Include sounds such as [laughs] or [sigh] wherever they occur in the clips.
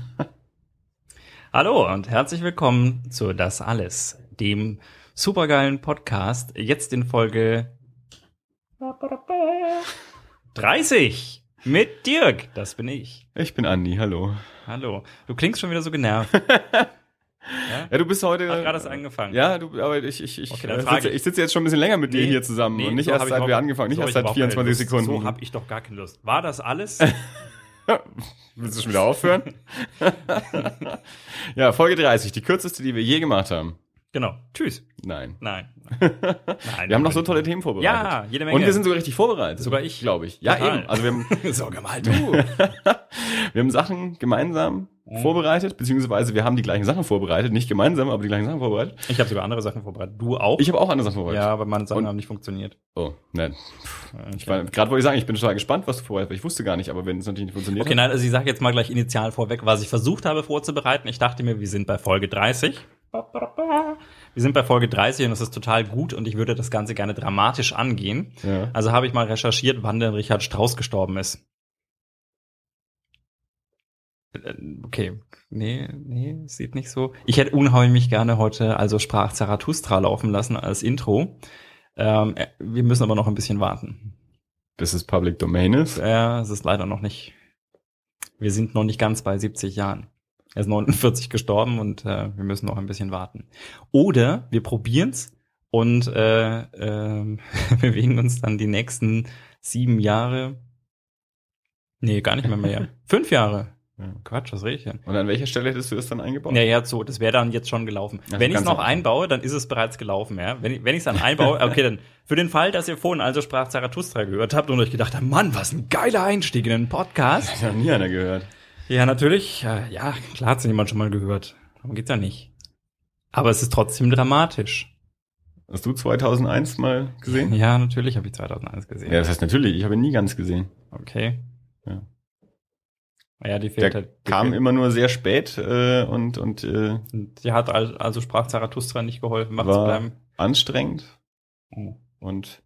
[laughs] Hallo und herzlich willkommen zu Das Alles, dem supergeilen Podcast. Jetzt in Folge 30 mit Dirk. Das bin ich. Ich bin Andi, hallo. Hallo. Du klingst schon wieder so genervt. [laughs] Ja, du bist heute. Hat gerade erst angefangen. Ja, du, aber ich, ich, ich, Okay, äh, sitze, ich. sitze jetzt schon ein bisschen länger mit dir Nee, hier zusammen nee, und nicht so erst seit wir angefangen, nicht so erst seit überhaupt keine 24 Lust. Sekunden. So habe ich doch gar keine Lust. War das alles? [laughs] [laughs] Willst du schon wieder aufhören? [laughs] ja, Folge 30, die kürzeste, die wir je gemacht haben. Genau. Tschüss. Nein. Nein. [laughs] Nein. Wir haben noch so tolle Themen vorbereitet. Ja, jede Menge. Und wir sind sogar richtig vorbereitet. Sogar ich. Glaube ich. Ja, Total. eben. Also wir haben, [laughs] Sogar mal du. [laughs] wir haben Sachen gemeinsam vorbereitet, beziehungsweise wir haben die gleichen Sachen vorbereitet. Nicht gemeinsam, aber die gleichen Sachen vorbereitet. Ich habe sogar andere Sachen vorbereitet. Du auch? Ich habe auch andere Sachen vorbereitet. ja, aber meine Sachen Und- haben nicht funktioniert. Oh, nein. Okay. Ich war, gerade wollte ich sagen, ich bin total gespannt, was du vorbereitet hast. Ich wusste gar nicht, aber wenn es natürlich nicht funktioniert Okay, nein, also ich sage jetzt mal gleich initial vorweg, was ich versucht habe vorzubereiten. Ich dachte mir, wir sind bei Folge 30. Wir sind bei Folge 30 und das ist total gut und ich würde das Ganze gerne dramatisch angehen. Ja. Also habe ich mal recherchiert, wann denn Richard Strauss gestorben ist. Äh, Okay, nee, nee, sieht nicht so. Ich hätte unheimlich gerne heute also sprach Zarathustra laufen lassen als Intro. Ähm, äh, wir müssen aber noch ein bisschen warten. Bis es Public Domain ist. Ja, es ist leider noch nicht. Wir sind noch nicht ganz bei 70 Jahren. Er ist 49 gestorben und äh, wir müssen noch ein bisschen warten. Oder wir probieren's und äh, [laughs] äh, bewegen uns dann die nächsten sieben Jahre. Nee, gar nicht mehr mehr. [laughs] Fünf Jahre. Ja. Quatsch, was rede ich denn? Und an welcher Stelle hättest du das dann eingebaut? Ja, ja, so, das wäre dann jetzt schon gelaufen. Also wenn ich es noch Anfang. einbaue, dann ist es bereits gelaufen, ja. Wenn ich wenn ich es dann einbaue, [laughs] okay, dann für den Fall, dass ihr vorhin also sprach Zarathustra gehört habt und euch gedacht habt, Mann, was ein geiler Einstieg in den Podcast. Das hat nie einer gehört. Ja, natürlich. Ja, klar hat's jemand schon mal gehört. Darum geht's ja nicht. Aber es ist trotzdem dramatisch. Hast du 2001 mal gesehen? Ja, natürlich habe ich 2001 gesehen. Ja, das heißt natürlich. Ich habe ihn nie ganz gesehen. Okay. Ja. Ja, die Der fehlt halt. die kam fehlt. immer nur sehr spät äh, und, und äh, Die hat al- also sprach Zarathustra nicht geholfen, wach zu bleiben. anstrengend. Oh. Und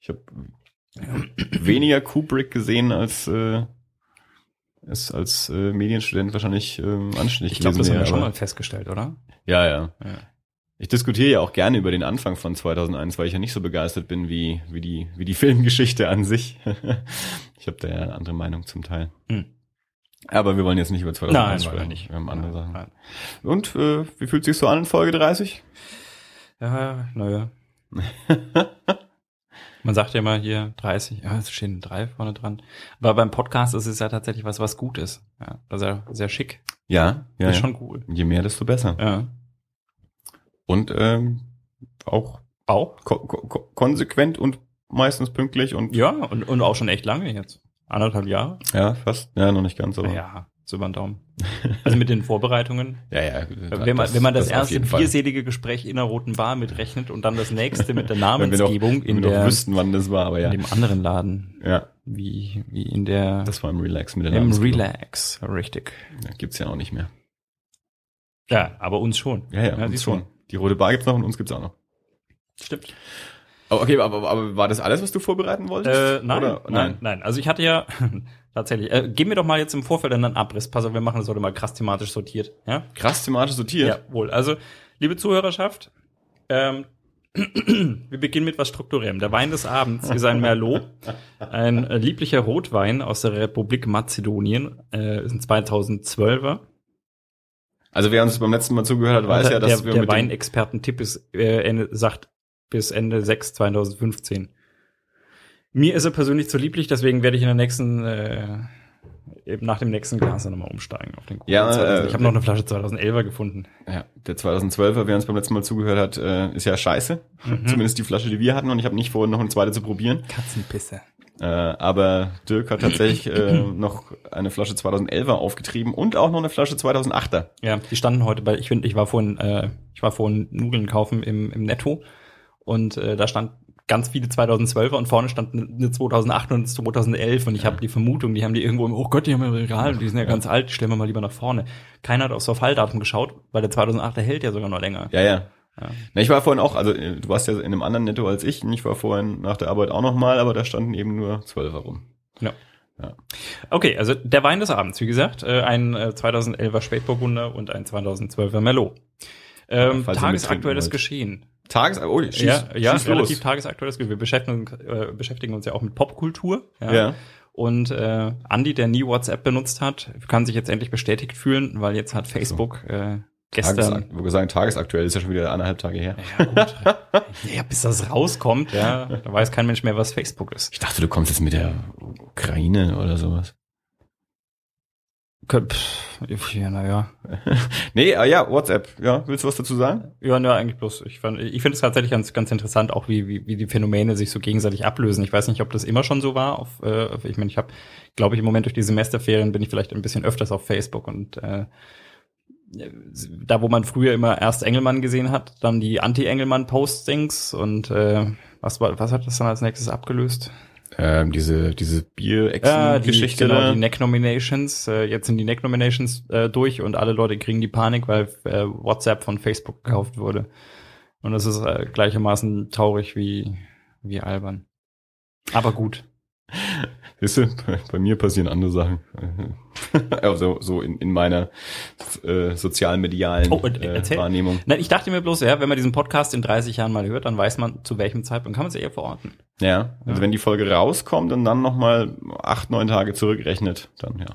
ich habe weniger Kubrick gesehen als äh, es als äh, Medienstudent wahrscheinlich ähm, anständig Ich glaube, das haben wir schon mal festgestellt, oder? Ja, ja. Ja. Ich diskutiere ja auch gerne über den Anfang von 2001, weil ich ja nicht so begeistert bin wie, wie, die, wie die [laughs] Filmgeschichte an sich. [laughs] ich habe da ja eine andere Meinung zum Teil. Hm. Aber wir wollen jetzt nicht über 2001 wollen wir sprechen. nicht. Wir haben andere Nein, Sachen. nein. Und äh, wie fühlt sich so an in Folge 30? Ja, naja. [laughs] Man sagt ja immer hier 30, ja, es stehen drei vorne dran. Aber beim Podcast ist es ja tatsächlich was, was gut ist. Ja, das ist ja sehr schick. Ja, ja. ist ja. schon cool. Je mehr, desto besser. Ja. Und ähm, auch Auch? ko ko konsequent und meistens pünktlich und Ja, und, und auch schon echt lange jetzt. Anderthalb Jahre? ja, fast. Ja, noch nicht ganz, aber. Ja, so über den Daumen. [laughs] Also mit den Vorbereitungen. ja. ja wenn man wenn man das, auf erste vierselige Gespräch in der Roten Bar mitrechnet und dann das nächste mit der [laughs] noch, Namensgebung wenn in noch der wüssten, wann das war, aber ja. in dem anderen Laden, Ja, wie wie in der das war im Relax mit der im. Relax, richtig. Ja, gibt's ja auch nicht mehr. Ja, aber uns schon. Ja, ja, uns siehst schon. Die rote Bar gibt's noch und uns gibt's auch noch. Stimmt. Okay, aber, aber war das alles, was du vorbereiten wolltest? Äh, nein, Oder? nein, nein. Also ich hatte ja tatsächlich. Äh, gib mir doch mal jetzt im Vorfeld einen Abriss. Pass auf, wir machen das heute mal krass thematisch sortiert. Ja. Krass thematisch sortiert. Jawohl. Also, liebe Zuhörerschaft, ähm, [clears throat] wir beginnen mit was Strukturellem. Der Wein des Abends ist ein Merlot, ein äh, lieblicher Rotwein aus der Republik Mazedonien, äh, ist ein 2012er. Also wer uns beim letzten Mal zugehört hat, weiß der ja, dass der, wir der Weinexperten-Tipp ist, äh, Ende, sagt bis Ende 6 2015. Mir ist er persönlich zu lieblich, deswegen werde ich in der nächsten, äh, eben nach dem nächsten Glas dann nochmal umsteigen auf den Ja, 2000. äh, Ich habe noch eine Flasche 2011er gefunden. ja, der 2012er, wer uns beim letzten Mal zugehört hat, äh, ist ja scheiße. Mhm. Zumindest die Flasche, die wir hatten und ich habe nicht vor, noch eine zweite zu probieren. Katzenpisse. Äh, aber Dirk hat tatsächlich äh, noch eine Flasche 2011er aufgetrieben und auch noch eine Flasche 2008er. Ja, die standen heute bei, ich finde, ich war vorhin, äh, ich war vorhin Nudeln kaufen im, im Netto und äh, da stand ganz viele 2012er und vorne stand eine 2008 und eine 2011 und ich habe die Vermutung, die haben die irgendwo im, oh Gott, die haben im Regal die sind ja, ganz alt, stellen wir mal lieber nach vorne. Keiner hat aufs Verfalldatum geschaut, weil der 2008er hält ja sogar noch länger. Ja, ja. Ja. Na, ich war vorhin auch, also äh, du warst ja in einem anderen Netto als ich und ich war vorhin nach der Arbeit auch noch mal, aber da standen eben nur 12er rum. Ja. Okay, also der Wein des Abends, wie gesagt, äh, ein äh, 2011er Spätburgunder und ein 2012er Merlot. Ähm, tagesaktuelles. Geschehen. Tages, oh, schieß, ja, ja schieß relativ los. tagesaktuelles. Wir beschäftigen, äh, beschäftigen uns ja auch mit Popkultur. Ja. Und äh, Andy, der nie WhatsApp benutzt hat, kann sich jetzt endlich bestätigt fühlen, weil jetzt hat Facebook äh, gestern. Tagesakt, wo sagen, tagesaktuell ist ja schon wieder anderthalb Tage her. Ja, gut. [laughs] ja, bis das rauskommt, ja, da weiß kein Mensch mehr, was Facebook ist. Ich dachte, du kommst jetzt mit der Ukraine oder sowas. Ja, naja. [laughs] Nee, ah, ja, WhatsApp. Ja, willst du was dazu sagen? Ja, ne, eigentlich bloß. Ich, fand- ich finde es tatsächlich ganz, ganz interessant, auch wie, wie, wie die Phänomene sich so gegenseitig ablösen. Ich weiß nicht, ob das immer schon so war. Auf, äh, ich meine, ich habe, glaube ich, im Moment durch die Semesterferien bin ich vielleicht ein bisschen öfters auf Facebook und äh, da, wo man früher immer erst Engelmann gesehen hat, dann die Anti-Engelmann-Postings und äh, was war, was hat das dann als nächstes abgelöst? Ähm, diese, diese Ja, die, Bier-Echsen-Geschichte. genau, die Neck-Nominations. Äh, jetzt sind die Neck-Nominations äh, durch und alle Leute kriegen die Panik, weil äh, WhatsApp von Facebook gekauft wurde. Und das ist äh, gleichermaßen traurig wie, wie albern. Aber gut. [laughs] Siehst du, bei, mir passieren andere Sachen. [laughs] also so in, in meiner äh, sozial-medialen Oh, äh, erzähl. Wahrnehmung. Nein, ich dachte mir bloß, ja, wenn man diesen Podcast in 30 Jahren mal hört, dann weiß man, zu welchem Zeitpunkt kann man es eher verorten. Ja, also Ja. wenn die Folge rauskommt und dann nochmal acht, neun Tage zurückrechnet, dann ja.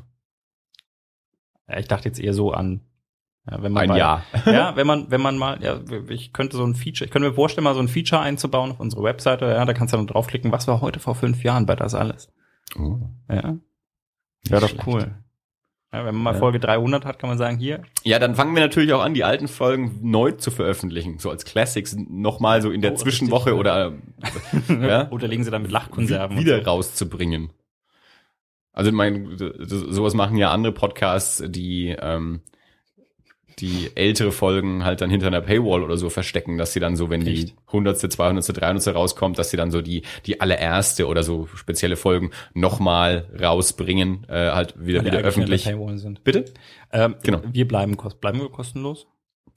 Ja, ich dachte jetzt eher so an, ja, wenn man Ein mal, Jahr. [laughs] Ja, wenn man, wenn man mal, ja, ich könnte so ein Feature, ich könnte mir vorstellen, mal so ein Feature einzubauen auf unsere Webseite, ja, da kannst du dann draufklicken, was war heute vor fünf Jahren bei das alles. Oh, Ja. Ja, doch schlecht. cool. Ja, wenn man mal Ja. Folge 300 hat, kann man sagen, hier. Ja, dann fangen wir natürlich auch an, die alten Folgen neu zu veröffentlichen, so als Classics, nochmal so in der Oh, Zwischenwoche richtig, oder Ja. [laughs] [laughs] Oder legen sie dann mit Lachkonserven. wi- wieder so. rauszubringen. Also ich meine, so- sowas machen ja andere Podcasts, die ähm, die ältere Folgen halt dann hinter einer Paywall oder so verstecken, dass sie dann so, wenn Echt? die hundertste, zweihundertste, dreihundertste rauskommt, dass sie dann so die die allererste oder so spezielle Folgen nochmal rausbringen, äh, halt wieder wieder öffentlich. Bitte? Ähm, Genau. Wir bleiben, kost bleiben wir kostenlos?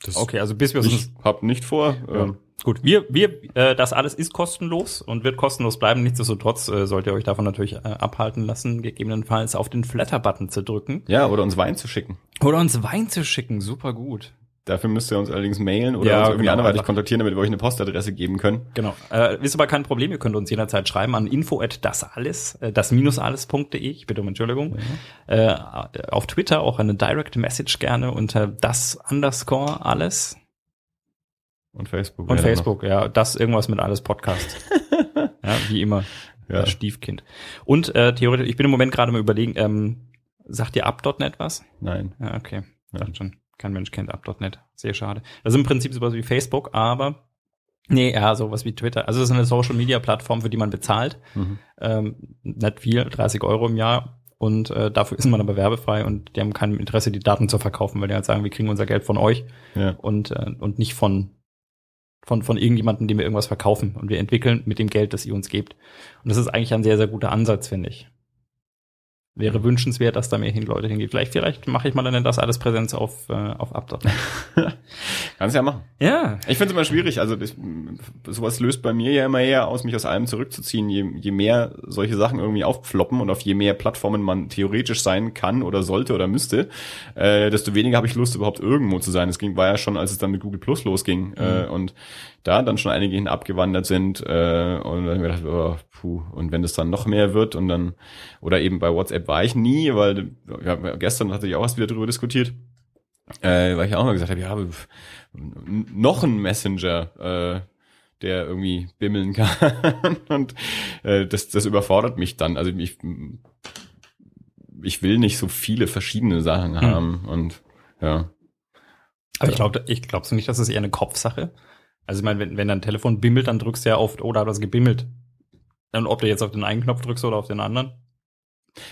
Das Okay, also bis wir Ich uns hab nicht vor. Ja. Ähm, Gut, wir, wir, äh, das alles ist kostenlos und wird kostenlos bleiben. Nichtsdestotrotz äh, sollt ihr euch davon natürlich äh, abhalten lassen, gegebenenfalls auf den Flatter-Button zu drücken. ja, oder uns Wein zu schicken. Oder uns Wein zu schicken, super gut. Dafür müsst ihr uns allerdings mailen oder Ja, uns irgendwie genau, anderweitig kontaktieren, damit wir euch eine Postadresse geben können. Genau. Äh, ist aber kein Problem, ihr könnt uns jederzeit schreiben an info at das alles, äh, das minus alles.de, ich bitte um Entschuldigung. Äh, auf Twitter auch eine Direct Message gerne unter das underscore alles. Und Facebook. Und ja, Facebook, ja, das irgendwas mit alles Podcast. [laughs] ja, wie immer. Ja. Das Stiefkind. Und äh, theoretisch, ich bin im Moment gerade mal überlegen, ähm, sagt ihr Up.net was? Nein. Ja, okay. Ja. Schon. Kein Mensch kennt Up.net. Sehr schade. Das ist im Prinzip sowas wie Facebook, aber nee, ja, sowas wie Twitter. Also das ist eine Social Media Plattform, für die man bezahlt. Mhm. Ähm, nicht viel, 30 Euro im Jahr. Und äh, dafür ist man aber werbefrei und die haben kein Interesse, die Daten zu verkaufen, weil die halt sagen, wir kriegen unser Geld von euch Ja. und, äh, und nicht von, von, von irgendjemandem, dem wir irgendwas verkaufen. Und wir entwickeln mit dem Geld, das ihr uns gebt. Und das ist eigentlich ein sehr, sehr guter Ansatz, finde ich. Wäre wünschenswert, dass da mehr hin Leute hingehen. Vielleicht, vielleicht mache ich mal dann das alles Präsenz auf, äh, auf Up.net. [laughs] Kannst ja machen. Ja. Ich finde es immer schwierig. Also das, sowas löst bei mir ja immer eher aus, mich aus allem zurückzuziehen. Je, je mehr solche Sachen irgendwie aufploppen und auf je mehr Plattformen man theoretisch sein kann oder sollte oder müsste, äh, desto weniger habe ich Lust, überhaupt irgendwo zu sein. Es ging, war ja schon, als es dann mit Google Plus losging äh, und da dann schon einige hin abgewandert sind äh, und dann gedacht, oh, puh, und wenn das dann noch mehr wird und dann, oder eben bei WhatsApp war ich nie, weil ja, gestern hatte ich auch erst wieder drüber diskutiert, äh, weil ich auch mal gesagt habe, ja, noch ein Messenger, äh, der irgendwie bimmeln [laughs] kann und äh, das, das überfordert mich dann. Also ich, ich will nicht so viele verschiedene Sachen haben und ja. Aber ich glaube ich glaub so nicht, dass es eher eine Kopfsache. Also ich meine, wenn, wenn dein Telefon bimmelt, dann drückst du ja oft, oh, da hat was gebimmelt. Und ob du jetzt auf den einen Knopf drückst oder auf den anderen.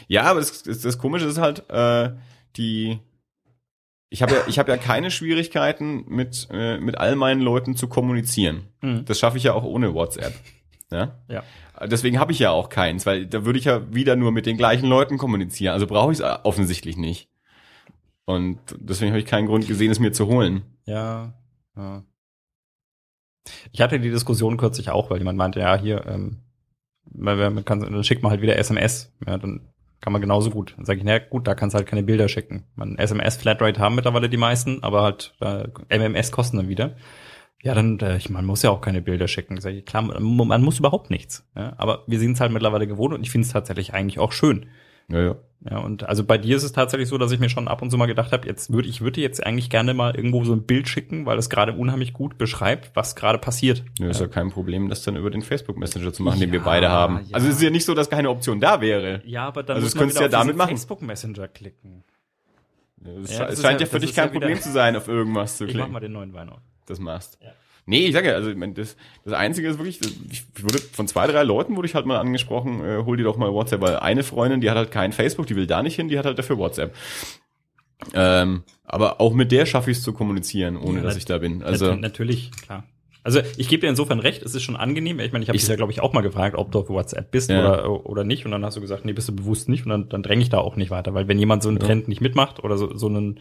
Ja, aber das, das, Komische ist halt, äh, die ich habe ja, ich habe ja keine Schwierigkeiten mit äh, mit all meinen Leuten zu kommunizieren. Mhm. Das schaffe ich ja auch ohne WhatsApp. Ja. Ja. Deswegen habe ich ja auch keins, weil da würde ich ja wieder nur mit den gleichen Leuten kommunizieren. Also brauche ich es offensichtlich nicht. Und deswegen habe ich keinen Grund gesehen, es mir zu holen. Ja, ja. Ich hatte die Diskussion kürzlich auch, weil jemand meinte, ja, hier, ähm, man, kann, dann schickt man halt wieder SMS. Ja, dann Kann man genauso gut. Dann sage ich, na gut, da kannst du halt keine Bilder schicken. Man SMS-Flatrate haben mittlerweile die meisten, aber halt äh, MMS kosten dann wieder. Ja, dann, äh, ich, man muss ja auch keine Bilder schicken. Sag ich, klar, man, man muss überhaupt nichts. Ja? Aber wir sind es halt mittlerweile gewohnt und ich finde es tatsächlich eigentlich auch schön. Ja, ja. Ja, und also bei dir ist es tatsächlich so, dass ich mir schon ab und zu mal gedacht habe, jetzt würde ich würde jetzt eigentlich gerne mal irgendwo so ein Bild schicken, weil es gerade unheimlich gut beschreibt, was gerade passiert. Nö, ist ja kein Problem, das dann über den Facebook Messenger zu machen, den wir Ja, beide haben. ja. Also es ist ja nicht so, dass keine Option da wäre. Ja, aber dann Also muss man wieder du ja auf damit machen. Facebook Messenger klicken. Es Ja, es ist scheint ja- ja für dich ja kein Problem zu sein, auf irgendwas zu Ich mach klicken. mal den neuen Wein auf. Das machst. Ja. Nee, ich sage ja, also ich mein, das, das Einzige ist wirklich, ich wurde von zwei, drei Leuten wurde ich halt mal angesprochen, äh, hol dir doch mal WhatsApp, weil eine Freundin, die hat halt kein Facebook, die will da nicht hin, die hat halt dafür WhatsApp. Ähm, aber auch mit der schaffe ich es zu kommunizieren, ohne Ja, dass ich da bin. Also Nat natürlich, klar. Also ich gebe dir insofern recht, es ist schon angenehm. Ich meine, ich habe Ich- dich ja, glaube ich, auch mal gefragt, ob du auf WhatsApp bist Ja. oder, oder nicht. Und dann hast du gesagt, nee, bist du bewusst nicht. Und dann, dann dränge ich da auch nicht weiter. Weil wenn jemand so einen Ja. Trend nicht mitmacht oder so, so einen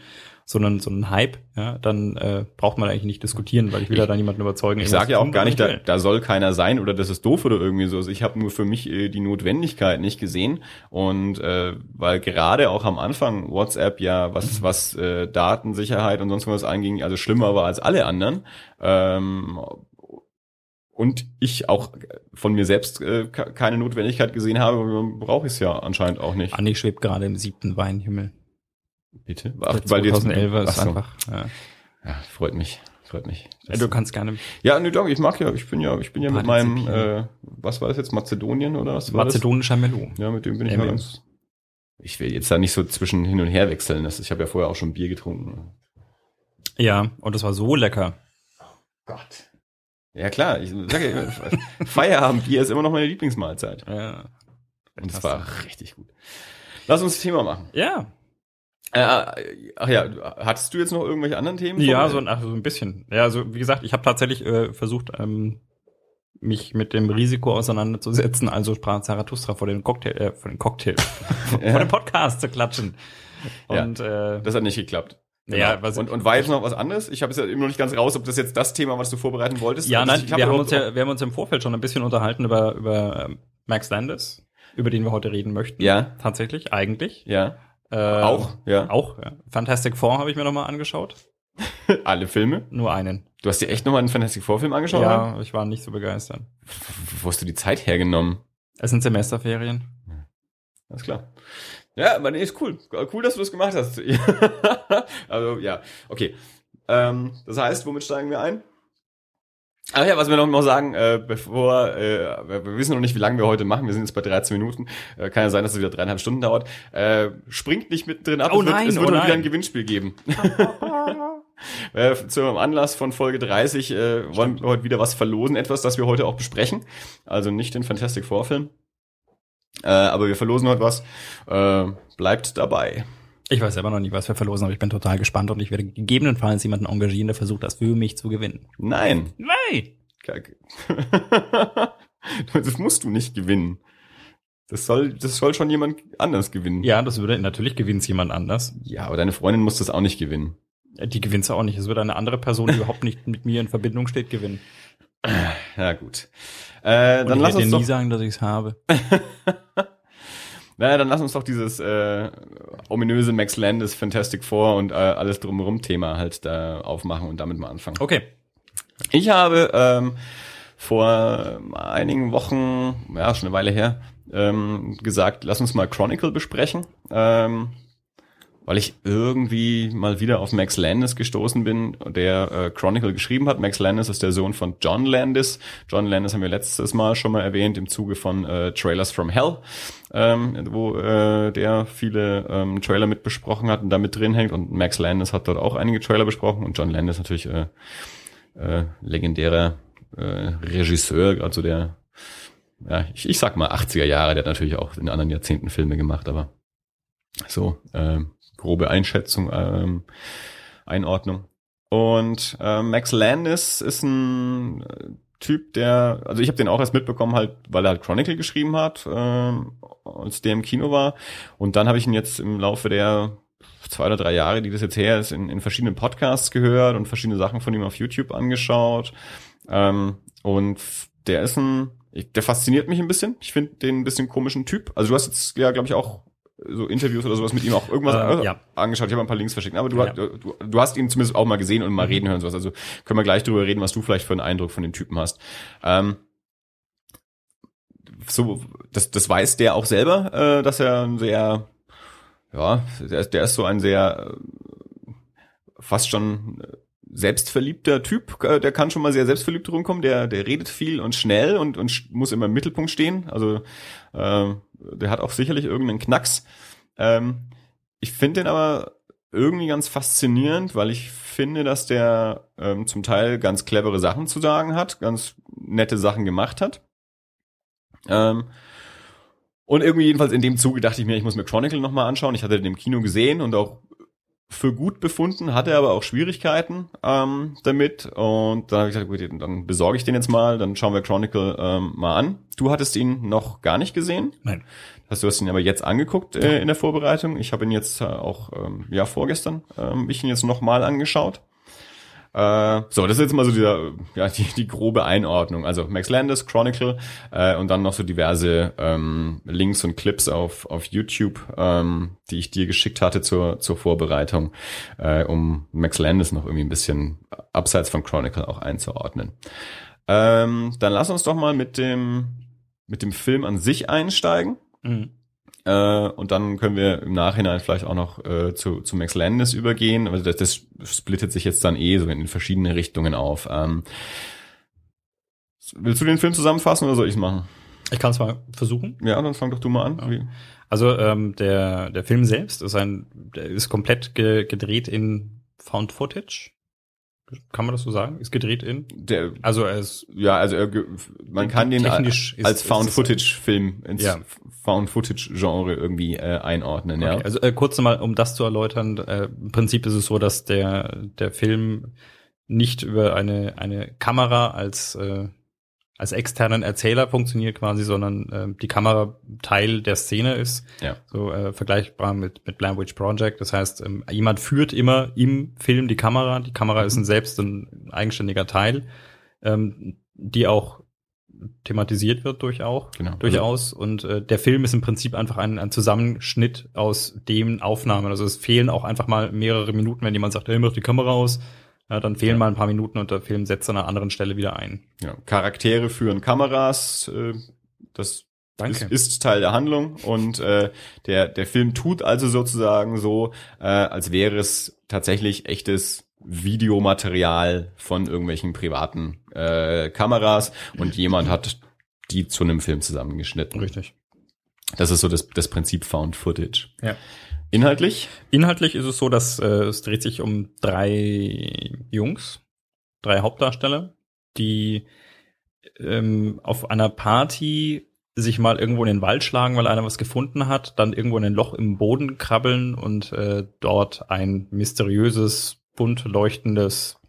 so einen, so einen Hype, ja, dann äh, braucht man eigentlich nicht diskutieren, weil ich will ja da niemanden überzeugen. Ich sage ja auch gar nicht, ich da, da soll keiner sein oder das ist doof oder irgendwie so. Also ich habe nur für mich äh, die Notwendigkeit nicht gesehen und äh, weil gerade auch am Anfang WhatsApp ja was was äh, Datensicherheit und sonst was anging, also schlimmer war als alle anderen. Ähm, und ich auch von mir selbst äh, ke- keine Notwendigkeit gesehen habe, brauche ich es ja anscheinend auch nicht. Anni schwebt gerade im siebten Weinhimmel. Bitte? Ach, 2011 Ach ist einfach. Ja. Ja, freut mich. Freut mich. Ja, du kannst gerne ja, nee, doch, ich mag ja, ich bin ja, ich bin ja mit meinem, äh, was war das jetzt, Mazedonien oder was war das? mazedonischer Melo. Ja, mit dem bin ich Ja, mal ganz. Ich will jetzt da nicht so zwischen hin und her wechseln. Das, ich habe ja vorher auch schon Bier getrunken. Ja, und das war so lecker. Gott. Ja klar, ich sage ja, [laughs] Feierabendbier ist immer noch meine Lieblingsmahlzeit. Ja. Und es war richtig gut. Lass uns das Thema machen. Ja, Äh, ach ja, hattest du jetzt noch irgendwelche anderen Themen? Ja, so, ein- ach, so ein bisschen. Ja, also wie gesagt, ich habe tatsächlich äh, versucht, ähm, mich mit dem Risiko auseinanderzusetzen, also sprach Zarathustra vor dem Cocktail, äh, vor dem Cocktail, [laughs] vor Ja. dem Podcast zu klatschen. Ja. Und äh, Das hat nicht geklappt. Ja, Genau. was- und, und war jetzt noch was anderes? Ich habe es ja immer noch nicht ganz raus, ob das jetzt das Thema, was du vorbereiten wolltest. ja, Also nein, wir haben uns ja, wir haben uns im Vorfeld schon ein bisschen unterhalten über über ähm, Max Landis, über den wir heute reden möchten. Ja. tatsächlich, eigentlich. Ja, Äh, auch, ja. Auch. Ja. Fantastic Four habe ich mir noch mal angeschaut. [laughs] Alle Filme. Nur einen. Du hast dir echt nochmal einen Fantastic Four Film angeschaut? ja, ich war nicht so begeistert. Wo hast du die Zeit hergenommen? Es sind Semesterferien. Alles klar. Ja, aber nee, ist cool. Cool, dass du das gemacht hast. [laughs] also, ja, okay. Ähm, das heißt, womit steigen wir ein? Ach ja, was wir noch mal sagen, äh, bevor, äh, wir wissen noch nicht, wie lange wir heute machen, wir sind jetzt bei 13 Minuten, äh, kann ja sein, dass es wieder dreieinhalb Stunden dauert, äh, springt nicht mittendrin ab, Oh es wird, nein, es wird oh wieder ein Gewinnspiel geben. [laughs] äh, zum Anlass von Folge 30 äh, wollen wir heute wieder was verlosen, etwas, das wir heute auch besprechen, also nicht den Fantastic Four Film, äh, aber wir verlosen heute was, äh, bleibt dabei. Ich weiß selber noch nicht, was wir verlosen, aber ich bin total gespannt und ich werde gegebenenfalls jemanden engagieren, der versucht, das für mich zu gewinnen. Nein, Nein! Kacke. [laughs] das musst du nicht gewinnen. Das soll, das soll schon jemand anders gewinnen. Ja, das würde, natürlich gewinnt jemand anders. Ja, aber deine Freundin muss das auch nicht gewinnen. Die gewinnt auch nicht. Es wird eine andere Person, die überhaupt nicht mit mir in Verbindung steht, gewinnen. Ja, gut. Äh, dann ich lass werde dir uns nie doch, sagen, dass ich es habe. [laughs] naja, dann lass uns doch dieses äh, ominöse Max Landis Fantastic Four und äh, alles drumherum Thema halt da aufmachen und damit mal anfangen. Okay. Ich habe ähm, vor einigen Wochen, ja, schon eine Weile her, ähm, gesagt, lass uns mal Chronicle besprechen, ähm, weil ich irgendwie mal wieder auf Max Landis gestoßen bin, der äh, Chronicle geschrieben hat. Max Landis ist der Sohn von John Landis. John Landis haben wir letztes Mal schon mal erwähnt im Zuge von äh, Trailers from Hell, ähm, wo äh, der viele ähm, Trailer mit besprochen hat und da mit drin hängt. Und Max Landis hat dort auch einige Trailer besprochen und John Landis natürlich äh, äh, legendärer äh, Regisseur, also der, ja, ich, ich sag mal 80er Jahre, der hat natürlich auch in anderen Jahrzehnten Filme gemacht, aber so, äh, grobe Einschätzung, ähm, Einordnung. Und äh, Max Landis ist ein äh, Typ, der, also ich habe den auch erst mitbekommen, halt, weil er halt Chronicle geschrieben hat, ähm, als der im Kino war. Und dann habe ich ihn jetzt im Laufe der zwei oder drei Jahre, die das jetzt her ist, in, in verschiedenen Podcasts gehört und verschiedene Sachen von ihm auf YouTube angeschaut. Ähm, und der ist ein, der fasziniert mich ein bisschen. Ich finde den ein bisschen komischen Typ. Also du hast jetzt ja, glaube ich, auch so Interviews oder sowas mit ihm auch irgendwas Ähm, äh, ja. angeschaut. Ich habe ein paar Links verschickt. Aber du, Ja. du, du hast ihn zumindest auch mal gesehen und mal Mhm. reden hören. Sowas. Also können wir gleich drüber reden, was du vielleicht für einen Eindruck von den Typen hast. Ähm, so, das, das weiß der auch selber, äh, dass er ein sehr, ja, der, ist- der ist so ein sehr äh, fast schon äh, selbstverliebter Typ, äh, der kann schon mal sehr selbstverliebt rumkommen, der, der redet viel und schnell und, und muss immer im Mittelpunkt stehen. Also äh, der hat auch sicherlich irgendeinen Knacks. Ähm, ich finde den aber irgendwie ganz faszinierend, weil ich finde, dass der ähm, zum Teil ganz clevere Sachen zu sagen hat, ganz nette Sachen gemacht hat. Ähm, und irgendwie jedenfalls in dem Zuge dachte ich mir, ich muss mir Chronicle nochmal anschauen. Ich hatte den im Kino gesehen und auch für gut befunden, hatte aber auch Schwierigkeiten ähm, damit. Und dann habe ich gesagt, gut, dann besorge ich den jetzt mal, dann schauen wir Chronicle ähm, mal an. Du hattest ihn noch gar nicht gesehen. Nein. Hast du hast ihn aber jetzt angeguckt äh, in der Vorbereitung? Ich habe ihn jetzt äh, auch ähm, ja vorgestern ähm, ich ihn jetzt noch mal angeschaut. Äh, so, das ist jetzt mal so dieser ja die, die grobe Einordnung. Also Max Landis, Chronicle äh, und dann noch so diverse ähm, Links und Clips auf auf YouTube, ähm, die ich dir geschickt hatte zur zur Vorbereitung, äh, um Max Landis noch irgendwie ein bisschen abseits von Chronicle auch einzuordnen. Ähm, dann lass uns doch mal mit dem mit dem Film an sich einsteigen. Mhm. Äh, und dann können wir im Nachhinein vielleicht auch noch äh, zu, zu Max Landis übergehen. Also das, das splittet sich jetzt dann eh so in verschiedene Richtungen auf. Ähm, willst du den Film zusammenfassen oder soll ich es machen? Ich kann es mal versuchen. Ja, dann fang doch du mal an. Ja. Also ähm, der, der Film selbst ist ein, der ist komplett ge gedreht in Found Footage. Kann man das so sagen? Ist gedreht in? Der, Also er ist ja, also er, man kann den Technisch ist- als ist Found-Footage-Film ins Ja. Found-Footage-Genre irgendwie äh, einordnen. Okay, Ja. also äh, kurz nochmal, um das zu erläutern, äh, im Prinzip ist es so, dass der, der Film nicht über eine, eine Kamera als, äh, als externen Erzähler funktioniert quasi, sondern äh, die Kamera Teil der Szene ist. Ja. So äh, vergleichbar mit, mit Blair Witch Project. Das heißt, ähm, jemand führt immer im Film die Kamera. Die Kamera ist ein selbst ein eigenständiger Teil, ähm, die auch thematisiert wird durch auch, Genau. durchaus. Und äh, der Film ist im Prinzip einfach ein, ein Zusammenschnitt aus den Aufnahmen. Also es fehlen auch einfach mal mehrere Minuten, wenn jemand sagt, hey, mach die Kamera aus. Ja, dann fehlen Ja. mal ein paar Minuten und der Film setzt an einer anderen Stelle wieder ein. Ja. Charaktere führen Kameras, äh, das Ist, ist Teil der Handlung und äh, der, der Film tut also sozusagen so, äh, als wäre es tatsächlich echtes Videomaterial von irgendwelchen privaten äh, Kameras und jemand hat die zu einem Film zusammengeschnitten. Richtig. Das ist so das, das Prinzip Found Footage. Ja. Inhaltlich? Inhaltlich ist es so, dass äh, es dreht sich um drei Jungs, drei Hauptdarsteller, die ähm, auf einer Party sich mal irgendwo in den Wald schlagen, weil einer was gefunden hat, dann irgendwo in ein Loch im Boden krabbeln und äh, dort ein mysteriöses, bunt leuchtendes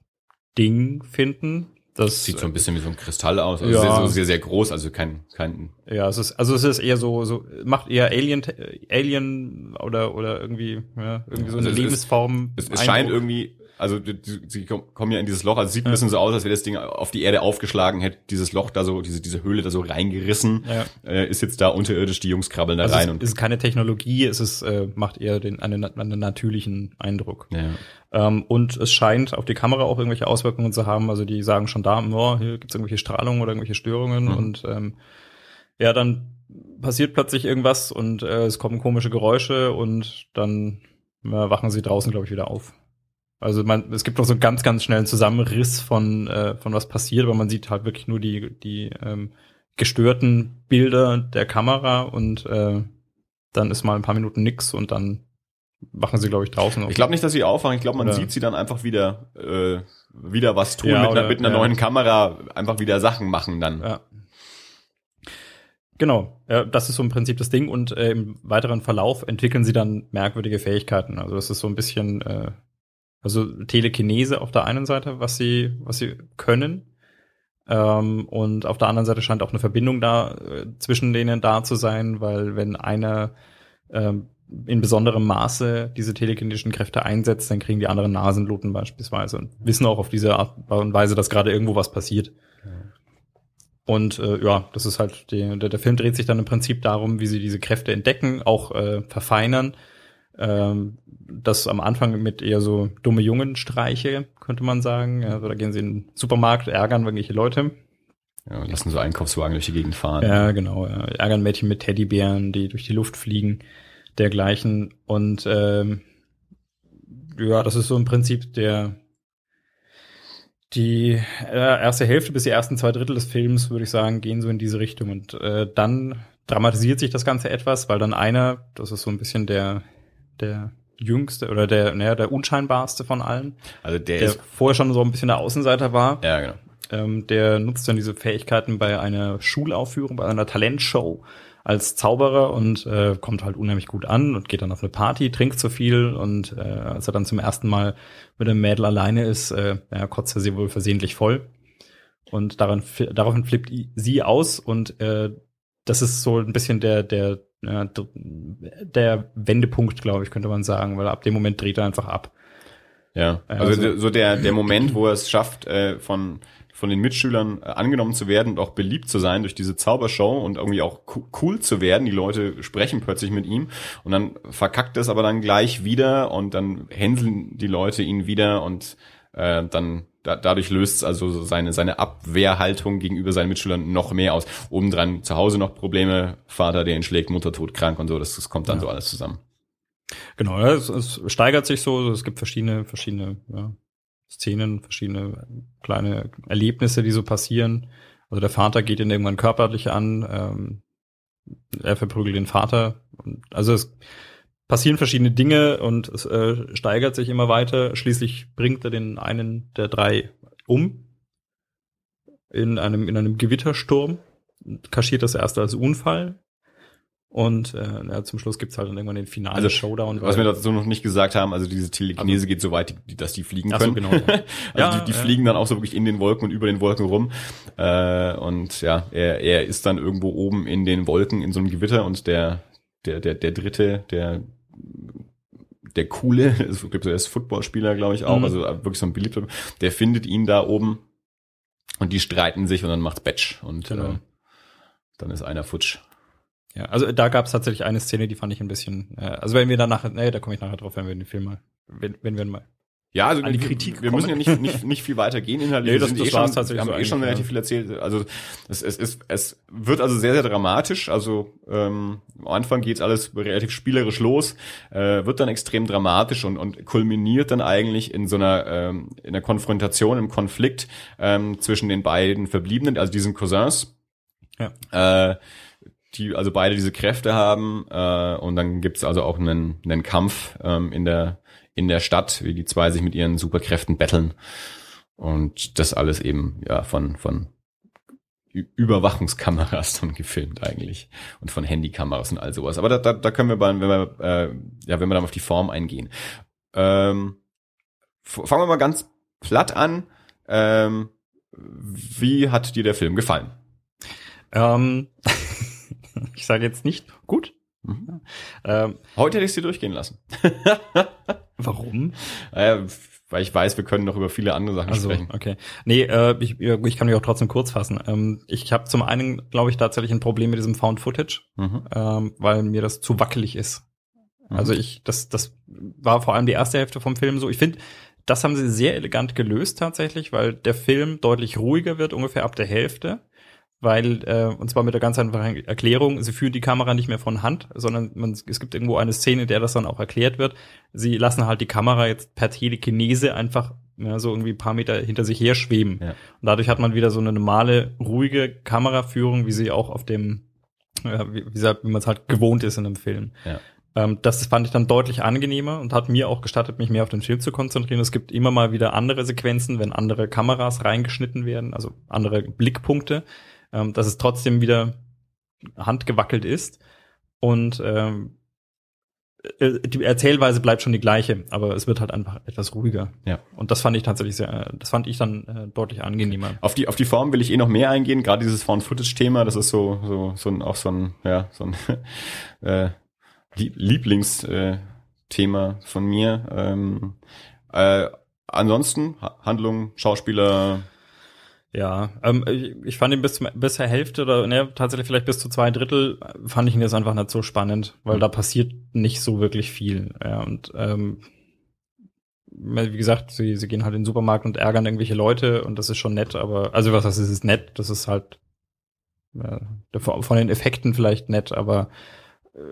Ding finden. Das Sieht so ein bisschen wie so ein Kristall aus. Also Ja. sehr, sehr, sehr groß, also kein, kein Ja, es ist, also es ist eher so, so, macht eher Alien, Alien oder, oder irgendwie, ja, irgendwie so Also eine es ist- Lebensform. Es, es scheint irgendwie, also sie kom- kommen ja in dieses Loch, also es sieht ein bisschen so aus, als wäre das Ding auf die Erde aufgeschlagen, hätte dieses Loch da so, diese, diese Höhle da so reingerissen, Ja. äh, ist jetzt da unterirdisch, die Jungs krabbeln da Also rein es und ist keine Technologie, es ist, äh, macht eher den, einen, einen natürlichen Eindruck. ja. Ähm, und es scheint auf die Kamera auch irgendwelche Auswirkungen zu haben. Also die sagen schon da, oh, hier gibt's irgendwelche Strahlungen oder irgendwelche Störungen. Mhm. Und ähm, ja, dann passiert plötzlich irgendwas und äh, es kommen komische Geräusche und dann äh, wachen sie draußen, glaube ich, wieder auf. Also man, es gibt noch so einen ganz, ganz schnellen Zusammenriss von, äh, von was passiert, aber man sieht halt wirklich nur die, die ähm, gestörten Bilder der Kamera und äh, dann ist mal ein paar Minuten nix und dann wachen sie, glaube ich, draußen. Ich glaube nicht, dass sie aufwachen, ich glaube, man Oder- sieht sie dann einfach wieder, äh, wieder was tun, Ja, mit, einer, oder- mit einer ja. neuen Kamera einfach wieder Sachen machen dann. Ja. Genau, ja, das ist so im Prinzip das Ding und äh, im weiteren Verlauf entwickeln sie dann merkwürdige Fähigkeiten. Also das ist so ein bisschen, äh, also Telekinese auf der einen Seite, was sie, was sie können. Ähm, und auf der anderen Seite scheint auch eine Verbindung da äh, zwischen denen da zu sein, weil wenn einer ähm, in besonderem Maße diese telekinetischen Kräfte einsetzt, dann kriegen die anderen Nasenbluten beispielsweise und wissen auch auf diese Art und Weise, dass gerade irgendwo was passiert. Und äh, ja, das ist halt, die, der, der Film dreht sich dann im Prinzip darum, wie sie diese Kräfte entdecken, auch äh, verfeinern. Ähm, das am Anfang mit eher so dumme Jungenstreiche, könnte man sagen. Also da gehen sie in den Supermarkt, ärgern irgendwelche Leute. Ja, lassen so Einkaufswagen durch die Gegend fahren. Ja, genau. Ja. Ärgern Mädchen mit Teddybären, die durch die Luft fliegen, dergleichen. Und ähm, ja, das ist so im Prinzip der die äh, erste Hälfte bis die ersten zwei Drittel des Films, würde ich sagen, gehen so in diese Richtung. Und äh, dann dramatisiert sich das Ganze etwas, weil dann einer, das ist so ein bisschen der, der jüngste oder der, naja, der unscheinbarste von allen, Also der, der ist, vorher schon so ein bisschen der Außenseiter war, ja, genau. ähm, der nutzt dann diese Fähigkeiten bei einer Schulaufführung, bei einer Talentshow als Zauberer und äh, kommt halt unheimlich gut an und geht dann auf eine Party, trinkt zu viel und äh, als er dann zum ersten Mal mit einem Mädel alleine ist, äh, ja, kotzt er sie wohl versehentlich voll. Und daran, daraufhin flippt sie aus und äh, das ist so ein bisschen der, der, ja, der Wendepunkt, glaube ich, könnte man sagen, weil ab dem Moment dreht er einfach ab. Ja, also, Also- so der, der Moment, wo er es schafft, äh, von, von den Mitschülern äh, angenommen zu werden und auch beliebt zu sein durch diese Zaubershow und irgendwie auch co- cool zu werden. Die Leute sprechen plötzlich mit ihm und dann verkackt es aber dann gleich wieder und dann hänseln die Leute ihn wieder und äh, dann da, dadurch löst es also so seine, seine Abwehrhaltung gegenüber seinen Mitschülern noch mehr aus. Obendran zu Hause noch Probleme, Vater, der ihn schlägt, Mutter todkrank und so, das, das kommt dann Ja. so alles zusammen. Genau, ja, es, es steigert sich so. Es gibt verschiedene, verschiedene ja, Szenen, verschiedene kleine Erlebnisse, die so passieren. Also der Vater geht ihn irgendwann körperlich an, ähm, er verprügelt den Vater. Also es passieren verschiedene Dinge und es äh, steigert sich immer weiter. Schließlich bringt er den einen der drei um in einem in einem Gewittersturm, kaschiert das erste als Unfall. Und äh, ja, zum Schluss gibt's halt dann irgendwann den finalen Also, Showdown. Was wir dazu noch nicht gesagt haben, also diese Telekinese geht so weit, die, dass die fliegen Ach so, können. genau. [laughs] Ja. also Ja, die, die ja. fliegen dann auch so wirklich in den Wolken und über den Wolken rum. Äh, und ja, er, er ist dann irgendwo oben in den Wolken in so einem Gewitter und der, der, der, der dritte, der der coole, [laughs] es gibt so er ist Footballspieler, glaube ich auch, Mhm. also wirklich so ein beliebter, der findet ihn da oben und die streiten sich und dann macht's Batch und Genau. äh, dann ist einer futsch. Ja, also da gab es tatsächlich eine Szene, die fand ich ein bisschen. Äh, also wenn wir dann nachher, nee, da komme ich nachher drauf, wenn wir den Film mal, wenn, wenn wir mal. Ja, also An die wir- Kritik Wir müssen ja nicht, nicht, nicht viel weiter gehen inhaltlich. Nee, Wir das- das eh war's schon, tatsächlich Wir haben so eh schon relativ ja. viel erzählt. Also es, es, es, es wird also sehr, sehr dramatisch. Also ähm, am Anfang geht's alles relativ spielerisch los, äh, wird dann extrem dramatisch und, und kulminiert dann eigentlich in so einer, ähm, in einer Konfrontation, im Konflikt ähm, zwischen den beiden Verbliebenen, also diesen Cousins. Ja. Äh, die also beide diese Kräfte haben äh, und dann gibt's also auch einen, einen Kampf ähm, in der in der Stadt, wie die zwei sich mit ihren Superkräften betteln und das alles eben ja von von Überwachungskameras [laughs] dann gefilmt eigentlich und von Handykameras und all sowas. Aber da, da, da können wir bei, wenn wir äh, ja wenn wir dann auf die Form eingehen. Ähm, fangen wir mal ganz platt an. Ähm, wie hat dir der Film gefallen? Ähm, [laughs] ich sage jetzt nicht gut. Mhm. Ähm, Heute hätte ich sie durchgehen lassen. [laughs] warum? Äh, weil ich weiß, wir können noch über viele andere Sachen Also, sprechen. okay. Nee, äh, ich, ich kann mich auch trotzdem kurz fassen. Ähm, ich habe zum einen, glaube ich, tatsächlich ein Problem mit diesem Found Footage, Mhm. ähm, weil mir das zu wackelig ist. Mhm. Also ich, das, das war vor allem die erste Hälfte vom Film so. Ich finde, das haben sie sehr elegant gelöst tatsächlich, weil der Film deutlich ruhiger wird, ungefähr ab der Hälfte. Weil, äh, und zwar mit der ganz einfachen Erklärung, sie führen die Kamera nicht mehr von Hand, sondern man, es gibt irgendwo eine Szene, in der das dann auch erklärt wird. Sie lassen halt die Kamera jetzt per Telekinese einfach ja, so irgendwie ein paar Meter hinter sich her schweben. Ja. Und dadurch hat man wieder so eine normale, ruhige Kameraführung, wie sie auch auf dem, ja, wie, wie gesagt, wie man es halt gewohnt ist in einem Film. Ja. Ähm, das fand ich dann deutlich angenehmer und hat mir auch gestattet, mich mehr auf den Film zu konzentrieren. Es gibt immer mal wieder andere Sequenzen, wenn andere Kameras reingeschnitten werden, also andere Blickpunkte, ähm, dass es trotzdem wieder handgewackelt ist. Und ähm, äh, die Erzählweise bleibt schon die gleiche, aber es wird halt einfach etwas ruhiger. Ja. Und das fand ich tatsächlich sehr, das fand ich dann äh, deutlich angenehmer. Auf die, auf die Form will ich eh noch mehr eingehen. Gerade dieses Found-Footage-Thema, das ist so, so, so ein, auch so ein, ja, so ein [laughs] äh, Lie- Lieblingsthema äh, von mir. Ähm, äh, ansonsten, ha Handlung, Schauspieler, Ja, ähm, ich, ich fand ihn bis, bis zur Hälfte oder ne, tatsächlich vielleicht bis zu zwei Drittel fand ich ihn jetzt einfach nicht so spannend, weil mhm. da passiert nicht so wirklich viel. Ja, und ähm, wie gesagt, sie, sie gehen halt in den Supermarkt und ärgern irgendwelche Leute und das ist schon nett, aber also was das ist, ist nett, das ist halt äh, von den Effekten vielleicht nett, aber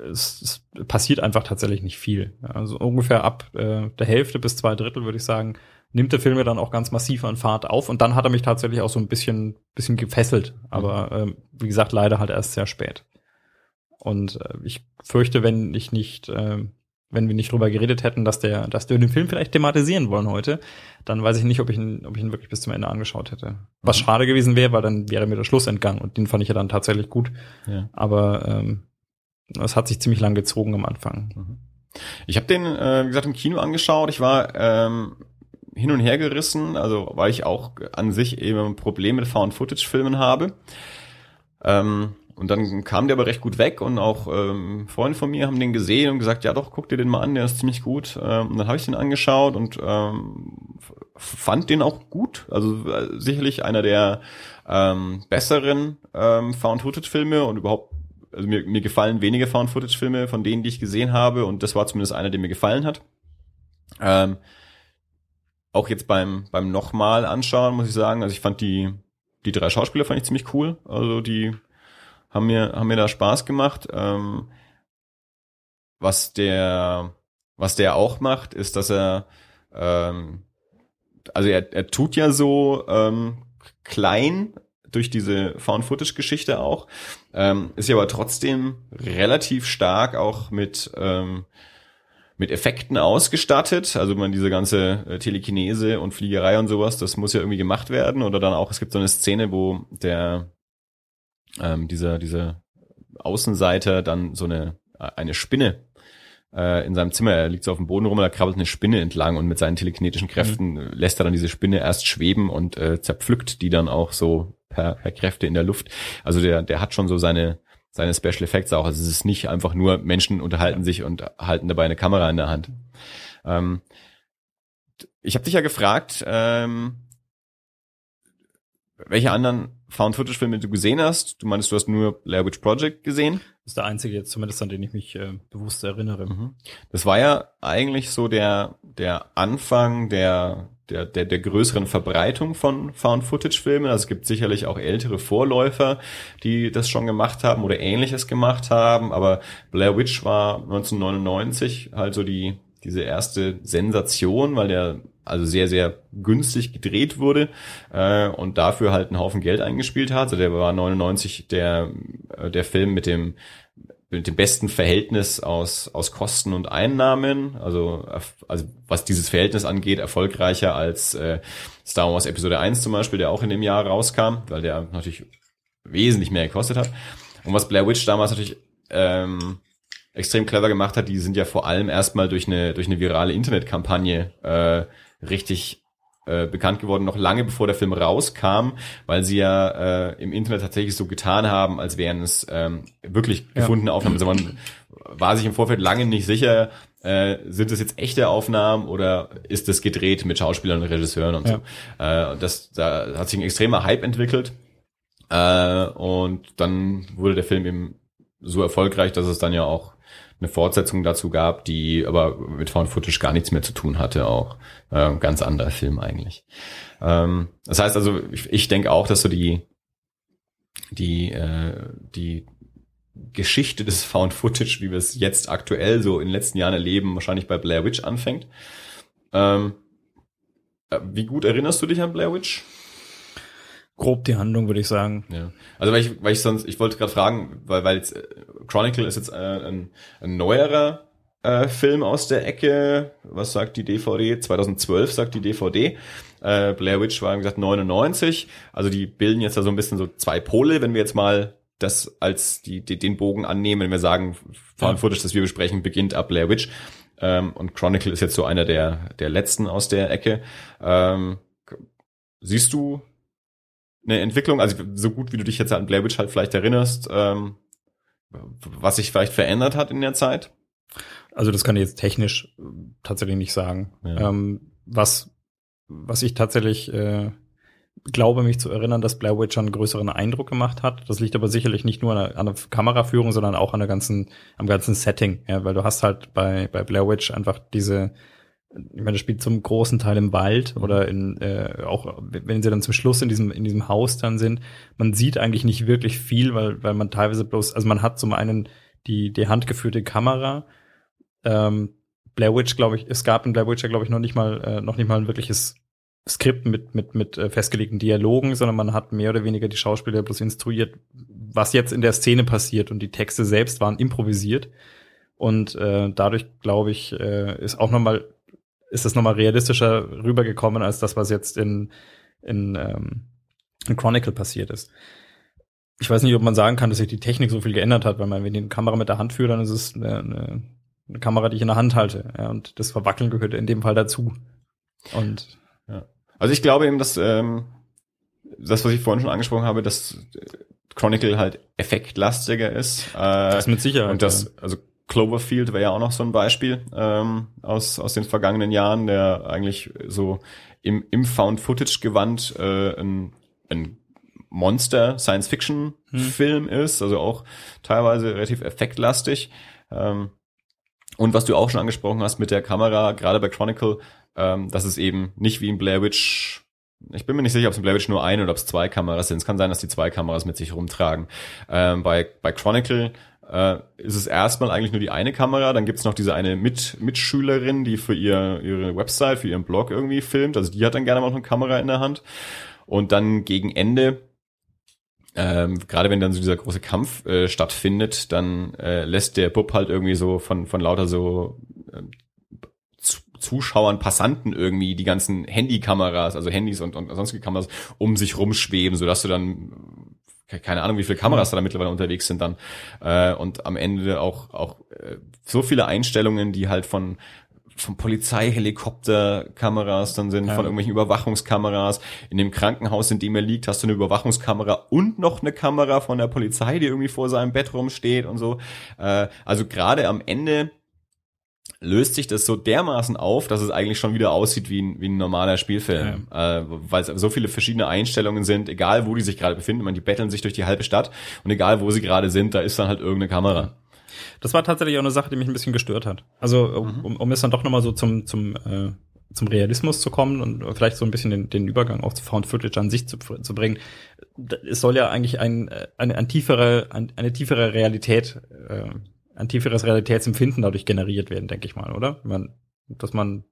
es, es passiert einfach tatsächlich nicht viel. Also ungefähr ab äh, der Hälfte bis zwei Drittel würde ich sagen, nimmt der Film ja dann auch ganz massiv an Fahrt auf und dann hat er mich tatsächlich auch so ein bisschen, bisschen gefesselt. Aber mhm. ähm, wie gesagt, leider halt erst sehr spät. Und äh, ich fürchte, wenn ich nicht, äh, wenn wir nicht drüber geredet hätten, dass der, dass wir den Film vielleicht thematisieren wollen heute, dann weiß ich nicht, ob ich ihn, ob ich ihn wirklich bis zum Ende angeschaut hätte. Was mhm. schade gewesen wäre, weil dann wäre mir der Schluss entgangen und den fand ich ja dann tatsächlich gut. Ja. Aber ähm, es hat sich ziemlich lang gezogen am Anfang. Mhm. Ich habe den, äh, wie gesagt, im Kino angeschaut. Ich war ähm, hin und her gerissen, also weil ich auch an sich eben ein Problem mit Found-Footage-Filmen habe. Ähm, und dann kam der aber recht gut weg und auch ähm, Freunde von mir haben den gesehen und gesagt, ja doch, guck dir den mal an, der ist ziemlich gut. Ähm, und dann habe ich den angeschaut und ähm, fand den auch gut. Also äh, sicherlich einer der ähm, besseren ähm, Found-Footage-Filme und überhaupt, also mir, mir gefallen wenige Found-Footage-Filme von denen, die ich gesehen habe und das war zumindest einer, der mir gefallen hat. Ähm, auch jetzt beim, beim nochmal anschauen, muss ich sagen, also ich fand die, die drei Schauspieler fand ich ziemlich cool. Also die haben mir, haben mir da Spaß gemacht. Ähm, was der, was der auch macht, ist, dass er, ähm, also er, er tut ja so ähm, klein durch diese Found-Footage-Geschichte auch, ähm, ist ja aber trotzdem relativ stark auch mit ähm, mit Effekten ausgestattet. Also man diese ganze äh, Telekinese und Fliegerei und sowas, das muss ja irgendwie gemacht werden. Oder dann auch, es gibt so eine Szene, wo der ähm, dieser, dieser Außenseiter dann so eine, eine Spinne äh, in seinem Zimmer, er liegt so auf dem Boden rum, da krabbelt eine Spinne entlang und mit seinen telekinetischen Kräften mhm. lässt er dann diese Spinne erst schweben und äh, zerpflückt die dann auch so per, per Kräfte in der Luft. Also der, der hat schon so seine, seine Special Effects auch. Also es ist nicht einfach nur Menschen unterhalten sich und halten dabei eine Kamera in der Hand. Ähm, ich habe dich ja gefragt, ähm, welche anderen Found-Footage-Filme du gesehen hast. Du meinst, du hast nur Blair Witch Project gesehen. Das ist der einzige jetzt zumindest, an den ich mich äh, bewusst erinnere. Mhm. Das war ja eigentlich so der, der Anfang der, der, der, der größeren Verbreitung von Found-Footage-Filmen. Also es gibt sicherlich auch ältere Vorläufer, die das schon gemacht haben oder ähnliches gemacht haben. Aber Blair Witch war 1999 halt so die, diese erste Sensation, weil der also sehr, sehr günstig gedreht wurde äh, und dafür halt einen Haufen Geld eingespielt hat. Also der war 99 der, äh, der Film mit dem mit dem besten Verhältnis aus, aus Kosten und Einnahmen, also, also was dieses Verhältnis angeht, erfolgreicher als äh, Star Wars Episode 1 zum Beispiel, der auch in dem Jahr rauskam, weil der natürlich wesentlich mehr gekostet hat. Und was Blair Witch damals natürlich ähm, extrem clever gemacht hat, die sind ja vor allem erstmal durch eine, durch eine virale Internetkampagne äh, richtig äh, bekannt geworden, noch lange bevor der Film rauskam, weil sie ja äh, im Internet tatsächlich so getan haben, als wären es ähm, wirklich gefundene ja. Aufnahmen. Also man war sich im Vorfeld lange nicht sicher, äh, sind das jetzt echte Aufnahmen oder ist das gedreht mit Schauspielern und Regisseuren und ja. so. Äh, das, da hat sich ein extremer Hype entwickelt. Äh, und dann wurde der Film eben so erfolgreich, dass es dann ja auch eine Fortsetzung dazu gab, die aber mit Found Footage gar nichts mehr zu tun hatte, auch äh, ganz anderer Film eigentlich. Ähm, das heißt also, ich, ich denke auch, dass so die die äh, die Geschichte des Found Footage, wie wir es jetzt aktuell so in den letzten Jahren erleben, wahrscheinlich bei Blair Witch anfängt. Ähm, äh, wie gut erinnerst du dich an Blair Witch? Grob die Handlung, würde ich sagen. Ja. Also weil ich, weil ich sonst, ich wollte gerade fragen, weil, weil jetzt äh, Chronicle ist jetzt äh, ein, ein neuerer äh, Film aus der Ecke. Was sagt die DVD? 2012 sagt die DVD. Äh, Blair Witch war, wie gesagt, 99. Also die bilden jetzt da so ein bisschen so zwei Pole, wenn wir jetzt mal das als die, die den Bogen annehmen, wenn wir sagen, Found ja. Das wir besprechen, beginnt ab Blair Witch. Ähm, und Chronicle ist jetzt so einer der, der letzten aus der Ecke. Ähm, siehst du eine Entwicklung, also so gut wie du dich jetzt an Blair Witch halt vielleicht erinnerst, ähm, was sich vielleicht verändert hat in der Zeit? Also das kann ich jetzt technisch äh, tatsächlich nicht sagen. Ja. Ähm, was, was ich tatsächlich äh, glaube mich zu erinnern, dass Blair Witch einen größeren Eindruck gemacht hat. Das liegt aber sicherlich nicht nur an der, an der Kameraführung, sondern auch an der ganzen, am ganzen Setting. Ja, weil du hast halt bei, bei Blair Witch einfach diese, ich meine, das spielt zum großen Teil im Wald oder in äh, auch wenn sie dann zum Schluss in diesem in diesem Haus dann sind, man sieht eigentlich nicht wirklich viel, weil weil man teilweise bloß, also man hat zum einen die die handgeführte Kamera, ähm, Blair Witch, glaube ich, es gab in Blair Witch ja glaube ich noch nicht mal äh, noch nicht mal ein wirkliches Skript mit mit mit äh, festgelegten Dialogen, sondern man hat mehr oder weniger die Schauspieler bloß instruiert, was jetzt in der Szene passiert. Und die Texte selbst waren improvisiert. Und äh, dadurch glaube ich äh, ist auch noch mal ist das nochmal realistischer rübergekommen als das, was jetzt in, in, ähm, in Chronicle passiert ist. Ich weiß nicht, ob man sagen kann, dass sich die Technik so viel geändert hat, weil man, wenn die eine Kamera mit der Hand führt, dann ist es eine, eine, eine Kamera, die ich in der Hand halte. Ja, und das Verwackeln gehört in dem Fall dazu. Und ja. Also ich glaube eben, dass ähm, das, was ich vorhin schon angesprochen habe, dass Chronicle halt effektlastiger ist. Äh, das mit Sicherheit. Und das, also Cloverfield wäre ja auch noch so ein Beispiel ähm, aus, aus den vergangenen Jahren, der eigentlich so im, im Found-Footage-Gewand äh, ein, ein Monster-Science-Fiction-Film hm. ist, also auch teilweise relativ effektlastig. Ähm, und was du auch schon angesprochen hast mit der Kamera, gerade bei Chronicle, ähm, dass es eben nicht wie in Blair Witch ich bin mir nicht sicher, ob es in Blair Witch nur eine oder ob es zwei Kameras sind. Es kann sein, dass die zwei Kameras mit sich rumtragen. Ähm, bei, bei Chronicle äh, ist es erstmal eigentlich nur die eine Kamera, dann gibt's noch diese eine Mit Mitschülerin, die für ihr, ihre Website, für ihren Blog irgendwie filmt. Also die hat dann gerne mal noch eine Kamera in der Hand. Und dann gegen Ende, ähm, gerade wenn dann so dieser große Kampf äh, stattfindet, dann äh, lässt der Bub halt irgendwie so von, von lauter so äh, Zuschauern, Passanten irgendwie die ganzen Handykameras, also Handys und, und sonstige Kameras um sich rumschweben, sodass du dann keine Ahnung, wie viele Kameras da mittlerweile unterwegs sind dann. Äh, und am Ende auch, auch äh, so viele Einstellungen, die halt von von Polizeihelikopterkameras dann sind, ja. von irgendwelchen Überwachungskameras. In dem Krankenhaus, in dem er liegt, hast du eine Überwachungskamera und noch eine Kamera von der Polizei, die irgendwie vor seinem Bett rumsteht und so. Äh, also gerade am Ende löst sich das so dermaßen auf, dass es eigentlich schon wieder aussieht wie ein, wie ein normaler Spielfilm. Ja. Äh, Weil es so viele verschiedene Einstellungen sind, egal wo die sich gerade befinden, man, die betteln sich durch die halbe Stadt und egal wo sie gerade sind, da ist dann halt irgendeine Kamera. Das war tatsächlich auch eine Sache, die mich ein bisschen gestört hat. Also um, mhm. um jetzt dann doch nochmal so zum, zum, äh, zum Realismus zu kommen und vielleicht so ein bisschen den, den Übergang auch zu Found Footage an sich zu, zu bringen. Es soll ja eigentlich ein, äh, eine, eine tiefere, eine, eine tiefere Realität äh, ein tieferes Realitätsempfinden dadurch generiert werden, denke ich mal, oder? Man, dass man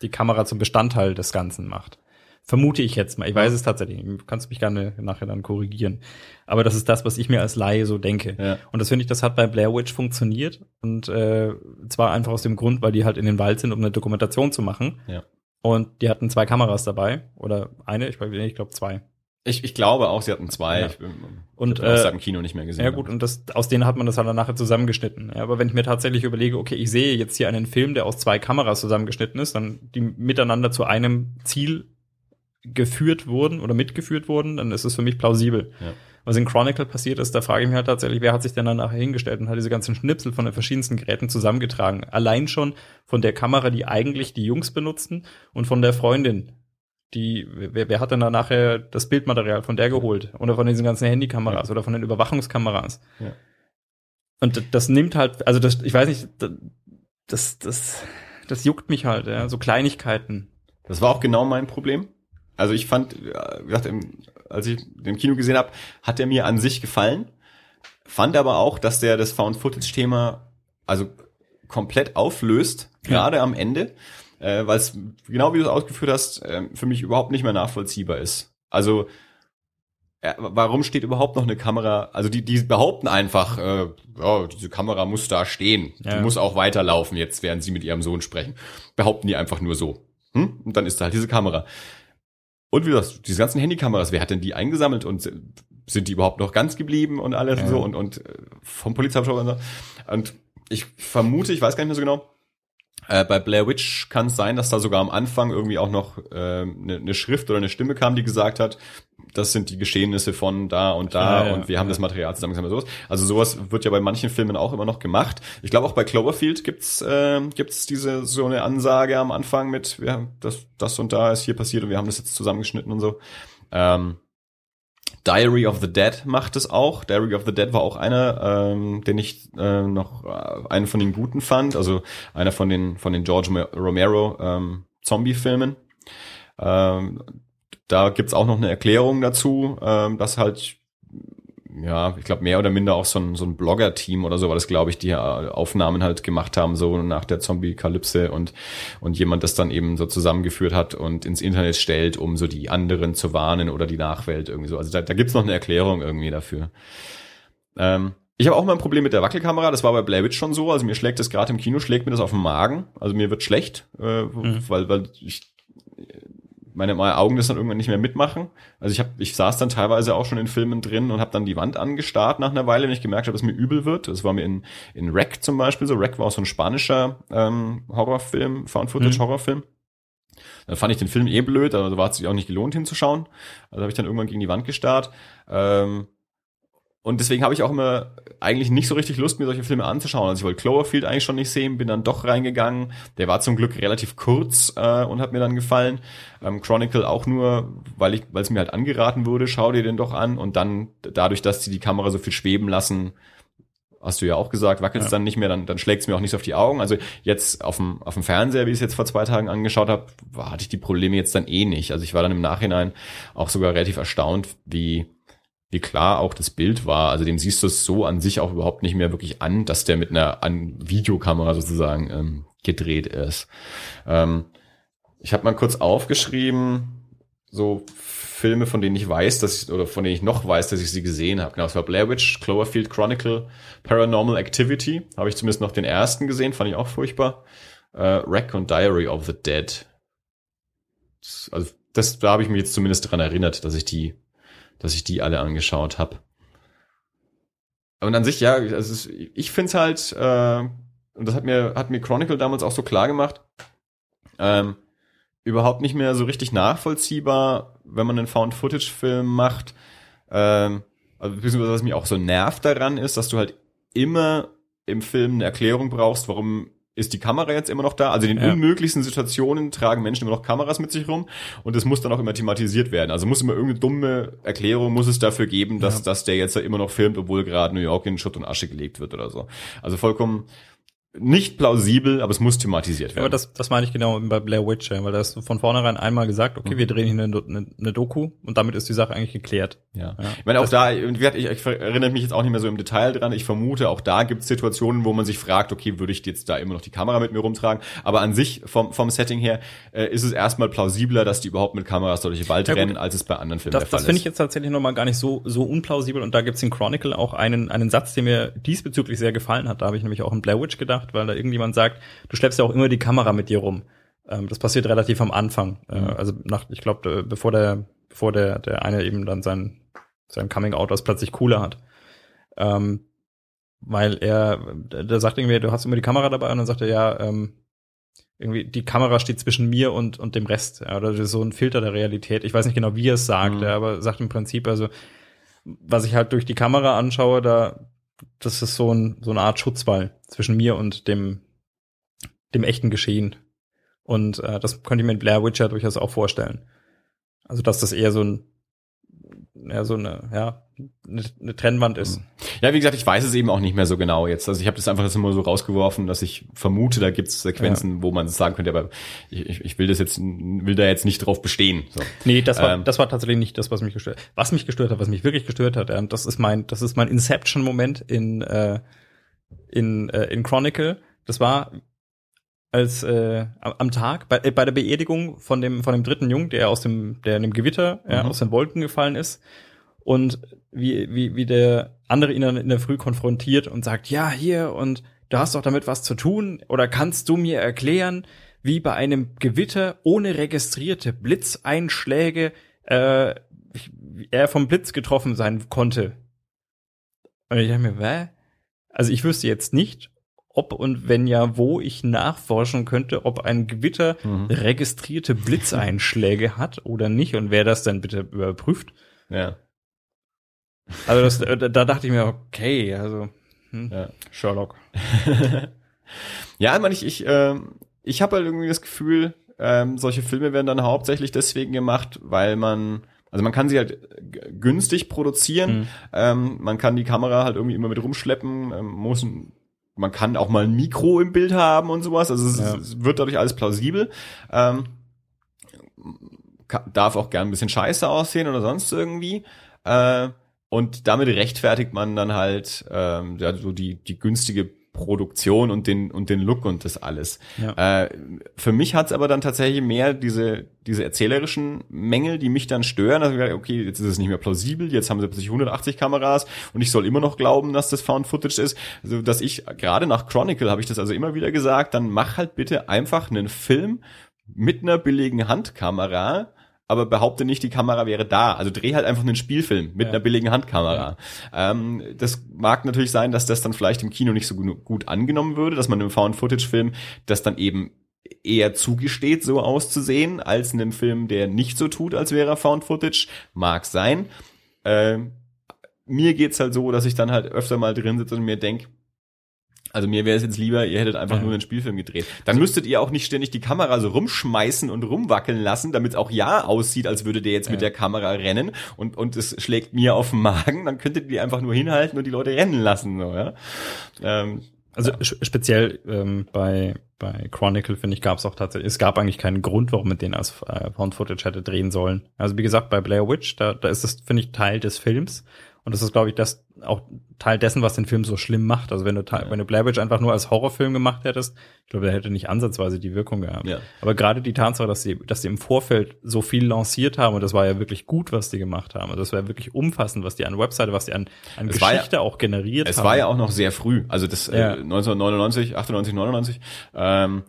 die Kamera zum Bestandteil des Ganzen macht. Vermute ich jetzt mal. Ich weiß es tatsächlich. Du kannst mich gerne nachher dann korrigieren. Aber das ist das, was ich mir als Laie so denke. Ja. Und das finde ich, das hat bei Blair Witch funktioniert. Und äh, zwar einfach aus dem Grund, weil die halt in den Wald sind, um eine Dokumentation zu machen. Ja. Und die hatten zwei Kameras dabei. Oder eine, ich, ich glaube zwei. Ich, ich glaube auch, sie hatten zwei. Ja. Ich, und ich äh, im Kino nicht mehr gesehen. Ja gut, und das, aus denen hat man das halt dann nachher zusammengeschnitten. Ja, aber wenn ich mir tatsächlich überlege, okay, ich sehe jetzt hier einen Film, der aus zwei Kameras zusammengeschnitten ist, dann die miteinander zu einem Ziel geführt wurden oder mitgeführt wurden, dann ist es für mich plausibel. Ja. Was in Chronicle passiert ist, da frage ich mich halt tatsächlich, wer hat sich denn dann nachher hingestellt und hat diese ganzen Schnipsel von den verschiedensten Geräten zusammengetragen. Allein schon von der Kamera, die eigentlich die Jungs benutzten und von der Freundin, die, wer, wer hat denn da nachher das Bildmaterial von der geholt? Oder von diesen ganzen Handykameras ja. oder von den Überwachungskameras? Ja. Und das nimmt halt, also das, ich weiß nicht, das, das, das juckt mich halt, ja, so Kleinigkeiten. Das war auch genau mein Problem. Also ich fand, wie gesagt, als ich den Kino gesehen habe, hat er mir an sich gefallen. Fand aber auch, dass der das Found-Footage-Thema also komplett auflöst, gerade ja. am Ende äh, weil es, genau wie du es ausgeführt hast, äh, für mich überhaupt nicht mehr nachvollziehbar ist. Also äh, warum steht überhaupt noch eine Kamera? Also die, die behaupten einfach, äh, oh, diese Kamera muss da stehen, ja. die muss auch weiterlaufen, jetzt während sie mit ihrem Sohn sprechen. Behaupten die einfach nur so. Hm? Und dann ist da halt diese Kamera. Und wie gesagt, diese ganzen Handykameras, wer hat denn die eingesammelt und sind die überhaupt noch ganz geblieben und alles ja. und so und, und äh, vom Polizeihubschrauber und so. Und ich vermute, ich weiß gar nicht mehr so genau, äh, bei Blair Witch kann es sein, dass da sogar am Anfang irgendwie auch noch eine äh, ne, ne Schrift oder eine Stimme kam, die gesagt hat, das sind die Geschehnisse von da und da ja, ja, und wir ja. haben das Material zusammengesammelt. Sowas. Also sowas wird ja bei manchen Filmen auch immer noch gemacht. Ich glaube auch bei Cloverfield gibt's äh, gibt's diese so eine Ansage am Anfang mit, ja, das, das und da ist hier passiert und wir haben das jetzt zusammengeschnitten und so. Ähm, Diary of the Dead macht es auch. Diary of the Dead war auch einer, ähm, den ich äh, noch äh, einen von den guten fand. Also einer von den von den George Romero ähm, Zombie-Filmen. Ähm, da gibt's auch noch eine Erklärung dazu, ähm, dass halt ja, ich glaube mehr oder minder auch so ein, so ein Blogger-Team oder so war das, glaube ich, die äh, Aufnahmen halt gemacht haben, so nach der Zombie-Kalypse und, und jemand das dann eben so zusammengeführt hat und ins Internet stellt, um so die anderen zu warnen oder die Nachwelt irgendwie so. Also da, da gibt's noch eine Erklärung irgendwie dafür. Ähm, ich habe auch mal ein Problem mit der Wackelkamera, das war bei Blair Witch schon so, also mir schlägt das gerade im Kino, schlägt mir das auf den Magen, also mir wird schlecht, äh, mhm. weil, weil ich meine, meine Augen das dann irgendwann nicht mehr mitmachen. Also ich habe, ich saß dann teilweise auch schon in Filmen drin und habe dann die Wand angestarrt nach einer Weile, wenn ich gemerkt habe, dass mir übel wird. Das war mir in in Wreck zum Beispiel so. Wreck war auch so ein spanischer ähm, Horrorfilm, Found-Footage-Horrorfilm. Mhm. Dann fand ich den Film eh blöd, also war es sich auch nicht gelohnt hinzuschauen. Also habe ich dann irgendwann gegen die Wand gestarrt. Ähm, und deswegen habe ich auch immer eigentlich nicht so richtig Lust, mir solche Filme anzuschauen. Also ich wollte Cloverfield eigentlich schon nicht sehen, bin dann doch reingegangen. Der war zum Glück relativ kurz äh, und hat mir dann gefallen. Ähm, Chronicle auch nur, weil ich, weil es mir halt angeraten wurde, schau dir den doch an. Und dann dadurch, dass die die Kamera so viel schweben lassen, hast du ja auch gesagt, wackelt es ja. dann nicht mehr, dann, dann schlägt es mir auch nicht so auf die Augen. Also jetzt auf dem, auf dem Fernseher, wie ich es jetzt vor zwei Tagen angeschaut habe, hatte ich die Probleme jetzt dann eh nicht. Also ich war dann im Nachhinein auch sogar relativ erstaunt, wie wie klar auch das Bild war. Also dem siehst du es so an sich auch überhaupt nicht mehr wirklich an, dass der mit einer an Videokamera sozusagen ähm, gedreht ist. Ähm, ich habe mal kurz aufgeschrieben, so Filme, von denen ich weiß, dass ich, oder von denen ich noch weiß, dass ich sie gesehen habe. Genau, es war Blair Witch, Cloverfield Chronicle, Paranormal Activity. Habe ich zumindest noch den ersten gesehen, fand ich auch furchtbar. Äh, Wreck und Diary of the Dead. Also das, da habe ich mich jetzt zumindest dran erinnert, dass ich die dass ich die alle angeschaut habe. Und an sich, ja, also ich finde es halt, äh, und das hat mir, hat mir Chronicle damals auch so klar gemacht, ähm, überhaupt nicht mehr so richtig nachvollziehbar, wenn man einen Found-Footage-Film macht. Ähm, also beziehungsweise was mich auch so nervt daran ist, dass du halt immer im Film eine Erklärung brauchst, warum ist die Kamera jetzt immer noch da? Also in den ja. unmöglichsten Situationen tragen Menschen immer noch Kameras mit sich rum und es muss dann auch immer thematisiert werden. Also muss immer irgendeine dumme Erklärung muss es dafür geben, dass, ja. dass der jetzt immer noch filmt, obwohl gerade New York in Schutt und Asche gelegt wird oder so. Also vollkommen nicht plausibel, aber es muss thematisiert werden. Aber das, das meine ich genau bei Blair Witch, weil da ist von vornherein einmal gesagt, okay, mhm. wir drehen hier eine, eine, eine, Doku und damit ist die Sache eigentlich geklärt. Ja. ja. Ich meine, auch das da, ich, ich erinnere mich jetzt auch nicht mehr so im Detail dran. Ich vermute, auch da gibt es Situationen, wo man sich fragt, okay, würde ich jetzt da immer noch die Kamera mit mir rumtragen? Aber an sich, vom, vom Setting her, äh, ist es erstmal plausibler, dass die überhaupt mit Kameras durch die Wald ja, rennen, als es bei anderen Filmen das, der Fall das ist. Das finde ich jetzt tatsächlich nochmal gar nicht so, so unplausibel und da gibt es in Chronicle auch einen, einen Satz, der mir diesbezüglich sehr gefallen hat. Da habe ich nämlich auch in Blair Witch gedacht, weil da irgendjemand sagt, du schleppst ja auch immer die Kamera mit dir rum. Ähm, das passiert relativ am Anfang. Äh, mhm. also nach, ich glaube, bevor der, bevor der, der eine eben dann sein, sein Coming Out was plötzlich cooler hat. Ähm, weil er, der sagt irgendwie, du hast immer die Kamera dabei und dann sagt er, ja, ähm, irgendwie, die Kamera steht zwischen mir und, und dem Rest. Ja, oder so ein Filter der Realität. Ich weiß nicht genau, wie er es sagt, mhm. ja, aber sagt im Prinzip, also, was ich halt durch die Kamera anschaue, da, das ist so, ein, so eine Art Schutzwall zwischen mir und dem, dem echten Geschehen. Und äh, das könnte ich mir in Blair Witcher durchaus auch vorstellen. Also dass das eher so ein ja, so eine, ja, eine, eine Trennwand ist. Ja, wie gesagt, ich weiß es eben auch nicht mehr so genau jetzt. Also ich habe das einfach jetzt immer so rausgeworfen, dass ich vermute, da gibt es Sequenzen, ja. wo man es sagen könnte, aber ich, ich will das jetzt, will da jetzt nicht drauf bestehen. So. Nee, das war, ähm, das war tatsächlich nicht das, was mich gestört hat. Was mich gestört hat, was mich wirklich gestört hat, äh, das ist mein, das ist mein Inception-Moment in, äh, in, äh, in Chronicle. Das war, als äh, am Tag bei, äh, bei der Beerdigung von dem von dem dritten Jungen, der aus dem der in dem Gewitter mhm. ja, aus den Wolken gefallen ist und wie wie wie der andere ihn dann in der Früh konfrontiert und sagt ja hier und du hast doch damit was zu tun oder kannst du mir erklären, wie bei einem Gewitter ohne registrierte Blitzeinschläge äh, er vom Blitz getroffen sein konnte. Und ich dachte mir, wä? Also ich wüsste jetzt nicht, ob und wenn ja, wo ich nachforschen könnte, ob ein Gewitter mhm. registrierte Blitzeinschläge hat oder nicht und wer das dann bitte überprüft. Ja. Also das, da, da dachte ich mir, okay, also hm, ja. Sherlock. [laughs] ja, ich meine, ich, ich, äh, ich habe halt irgendwie das Gefühl, ähm, solche Filme werden dann hauptsächlich deswegen gemacht, weil man Also man kann sie halt günstig produzieren. Mhm. Ähm, man kann die Kamera halt irgendwie immer mit rumschleppen. Ähm, muss, man kann auch mal ein Mikro im Bild haben und sowas. Also es, Ja. es wird dadurch alles plausibel. Ähm, ka- darf auch gern ein bisschen scheiße aussehen oder sonst irgendwie. Äh, und damit rechtfertigt man dann halt ähm, ja, so die, die günstige Produktion und den und den Look und das alles. Ja. Äh, für mich hat's aber dann tatsächlich mehr diese diese erzählerischen Mängel, die mich dann stören. Also okay, jetzt ist es nicht mehr plausibel, jetzt haben sie plötzlich 180 Kameras und ich soll immer noch glauben, dass das Found Footage ist. Also dass ich gerade nach Chronicle habe ich das also immer wieder gesagt, dann mach halt bitte einfach einen Film mit einer billigen Handkamera, aber behaupte nicht, die Kamera wäre da. Also dreh halt einfach einen Spielfilm mit Ja. einer billigen Handkamera. Ähm, das mag natürlich sein, dass das dann vielleicht im Kino nicht so gut, gut angenommen würde, dass man im Found-Footage-Film das dann eben eher zugesteht, so auszusehen, als in einem Film, der nicht so tut, als wäre er Found-Footage. Mag sein. Ähm, mir geht's halt so, dass ich dann halt öfter mal drin sitze und mir denk, also mir wäre es jetzt lieber, ihr hättet einfach Ja. nur einen Spielfilm gedreht. Dann müsstet ihr auch nicht ständig die Kamera so rumschmeißen und rumwackeln lassen, damit es auch ja aussieht, als würde der jetzt mit Ja. der Kamera rennen und, und es schlägt mir auf den Magen. Dann könntet ihr einfach nur hinhalten und die Leute rennen lassen. So, ja? ähm, Also sch- speziell ähm, bei bei Chronicle finde ich gab es auch tatsächlich es gab eigentlich keinen Grund, warum man den als äh, Found Footage hätte drehen sollen. Also wie gesagt bei Blair Witch da da ist das finde ich Teil des Films und das ist glaube ich das auch Teil dessen, was den Film so schlimm macht. Also wenn du Ja. wenn du Blair Witch einfach nur als Horrorfilm gemacht hättest, ich glaube, der hätte nicht ansatzweise die Wirkung gehabt. Ja. Aber gerade die Tatsache, dass sie dass sie im Vorfeld so viel lanciert haben und das war ja wirklich gut, was die gemacht haben. Also das war ja wirklich umfassend, was die an Webseite, was die an, an Es war ja- Geschichte auch generiert Es haben. war ja auch noch sehr früh, also das äh, 1999, 98, 99. Ähm,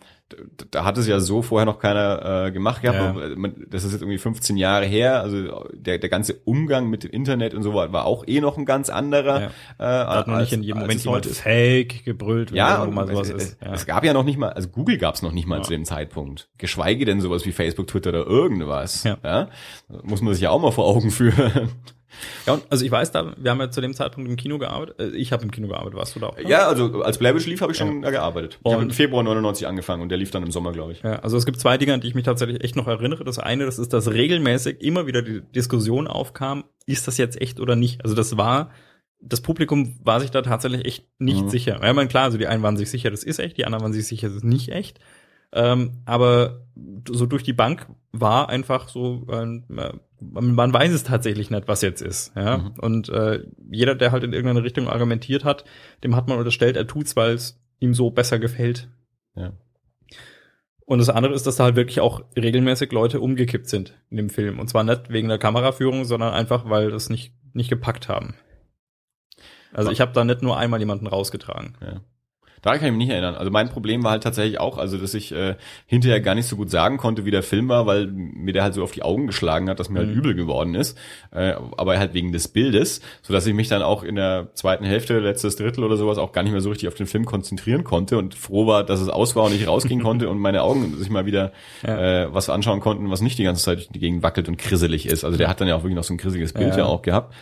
da hat es ja so vorher noch keiner äh, gemacht gehabt. Ja. Äh, man- Das ist jetzt irgendwie 15 Jahre her. Also der, der ganze Umgang mit dem Internet und so war, war auch eh noch ein ganz anderer. Ja. Äh, Da hat noch als- nicht in jedem Moment jemand ist. Fake gebrüllt, Ja, mal sowas es, ist. es, Ja. es gab ja noch nicht mal, also Google gab es noch nicht mal Ja. zu dem Zeitpunkt. Geschweige denn sowas wie Facebook, Twitter oder irgendwas. Ja. Muss man sich ja auch mal vor Augen führen. Ja, und also ich weiß da, wir haben ja zu dem Zeitpunkt im Kino gearbeitet. Äh, Ich habe im Kino gearbeitet, warst du da auch? Ja, also als Blairwitch lief, habe ich schon da gearbeitet. Ich habe im Februar 99 angefangen und der lief dann im Sommer, glaube ich. Ja, also es gibt zwei Dinge, an die ich mich tatsächlich echt noch erinnere. Das eine, das ist, dass regelmäßig immer wieder die Diskussion aufkam, ist das jetzt echt oder nicht? Also das war, das Publikum war sich da tatsächlich echt nicht Mhm. sicher. Ja, meine, klar, also die einen waren sich sicher, das ist echt, die anderen waren sich sicher, das ist nicht echt. Ähm, aber so durch die Bank war einfach so, äh, man, man weiß es tatsächlich nicht, was jetzt ist. Ja? Mhm. Und äh, jeder, der halt in irgendeine Richtung argumentiert hat, dem hat man unterstellt, er tut's, weil es ihm so besser gefällt. Ja. Und das andere ist, dass da halt wirklich auch regelmäßig Leute umgekippt sind in dem Film. Und zwar nicht wegen der Kameraführung, sondern einfach, weil das nicht, nicht gepackt haben. Also ich habe da nicht nur einmal jemanden rausgetragen. Ja. Daran kann ich mich nicht erinnern. Also mein Problem war halt tatsächlich auch, also dass ich äh, hinterher gar nicht so gut sagen konnte, wie der Film war, weil mir der halt so auf die Augen geschlagen hat, dass mir halt Mhm. übel geworden ist. Äh, aber halt wegen des Bildes, so dass ich mich dann auch in der zweiten Hälfte, letztes Drittel oder sowas, auch gar nicht mehr so richtig auf den Film konzentrieren konnte und froh war, dass es aus war und ich rausgehen [laughs] konnte und meine Augen sich mal wieder Ja. äh, was anschauen konnten, was nicht die ganze Zeit durch die Gegend wackelt und krisselig ist. Also der hat dann ja auch wirklich noch so ein krisseliges Bild Ja. ja auch gehabt.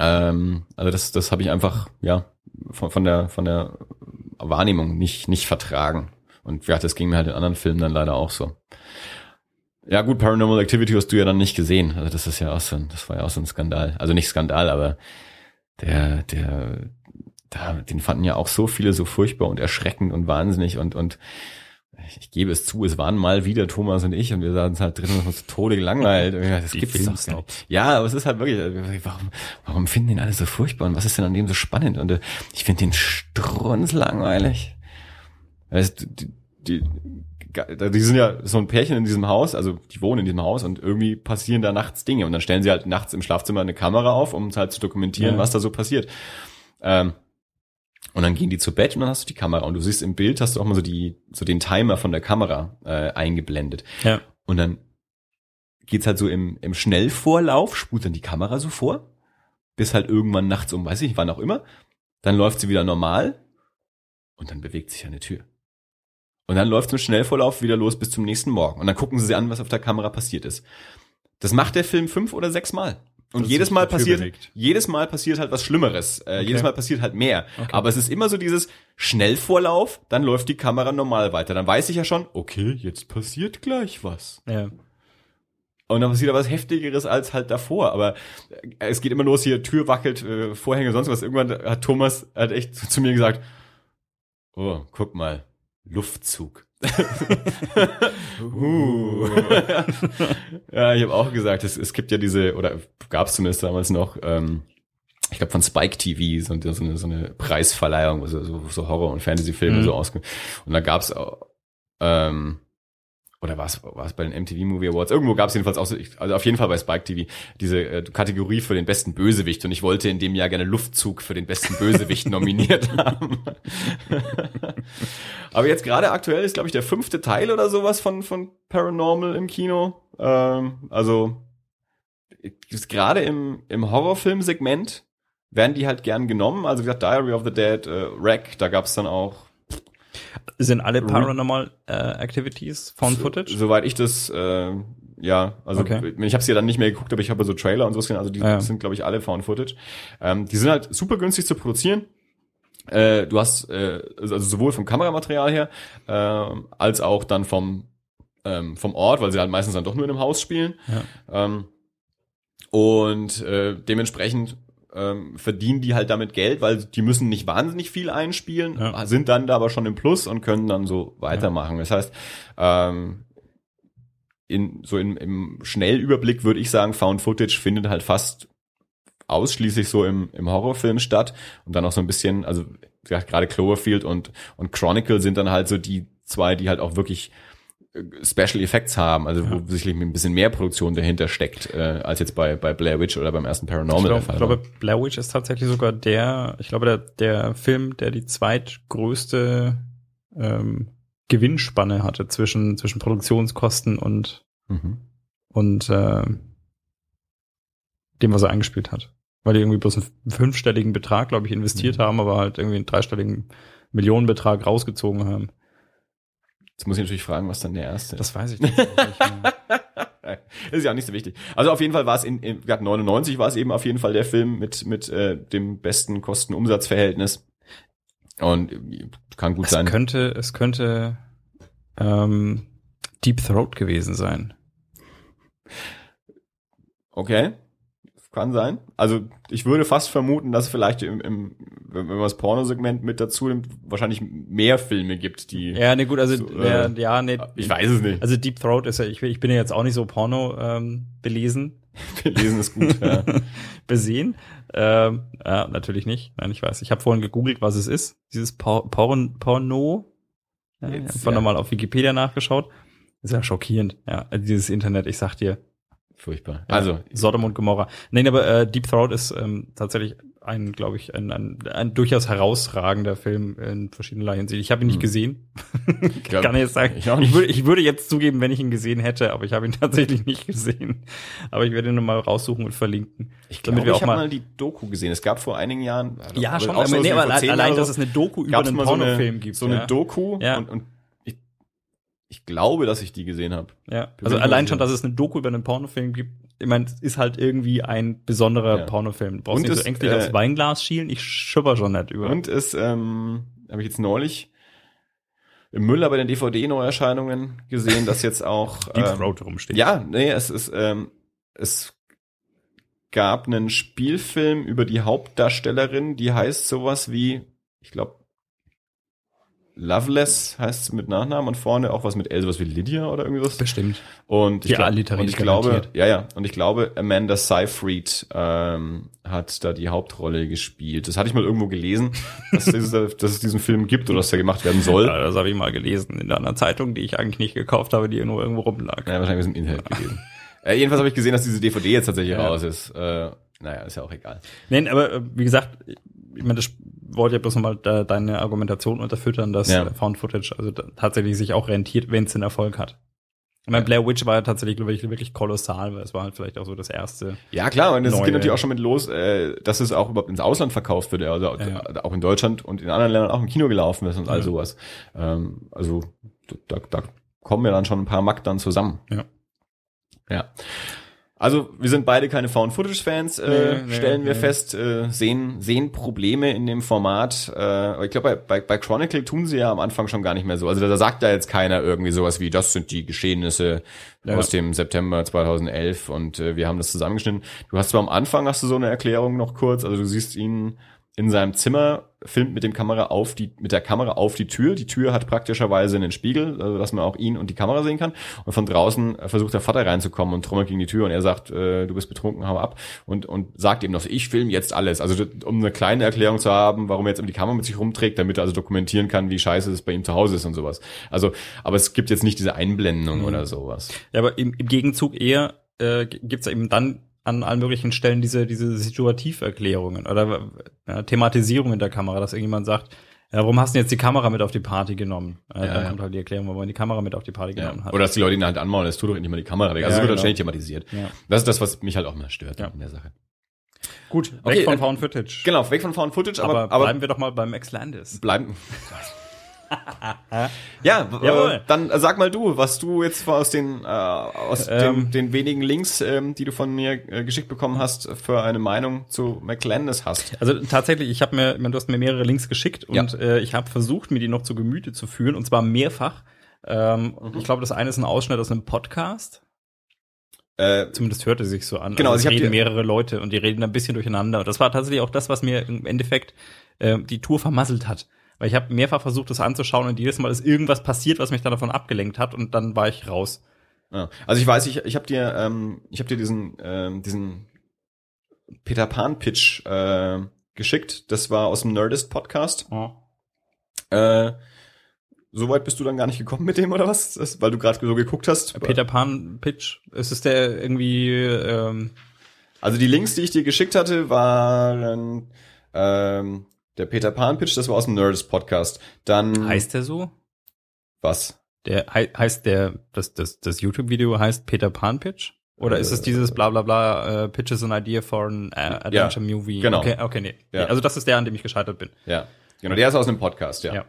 Ähm, also das, das habe ich einfach, ja, von, von der, von der Wahrnehmung nicht, nicht vertragen. Und ja, das ging mir halt in anderen Filmen dann leider auch so. Ja gut, Paranormal Activity hast du ja dann nicht gesehen. Also das ist ja auch so ein, das war ja auch so ein Skandal. Also nicht Skandal, aber der, der, da, den fanden ja auch so viele so furchtbar und erschreckend und wahnsinnig und, und ich gebe es zu, es waren mal wieder Thomas und ich und wir saßen halt drin und uns zu Tode gelangweilt. Das Die gibt's doch nicht. Ja, aber es ist halt wirklich, äh, warum, warum finden den alle so furchtbar und was ist denn an dem so spannend? Und äh, ich finde den strunzlangweilig. Weißt, du, die, die, die sind ja so ein Pärchen in diesem Haus, also die wohnen in diesem Haus und irgendwie passieren da nachts Dinge und dann stellen sie halt nachts im Schlafzimmer eine Kamera auf, um es halt zu dokumentieren, Ja. was da so passiert. Ähm, und dann gehen die zu Bett und dann hast du die Kamera und du siehst im Bild hast du auch mal so die so den Timer von der Kamera äh, eingeblendet Ja. und dann geht's halt so im, im Schnellvorlauf, spult dann die Kamera so vor, bis halt irgendwann nachts um, weiß ich wann auch immer, dann läuft sie wieder normal und dann bewegt sich eine Tür. Und dann läuft im Schnellvorlauf wieder los bis zum nächsten Morgen. Und dann gucken sie sich an, was auf der Kamera passiert ist. Das macht der Film fünf oder sechs Mal. Und jedes Mal passiert, bewegt. jedes Mal passiert halt was Schlimmeres. Äh, Okay. Jedes Mal passiert halt mehr. Okay. Aber es ist immer so dieses Schnellvorlauf, dann läuft die Kamera normal weiter. Dann weiß ich ja schon, okay, jetzt passiert gleich was. Ja. Und dann passiert da was Heftigeres als halt davor. Aber äh, es geht immer los, hier Tür wackelt, äh, Vorhänge, sonst was. Irgendwann hat Thomas hat echt zu mir gesagt, oh, guck mal, Luftzug. Uh. ja, ich habe auch gesagt, es, es gibt ja diese, oder gab es zumindest damals noch, ähm, ich glaube von Spike TV, so, so, eine, so eine Preisverleihung, wo so, so Horror- und Fantasy-Filme Mhm. so ausge... Und da gab's auch, ähm, oder war es war es bei den MTV Movie Awards? Irgendwo gab es jedenfalls auch, also auf jeden Fall bei Spike TV, diese äh, Kategorie für den besten Bösewicht. Und ich wollte in dem Jahr gerne Luftzug für den besten Bösewicht [laughs] nominiert haben. Aber jetzt gerade aktuell ist, glaube ich, der fünfte Teil oder sowas von, von Paranormal im Kino. Ähm, also gerade im, im Horrorfilm-Segment werden die halt gern genommen. Also wie gesagt, Diary of the Dead, äh, Wreck, da gab's dann auch Sind alle Paranormal äh, Activities Found So- Footage? Soweit ich das, äh, ja, also Okay. ich habe sie ja dann nicht mehr geguckt, aber ich habe so Trailer und sowas gesehen, also die Ah, ja. sind, glaube ich, alle Found Footage. Ähm, die sind halt super günstig zu produzieren. Äh, du hast äh, also sowohl vom Kameramaterial her, äh, als auch dann vom, ähm, vom Ort, weil sie halt meistens dann doch nur in einem Haus spielen. Ja. Ähm, und äh, dementsprechend ähm, verdienen die halt damit Geld, weil die müssen nicht wahnsinnig viel einspielen, Ja. sind dann da aber schon im Plus und können dann so weitermachen. Das heißt, ähm, in, so in, im Schnellüberblick würde ich sagen, Found Footage findet halt fast ausschließlich so im, im Horrorfilm statt und dann auch so ein bisschen, also gerade Cloverfield und, und Chronicle sind dann halt so die zwei, die halt auch wirklich Special Effects haben, also wo sicherlich ein bisschen mehr Produktion dahinter steckt, äh, als jetzt bei, bei Blair Witch oder beim ersten Ich Paranormal glaube, der Fall ich glaube, Blair Witch ist tatsächlich sogar der, ich glaube, der, der Film, der die zweitgrößte ähm, Gewinnspanne hatte zwischen, zwischen Produktionskosten und. Mhm. und äh, dem, was er eingespielt hat. Weil die irgendwie bloß einen fünfstelligen Betrag, glaube ich, investiert Mhm. haben, aber halt irgendwie einen dreistelligen Millionenbetrag rausgezogen haben. Jetzt muss ich natürlich fragen, was dann der erste ist. Das weiß ich nicht. [laughs] Das ist ja auch nicht so wichtig. Also auf jeden Fall war es in, in ja, 99 war es eben auf jeden Fall der Film mit mit äh, dem besten Kosten-Umsatz-Verhältnis. Und äh, kann gut es sein. könnte, es könnte ähm, Deep Throat gewesen sein. Okay. Kann sein. Also ich würde fast vermuten, dass es vielleicht im, im wenn man das Pornosegment mit dazu nimmt, wahrscheinlich mehr Filme gibt, die Ja, nee, gut, also So, ja, äh, ja, nee. ich weiß es nicht. Also Deep Throat ist ja, ich, ich bin ja jetzt auch nicht so Porno ähm, belesen, Lesen ist gut. ja. [laughs] besehen. Ähm, ja, natürlich nicht. Nein, ich weiß. Ich habe vorhin gegoogelt, was es ist. Dieses Por Porn Porno. Ja, ich Jetzt, habe vorhin ja. nochmal auf Wikipedia nachgeschaut. Ist ja schockierend. Ja, also dieses Internet, ich sag dir. Furchtbar. Ja, Also Sodom und Gomorra. Nein, aber äh, Deep Throat ist ähm, tatsächlich ein, glaube ich, ein, ein, ein durchaus herausragender Film in verschiedenerlei Hinsicht. Ich habe ihn nicht Hm. gesehen. glaub, [laughs] Kann ich jetzt sagen. ich Ich, würde, ich würde jetzt zugeben, wenn ich ihn gesehen hätte, aber ich habe ihn [laughs] tatsächlich nicht gesehen. Aber ich werde ihn nochmal raussuchen und verlinken. ich glaube, ich habe mal- mal die Doku gesehen. Es gab vor einigen Jahren Ja, schon. auch Aber, sowas nee, aber allein, Jahren dass so, es eine Doku über einen mal so eine, Pornofilm gibt. so eine ja. Doku Ja. und, und ich, glaube, dass ich die gesehen habe. Ja, also allein schon, dass es eine Doku über einen Pornofilm gibt, ich meine, es ist halt irgendwie ein besonderer Ja. Pornofilm. Du brauchst Und nicht so es, ängstlich äh, aufs Weinglas schielen, ich schipper schon nicht über. Und es ähm, habe ich jetzt neulich im Müller bei den DVD-Neuerscheinungen gesehen, dass jetzt auch [laughs] Deep ähm, Throat rumsteht. Ja, nee, es ist ähm, es gab einen Spielfilm über die Hauptdarstellerin, die heißt sowas wie, ich glaube, Loveless heißt es mit Nachnamen und vorne auch was mit L, sowas wie Lydia oder irgendwie was. Bestimmt. Und ich, Die glaub, und ich glaube, ja, ja, und ich glaube, Amanda Seyfried ähm, hat da die Hauptrolle gespielt. Das hatte ich mal irgendwo gelesen, [laughs] dass, es, dass es diesen Film gibt oder dass der gemacht werden soll. Ja, das habe ich mal gelesen in einer Zeitung, die ich eigentlich nicht gekauft habe, die nur irgendwo rumlag. Ja, wahrscheinlich ist im Internet gewesen. [laughs] Äh, jedenfalls habe ich gesehen, dass diese DVD jetzt tatsächlich Ja. raus ist. Äh, naja, ist ja auch egal. Nein, aber äh, wie gesagt, ich meine, das wollte ja bloß nochmal da, deine Argumentation unterfüttern, dass Ja. äh, Found Footage also tatsächlich sich auch rentiert, wenn es den Erfolg hat. Ich meine, Blair Witch war ja tatsächlich wirklich, wirklich kolossal, weil es war halt vielleicht auch so das erste. Ja, klar, und Neue- geht natürlich auch schon mit los, äh, dass es auch überhaupt ins Ausland verkauft wird, also Ja. auch in Deutschland und in anderen Ländern auch im Kino gelaufen ist und all Ja. sowas. Ähm, also da, da kommen ja dann schon ein paar Markt dann zusammen. Ja. Ja. Also wir sind beide keine Found-Footage-Fans, äh, Nee, nee, stellen wir nee. fest, äh, sehen, sehen Probleme in dem Format. Äh, ich glaube, bei, bei, bei Chronicle tun sie ja am Anfang schon gar nicht mehr so. Also da sagt ja jetzt keiner irgendwie sowas wie, das sind die Geschehnisse Ja. aus dem September 2011 und äh, wir haben das zusammengeschnitten. Du hast zwar am Anfang, hast du so eine Erklärung noch kurz, also du siehst ihn in seinem Zimmer, filmt mit dem Kamera auf die, mit der Kamera auf die Tür. Die Tür hat praktischerweise einen Spiegel, also dass man auch ihn und die Kamera sehen kann. Und von draußen äh, versucht der Vater reinzukommen und trommelt gegen die Tür und er sagt, äh, du bist betrunken, hau ab. Und, und sagt ihm noch, ich filme jetzt alles. Also um eine kleine Erklärung zu haben, warum er jetzt immer die Kamera mit sich rumträgt, damit er also dokumentieren kann, wie scheiße es bei ihm zu Hause ist und sowas. Also, aber es gibt jetzt nicht diese Einblendung Mhm. oder sowas. Ja, aber im, im Gegenzug eher äh, gibt's eben dann an allen möglichen Stellen diese, diese Situativerklärungen oder äh, Thematisierungen der Kamera, dass irgendjemand sagt, ja, warum hast du jetzt die Kamera mit auf die Party genommen? Ja, dann ja. kommt halt die Erklärung, warum man die Kamera mit auf die Party Ja. genommen hat. Oder dass die Leute ihn halt anmachen, das tut doch nicht mal die Kamera. weg. Also Ja, es wird halt genau. ständig thematisiert. ja. Das ist das, was mich halt auch immer stört Ja. in der Sache. Gut, weg Okay, von äh, Found Footage. Genau, weg von Found Footage, aber, aber, aber bleiben wir doch mal beim Ex-Landis. bleiben. [laughs] [laughs] ja, äh, dann sag mal du, was du jetzt aus den äh, aus Ähm. den, den wenigen Links, ähm, die du von mir äh, geschickt bekommen hast, für eine Meinung zu McLandis hast. Also tatsächlich, ich habe mir, du hast mir mehrere Links geschickt Ja. und äh, ich habe versucht, mir die noch zu Gemüte zu führen und zwar mehrfach. Ähm, Mhm. Ich glaube, das eine ist ein Ausschnitt aus einem Podcast. Äh, Zumindest hörte sich so an. Genau, also es reden mehrere Leute und die reden ein bisschen durcheinander. Und das war tatsächlich auch das, was mir im Endeffekt äh, die Tour vermasselt hat. Weil ich habe mehrfach versucht, das anzuschauen und jedes Mal ist irgendwas passiert, was mich dann davon abgelenkt hat und dann war ich raus. ja. Also ich weiß, ich, ich habe dir, ähm, ich habe dir diesen ähm, diesen Peter Pan Pitch äh, geschickt. Das war aus dem Nerdist Podcast. Oh. Äh, Soweit bist du dann gar nicht gekommen mit dem oder was? Das, weil du gerade so geguckt hast. Peter Pan Pitch, ist es der irgendwie ähm, Also die Links, die ich dir geschickt hatte, waren ähm, der Peter Pan Pitch, das war aus dem Nerdist Podcast. Dann heißt der so? was? Der hei heißt der das das das YouTube Video heißt Peter Pan Pitch oder ist es dieses bla bla bla äh, Pitches an idea for an äh, adventure movie? genau. Okay, okay, nee. Ja. Also das ist der, an dem ich gescheitert bin. Ja, genau. Der ist aus einem Podcast, ja. Ja.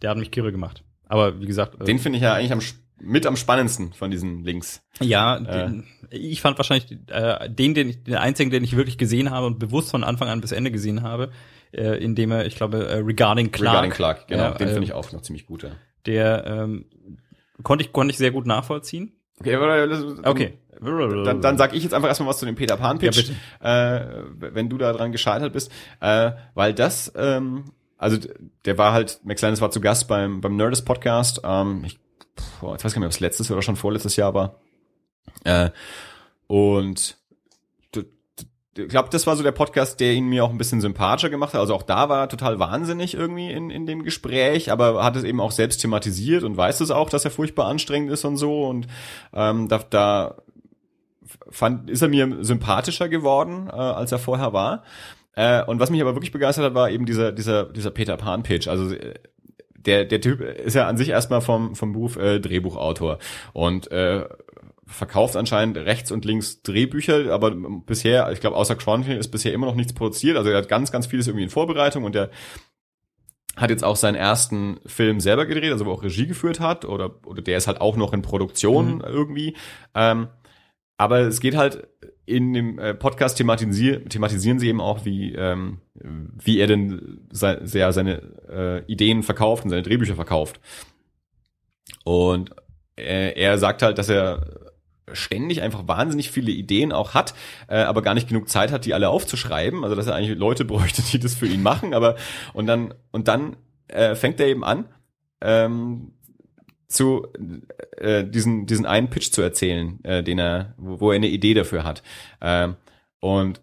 Der hat mich kirre gemacht. Aber wie gesagt, äh, Den finde ich ja eigentlich am, mit am spannendsten von diesen Links. ja, Äh. den, ich fand wahrscheinlich äh, den, den ich, den einzigen, den ich wirklich gesehen habe und bewusst von Anfang an bis Ende gesehen habe, äh, indem er, ich glaube, äh, Regarding Clark, Regarding Clark, genau. Ja, den äh, finde ich auch noch ziemlich gut, ja. der ähm, konnte ich konnte ich sehr gut nachvollziehen. Okay, Okay. Dann, dann sag ich jetzt einfach erstmal was zu dem Peter Pan Pitch, Ja, äh, wenn du da dran gescheitert bist, äh, weil das, ähm, also der war halt, Max Landis war zu Gast beim beim Nerdist Podcast, ähm, ich, boah, jetzt weiß ich gar nicht mehr, ob es letztes oder schon vorletztes Jahr war, äh, und ich glaube, das war so der Podcast, der ihn mir auch ein bisschen sympathischer gemacht hat. Also auch da war er total wahnsinnig irgendwie in, in dem Gespräch, aber hat es eben auch selbst thematisiert und weiß es auch, dass er furchtbar anstrengend ist und so. Und ähm, da, da fand, ist er mir sympathischer geworden, äh, als er vorher war. Äh, und was mich aber wirklich begeistert hat, war eben dieser, dieser, dieser Peter Pan-Pitch. Also äh, der, der Typ ist ja an sich erstmal vom, vom Beruf äh, Drehbuchautor und äh, verkauft anscheinend rechts und links Drehbücher, aber bisher, ich glaube, außer Chronicle ist bisher immer noch nichts produziert. Also er hat ganz, ganz vieles irgendwie in Vorbereitung und er hat jetzt auch seinen ersten Film selber gedreht, also wo er auch Regie geführt hat oder, oder der ist halt auch noch in Produktion Mhm. irgendwie. Ähm, aber es geht halt in dem äh, Podcast thematisier thematisieren sie eben auch, wie, ähm, wie er denn se sehr seine äh, Ideen verkauft und seine Drehbücher verkauft. Und äh, er sagt halt, dass er ständig einfach wahnsinnig viele Ideen auch hat, äh, aber gar nicht genug Zeit hat, die alle aufzuschreiben. Also dass er eigentlich Leute [laughs] bräuchte, die das für ihn machen. Aber und dann und dann äh, fängt er eben an, ähm, zu äh, diesen diesen einen Pitch zu erzählen, äh, den er, wo, wo er eine Idee dafür hat. Ähm, und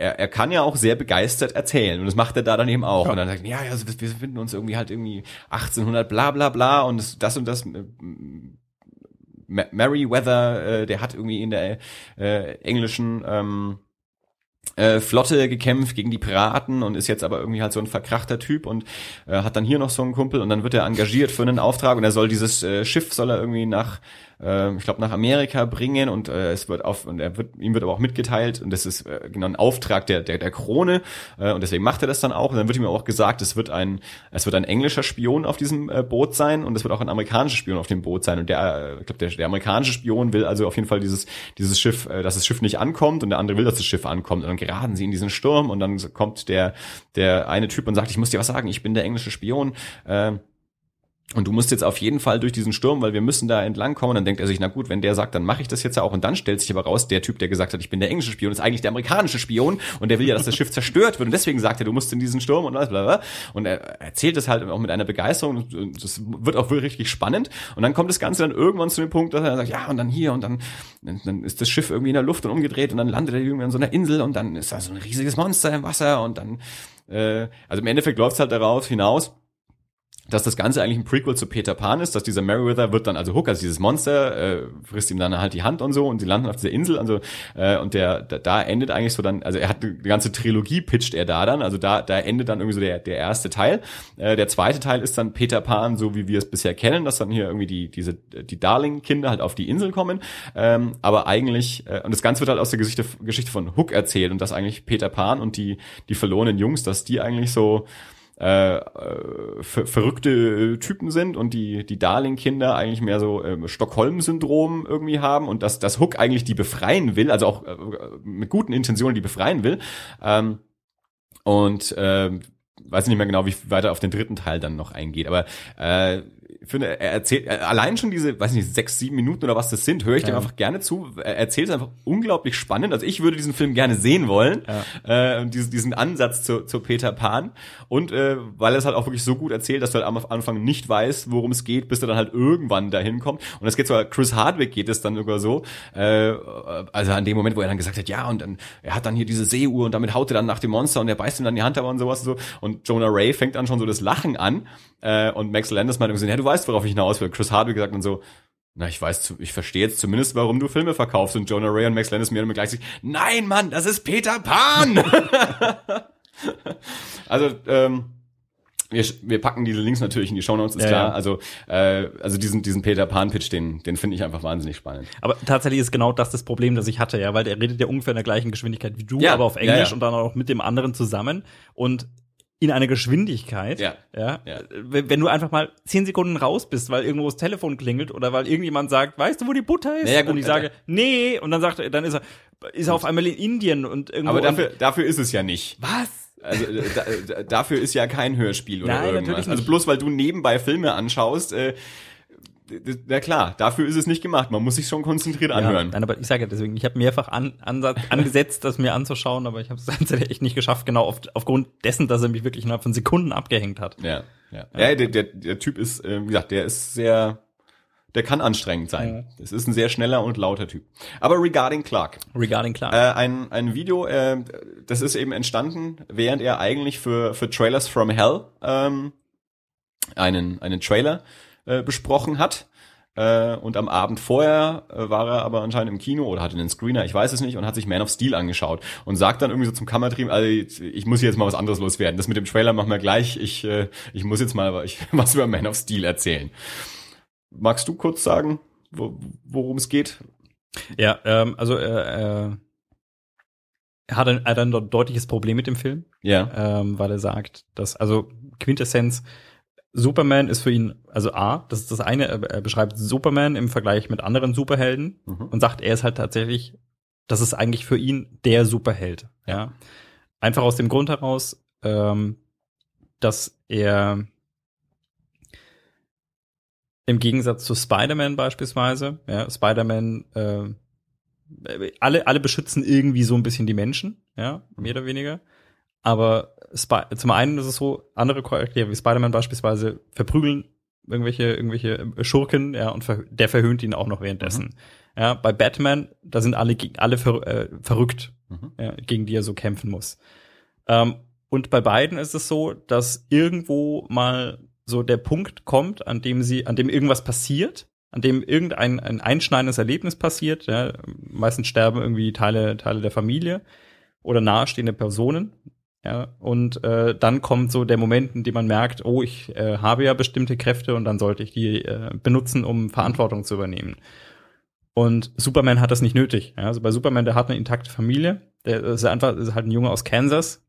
er, er kann ja auch sehr begeistert erzählen und das macht er da dann eben auch. Ja. Und dann sagt er, ja, ja, also wir wir finden uns irgendwie halt irgendwie 1800 bla bla bla und das, das und das äh, Merryweather, äh, der hat irgendwie in der äh, englischen ähm, äh, Flotte gekämpft gegen die Piraten und ist jetzt aber irgendwie halt so ein verkrachter Typ und äh, hat dann hier noch so einen Kumpel und dann wird er engagiert für einen Auftrag und er soll dieses äh, Schiff soll er irgendwie nach äh, ich glaube, nach Amerika bringen und äh, es wird auf und er wird ihm wird aber auch mitgeteilt und das ist äh, genau ein Auftrag der der, der Krone äh, und deswegen macht er das dann auch. Und dann wird ihm auch gesagt, es wird ein es wird ein englischer Spion auf diesem äh, Boot sein und es wird auch ein amerikanischer Spion auf dem Boot sein. Und der äh, ich glaube der, der amerikanische Spion will also auf jeden Fall dieses dieses Schiff, äh, dass das Schiff nicht ankommt und der andere will, dass das Schiff ankommt. Und dann geraten sie in diesen Sturm und dann kommt der der eine Typ und sagt, ich muss dir was sagen, ich bin der englische Spion. Äh, und du musst jetzt auf jeden Fall durch diesen Sturm, weil wir müssen da entlang kommen. Dann denkt er sich, na gut, wenn der sagt, dann mache ich das jetzt ja auch. Und dann stellt sich aber raus, der Typ, der gesagt hat, ich bin der englische Spion, ist eigentlich der amerikanische Spion und der will ja, dass das Schiff [laughs] zerstört wird. Und deswegen sagt er, du musst in diesen Sturm und bla bla. Und er erzählt das halt auch mit einer Begeisterung. Das wird auch wirklich richtig spannend. Und dann kommt das Ganze dann irgendwann zu dem Punkt, dass er sagt, ja, und dann hier und dann, dann ist das Schiff irgendwie in der Luft und umgedreht und dann landet er irgendwie an so einer Insel und dann ist da so ein riesiges Monster im Wasser und dann, äh, also im Endeffekt läuft es halt darauf hinaus, dass das Ganze eigentlich ein Prequel zu Peter Pan ist, dass dieser Meriwether wird dann, also Hook, also dieses Monster, äh, frisst ihm dann halt die Hand und so und sie landen auf dieser Insel, also äh, und der da, da endet eigentlich so dann, also er hat eine ganze Trilogie pitcht er da dann, also da da endet dann irgendwie so der der erste Teil. Äh, der zweite Teil ist dann Peter Pan, so wie wir es bisher kennen, dass dann hier irgendwie die diese die Darling-Kinder halt auf die Insel kommen, ähm, aber eigentlich äh, und das Ganze wird halt aus der Geschichte Geschichte von Hook erzählt und dass eigentlich Peter Pan und die die verlorenen Jungs, dass die eigentlich so äh, äh ver verrückte Typen sind und die die Darling-Kinder eigentlich mehr so äh, Stockholm-Syndrom irgendwie haben und dass das Hook eigentlich die befreien will, also auch äh, mit guten Intentionen die befreien will. Ähm, und äh, weiß nicht mehr genau, wie weiter auf den dritten Teil dann noch eingeht, aber äh, finde, er erzählt, äh, allein schon diese, weiß nicht, sechs, sieben Minuten oder was das sind, höre ich ja. dem einfach gerne zu. Er erzählt es einfach unglaublich spannend. Also ich würde diesen Film gerne sehen wollen. Ja. Äh, diesen, diesen Ansatz zu, zu Peter Pan. Und äh, weil er es halt auch wirklich so gut erzählt, dass du halt am Anfang nicht weißt, worum es geht, bis er dann halt irgendwann dahin kommt. Und es geht so, Chris Hardwick geht es dann sogar so. Äh, also an dem Moment, wo er dann gesagt hat, ja, und dann, er hat dann hier diese Seeuhr und damit haut er dann nach dem Monster und er beißt ihm dann die Hand aber und sowas und so. Und Jonah Ray fängt dann schon so das Lachen an. Äh, und Max Landis meinte ja, du weißt, worauf ich hinaus will. Chris Hardwick gesagt und so, na, ich weiß, ich verstehe jetzt zumindest, warum du Filme verkaufst. Und Jonah Ray und Max Landis mir immer gleich sich, nein, Mann, das ist Peter Pan! [laughs] also, ähm, wir, wir packen diese Links natürlich in die Shownotes, ist ja, klar. Ja. Also, äh, also diesen, diesen Peter Pan-Pitch, den, den finde ich einfach wahnsinnig spannend. Aber tatsächlich ist genau das das Problem, das ich hatte, ja, weil der redet ja ungefähr in der gleichen Geschwindigkeit wie du, ja, aber auf Englisch und dann auch mit dem anderen zusammen. Und in einer Geschwindigkeit. Ja. ja. ja. Wenn du einfach mal zehn Sekunden raus bist, weil irgendwo das Telefon klingelt oder weil irgendjemand sagt, weißt du, wo die Butter ist? Naja, gut, und ich sage, nee, und dann sagt er, dann ist er, ist er auf einmal in Indien und irgendwo. Aber dafür, dafür ist es ja nicht. Was? Also da, dafür ist ja kein Hörspiel oder Nein, irgendwas. Natürlich nicht. Also bloß weil du nebenbei Filme anschaust, äh, na klar, dafür ist es nicht gemacht. Man muss sich schon konzentriert anhören. Ja, nein, aber ich sage ja deswegen, ich habe mehrfach an, ansatz, [laughs] angesetzt, das mir anzuschauen, aber ich habe es [laughs] tatsächlich echt nicht geschafft, genau auf, aufgrund dessen, dass er mich wirklich innerhalb von Sekunden abgehängt hat. Ja, ja. Ja, ja der, der, der Typ ist, äh, wie gesagt, der ist sehr, der kann anstrengend sein. Ja. Es ist ein sehr schneller und lauter Typ. Aber Regarding Clark. Regarding Clark. Äh, ein, ein Video, äh, das ist eben entstanden, während er eigentlich für, für Trailers from Hell ähm, einen, einen Trailer äh, besprochen hat. Äh, und am Abend vorher äh, war er aber anscheinend im Kino oder hatte einen Screener, ich weiß es nicht, und hat sich Man of Steel angeschaut und sagt dann irgendwie so zum Kammerteam, also ich muss jetzt mal was anderes loswerden. Das mit dem Trailer machen wir gleich. Ich, äh, ich muss jetzt mal [laughs] was über Man of Steel erzählen. Magst du kurz sagen, wo, worum es geht? Ja, ähm, also äh, äh, er hat ein, er hat ein deutliches Problem mit dem Film. Ja. Ähm, weil er sagt, dass, also Quintessenz, Superman ist für ihn, also A, das ist das eine, er beschreibt Superman im Vergleich mit anderen Superhelden mhm. und sagt, er ist halt tatsächlich, das ist eigentlich für ihn der Superheld. Ja. Einfach aus dem Grund heraus, ähm, dass er im Gegensatz zu Spider-Man beispielsweise, ja, Spider-Man, äh, alle, alle beschützen irgendwie so ein bisschen die Menschen, ja, mehr oder weniger. Aber Sp zum einen ist es so, andere Charaktere wie Spider-Man beispielsweise verprügeln irgendwelche, irgendwelche Schurken, ja, und ver der verhöhnt ihn auch noch währenddessen. Mhm. Ja, bei Batman, da sind alle, alle ver äh, verrückt, mhm. ja, gegen die er so kämpfen muss. Ähm, und bei beiden ist es so, dass irgendwo mal so der Punkt kommt, an dem sie, an dem irgendwas passiert, an dem irgendein ein einschneidendes Erlebnis passiert. Ja, meistens sterben irgendwie Teile, Teile der Familie oder nahestehende Personen. Ja, und äh, dann kommt so der Moment, in dem man merkt, oh, ich äh, habe ja bestimmte Kräfte und dann sollte ich die äh, benutzen, um Verantwortung zu übernehmen. Und Superman hat das nicht nötig. Ja, also bei Superman, der hat eine intakte Familie. Der ist einfach ist halt ein Junge aus Kansas.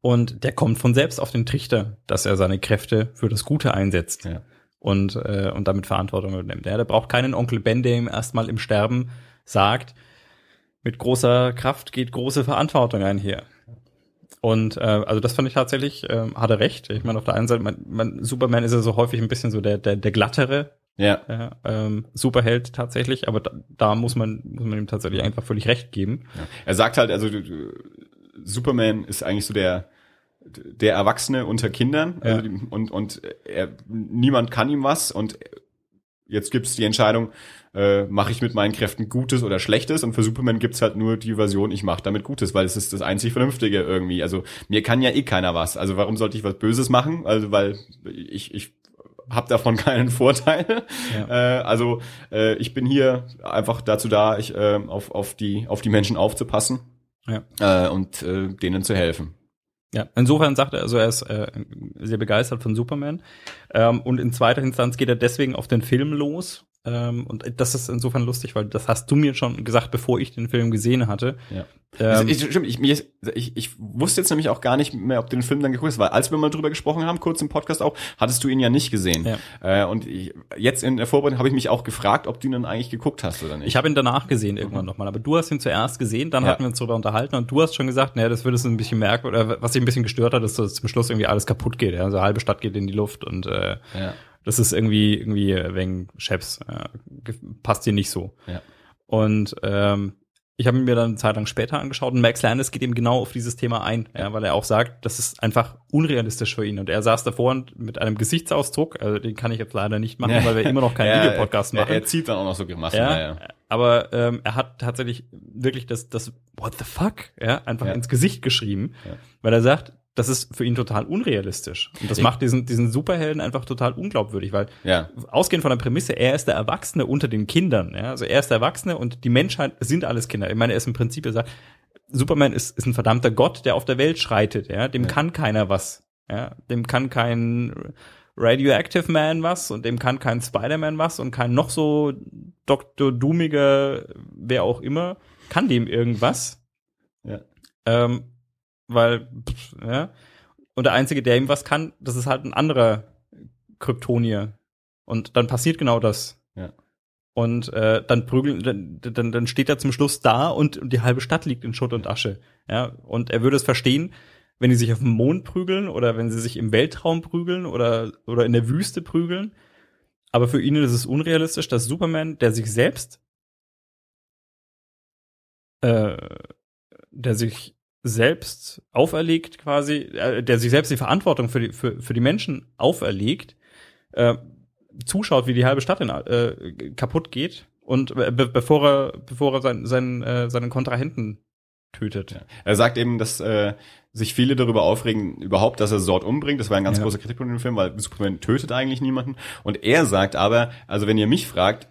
Und der kommt von selbst auf den Trichter, dass er seine Kräfte für das Gute einsetzt. Ja. Und, äh, und damit Verantwortung übernimmt. Ja, der braucht keinen Onkel Ben, der ihm erstmal im Sterben sagt, mit großer Kraft geht große Verantwortung einher. Und äh, also das fand ich tatsächlich, ähm, hat er recht. Ich meine, auf der einen Seite, man, man, Superman ist ja so häufig ein bisschen so der, der, der glattere Ja. ja, ähm, Superheld tatsächlich, aber da, da muss man muss man ihm tatsächlich einfach völlig recht geben. Ja. Er sagt halt, also du- Superman ist eigentlich so der der Erwachsene unter Kindern also Ja. die, und und er, niemand kann ihm was und jetzt gibt's die Entscheidung, äh, mache ich mit meinen Kräften Gutes oder Schlechtes und für Superman gibt's halt nur die Version, ich mache damit Gutes, weil es ist das einzig Vernünftige irgendwie. Also mir kann ja eh keiner was. Also warum sollte ich was Böses machen? Also weil ich ich habe davon [laughs] keinen Vorteil. Ja. Äh, also äh, ich bin hier einfach dazu da, ich äh, auf auf die auf die Menschen aufzupassen Ja. äh, und äh, denen zu helfen. Ja, insofern sagt er, also er ist äh, sehr begeistert von Superman. Ähm, und in zweiter Instanz geht er deswegen auf den Film los. Ähm, und das ist insofern lustig, weil das hast du mir schon gesagt, bevor ich den Film gesehen hatte. Ja. Ähm, ich, stimmt, ich, ist, ich, ich wusste jetzt nämlich auch gar nicht mehr, ob du den Film dann geguckt hast, weil als wir mal drüber gesprochen haben, kurz im Podcast auch, hattest du ihn ja nicht gesehen. Ja. Äh, und ich, jetzt in der Vorbereitung habe ich mich auch gefragt, ob du ihn dann eigentlich geguckt hast oder nicht. ich habe ihn danach gesehen irgendwann nochmal, aber du hast ihn zuerst gesehen, dann Ja. hatten wir uns darüber unterhalten und du hast schon gesagt, naja, das würde es ein bisschen merken, oder was sich ein bisschen gestört hat, ist, dass zum Schluss irgendwie alles kaputt geht. Ja? Also halbe Stadt geht in die Luft und äh, ja. Das ist irgendwie irgendwie wegen Chefs äh, passt dir nicht so. Ja. Und ähm, ich habe mir dann eine Zeit lang später angeschaut und Max Landis geht eben genau auf dieses Thema ein, ja, weil er auch sagt, das ist einfach unrealistisch für ihn. Und er saß davor und mit einem Gesichtsausdruck, also den kann ich jetzt leider nicht machen, weil wir immer noch keinen [laughs] Ja, Videopodcast er, machen. Er zieht dann auch noch so Grimassen. ja, Ja, ja. aber ähm, er hat tatsächlich wirklich das, das What the fuck, ja, einfach Ja. ins Gesicht geschrieben, Ja. weil er sagt, das ist für ihn total unrealistisch. Und das macht diesen, diesen Superhelden einfach total unglaubwürdig, weil ja. ausgehend von der Prämisse, er ist der Erwachsene unter den Kindern. Ja? Also er ist der Erwachsene und die Menschheit sind alles Kinder. Ich meine, er ist im Prinzip, er sagt, Superman ist, ist ein verdammter Gott, der auf der Welt schreitet. Ja? Dem Ja. kann keiner was. Ja? Dem kann kein Radioactive Man was und dem kann kein Spider-Man was und kein noch so Dr. Doomiger, wer auch immer, kann dem irgendwas. Ja. Ähm, weil, pff, ja. Und der Einzige, der ihm was kann, das ist halt ein anderer Kryptonier. Und dann passiert genau das. Ja. Und äh, dann prügeln, dann, dann, dann steht er zum Schluss da und, und die halbe Stadt liegt in Schutt und Asche. Ja. Und er würde es verstehen, wenn die sich auf dem Mond prügeln oder wenn sie sich im Weltraum prügeln oder, oder in der Wüste prügeln. Aber für ihn ist es unrealistisch, dass Superman, der sich selbst, äh, der sich selbst auferlegt quasi, äh, der sich selbst die Verantwortung für die, für, für die Menschen auferlegt, äh, zuschaut, wie die halbe Stadt in, äh, kaputt geht und äh, be bevor er, bevor er sein, sein, äh, seinen Kontrahenten tötet. Ja. Er sagt eben, dass äh, sich viele darüber aufregen, überhaupt, dass er Sort umbringt. Das war ein ganz Ja. großer Kritikpunkt im Film, weil Superman tötet eigentlich niemanden. Und er sagt aber, also wenn ihr mich fragt,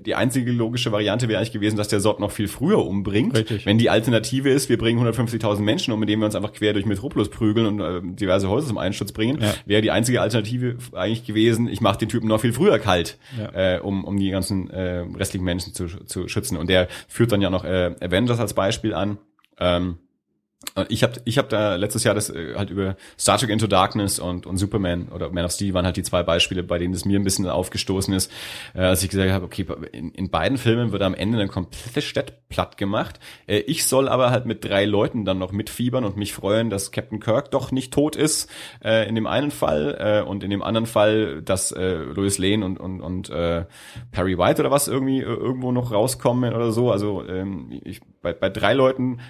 die einzige logische Variante wäre eigentlich gewesen, dass der Sort noch viel früher umbringt. Richtig. Wenn die Alternative ist, wir bringen 150.000 Menschen um, indem wir uns einfach quer durch Metropolis prügeln und äh, diverse Häuser zum Einsturz bringen, Ja. wäre die einzige Alternative eigentlich gewesen, ich mache den Typen noch viel früher kalt, Ja. äh, um, um die ganzen äh, restlichen Menschen zu, zu schützen. Und der führt dann ja noch äh, Avengers als Beispiel an. Ähm, ich habe ich hab da letztes Jahr das äh, halt über Star Trek Into Darkness und, und Superman oder Man of Steel waren halt die zwei Beispiele, bei denen es mir ein bisschen aufgestoßen ist, äh, als ich gesagt habe, okay, in, in beiden Filmen wird am Ende eine komplette Stadt platt gemacht. Äh, ich soll aber halt mit drei Leuten dann noch mitfiebern und mich freuen, dass Captain Kirk doch nicht tot ist äh, in dem einen Fall äh, und in dem anderen Fall, dass äh, Lois Lane und, und, und äh, Perry White oder was irgendwie äh, irgendwo noch rauskommen oder so. Also ähm, ich, bei, bei drei Leuten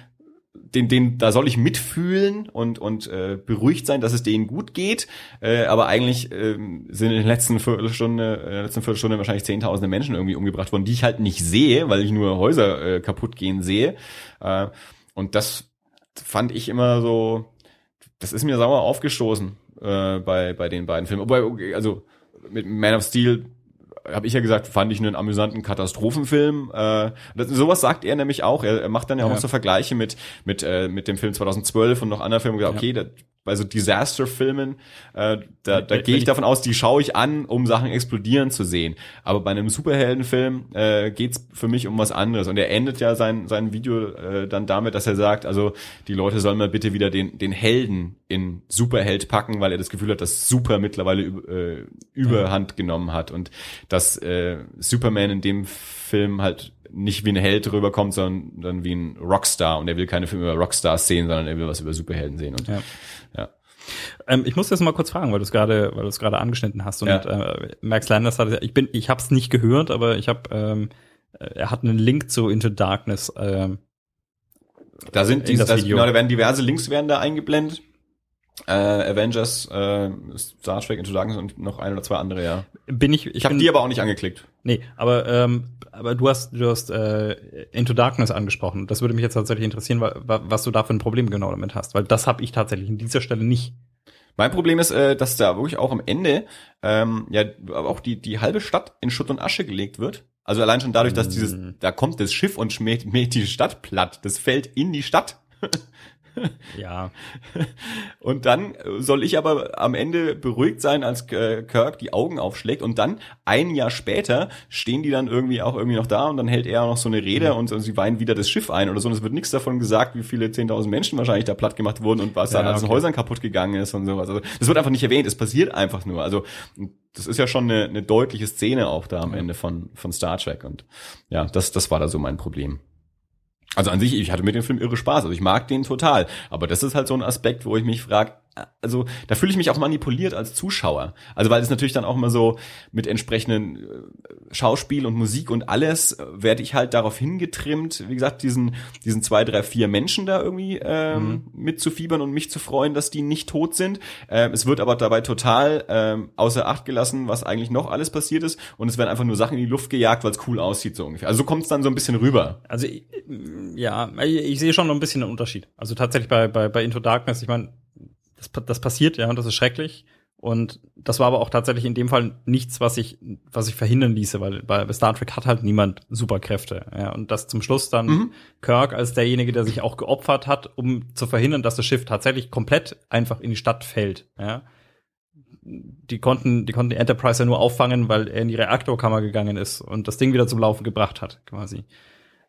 den, den, da soll ich mitfühlen und, und äh, beruhigt sein, dass es denen gut geht. Äh, aber eigentlich ähm, sind in der letzten Viertelstunde, äh, in der letzten Viertelstunde wahrscheinlich zehntausende Menschen irgendwie umgebracht worden, die ich halt nicht sehe, weil ich nur Häuser äh, kaputt gehen sehe. Äh, und das fand ich immer so, das ist mir sauer aufgestoßen äh, bei, bei den beiden Filmen. Okay, also mit Man of Steel habe ich ja gesagt, fand ich einen amüsanten Katastrophenfilm. Äh, das, sowas sagt er nämlich auch. Er, er macht dann ja auch Ja. noch so Vergleiche mit mit äh, mit dem Film 2012 und noch anderen Filmen. Gesagt, Ja. Okay, da bei so Disaster-Filmen, äh, da, da gehe ich davon aus, die schaue ich an, um Sachen explodieren zu sehen. Aber bei einem Superheldenfilm äh, geht's für mich um was anderes. Und er endet ja sein, sein Video äh, dann damit, dass er sagt, also die Leute sollen mal bitte wieder den, den Helden in Superheld packen, weil er das Gefühl hat, dass Super mittlerweile äh, Überhand genommen hat und dass äh, Superman in dem Film halt nicht wie ein Held rüberkommt, sondern wie ein Rockstar. Und er will keine Filme über Rockstars sehen, sondern er will was über Superhelden sehen. Und Ja. ja. Ähm, ich muss das mal kurz fragen, weil du es gerade, weil du es gerade angeschnitten hast. Und Ja. äh, Max Landers hat, ich bin, ich habe es nicht gehört, aber ich habe, ähm, äh, er hat einen Link zu Into Darkness. Ähm, Da sind das das Video. genau, da werden diverse Links werden da eingeblendet. Äh, Avengers, äh, Star Trek Into Darkness und noch ein oder zwei andere, ja. bin ich, ich, Ich habe die aber auch nicht angeklickt. Nee, aber ähm, aber du hast du hast äh, Into Darkness angesprochen. Das würde mich jetzt tatsächlich interessieren, wa- wa- was du da für ein Problem genau damit hast, weil das habe ich tatsächlich in dieser Stelle nicht. Mein Problem ist, äh, dass da wirklich auch am Ende ähm, ja auch die die halbe Stadt in Schutt und Asche gelegt wird. Also allein schon dadurch, dass dieses, da kommt das Schiff und schmäht, mäht die Stadt platt. Das fällt in die Stadt. [laughs] [laughs] Ja, Und dann äh, soll ich aber am Ende beruhigt sein, als äh, Kirk die Augen aufschlägt. Und dann, ein Jahr später, stehen die dann irgendwie auch irgendwie noch da und dann hält er auch noch so eine Rede und, und sie weihen wieder das Schiff ein oder so. Und es wird nichts davon gesagt, wie viele 10.000 Menschen wahrscheinlich da platt gemacht wurden und was Ja, da an den okay. Häusern kaputt gegangen ist und sowas. Also das wird einfach nicht erwähnt. Es passiert einfach nur. Also das ist ja schon eine, eine deutliche Szene auch da am Ende von, von Star Trek. Und ja, das, das war da so mein Problem. Also an sich, ich hatte mit dem Film irre Spaß. Also ich mag den total. Aber das ist halt so ein Aspekt, wo ich mich frage, also da fühle ich mich auch manipuliert als Zuschauer. Also weil es natürlich dann auch immer so mit entsprechenden äh, Schauspiel und Musik und alles äh, werde ich halt darauf hingetrimmt, wie gesagt, diesen, diesen zwei, drei, vier Menschen da irgendwie ähm, mitzufiebern und mich zu freuen, dass die nicht tot sind. Ähm, es wird aber dabei total ähm, außer Acht gelassen, was eigentlich noch alles passiert ist. Und es werden einfach nur Sachen in die Luft gejagt, weil es cool aussieht, so ungefähr. Also so kommt es dann so ein bisschen rüber. also ja, ich, ich sehe schon noch ein bisschen einen Unterschied. Also tatsächlich bei bei bei Into Darkness, ich meine, das, das passiert ja und das ist schrecklich. Und das war aber auch tatsächlich in dem Fall nichts, was ich, was ich verhindern ließe, weil bei bei Star Trek hat halt niemand Superkräfte. Ja, und das zum Schluss dann Mhm. Kirk als derjenige, der sich auch geopfert hat, um zu verhindern, dass das Schiff tatsächlich komplett einfach in die Stadt fällt. Ja. Die konnten, die konnten die Enterprise ja nur auffangen, weil er in die Reaktorkammer gegangen ist und das Ding wieder zum Laufen gebracht hat, quasi.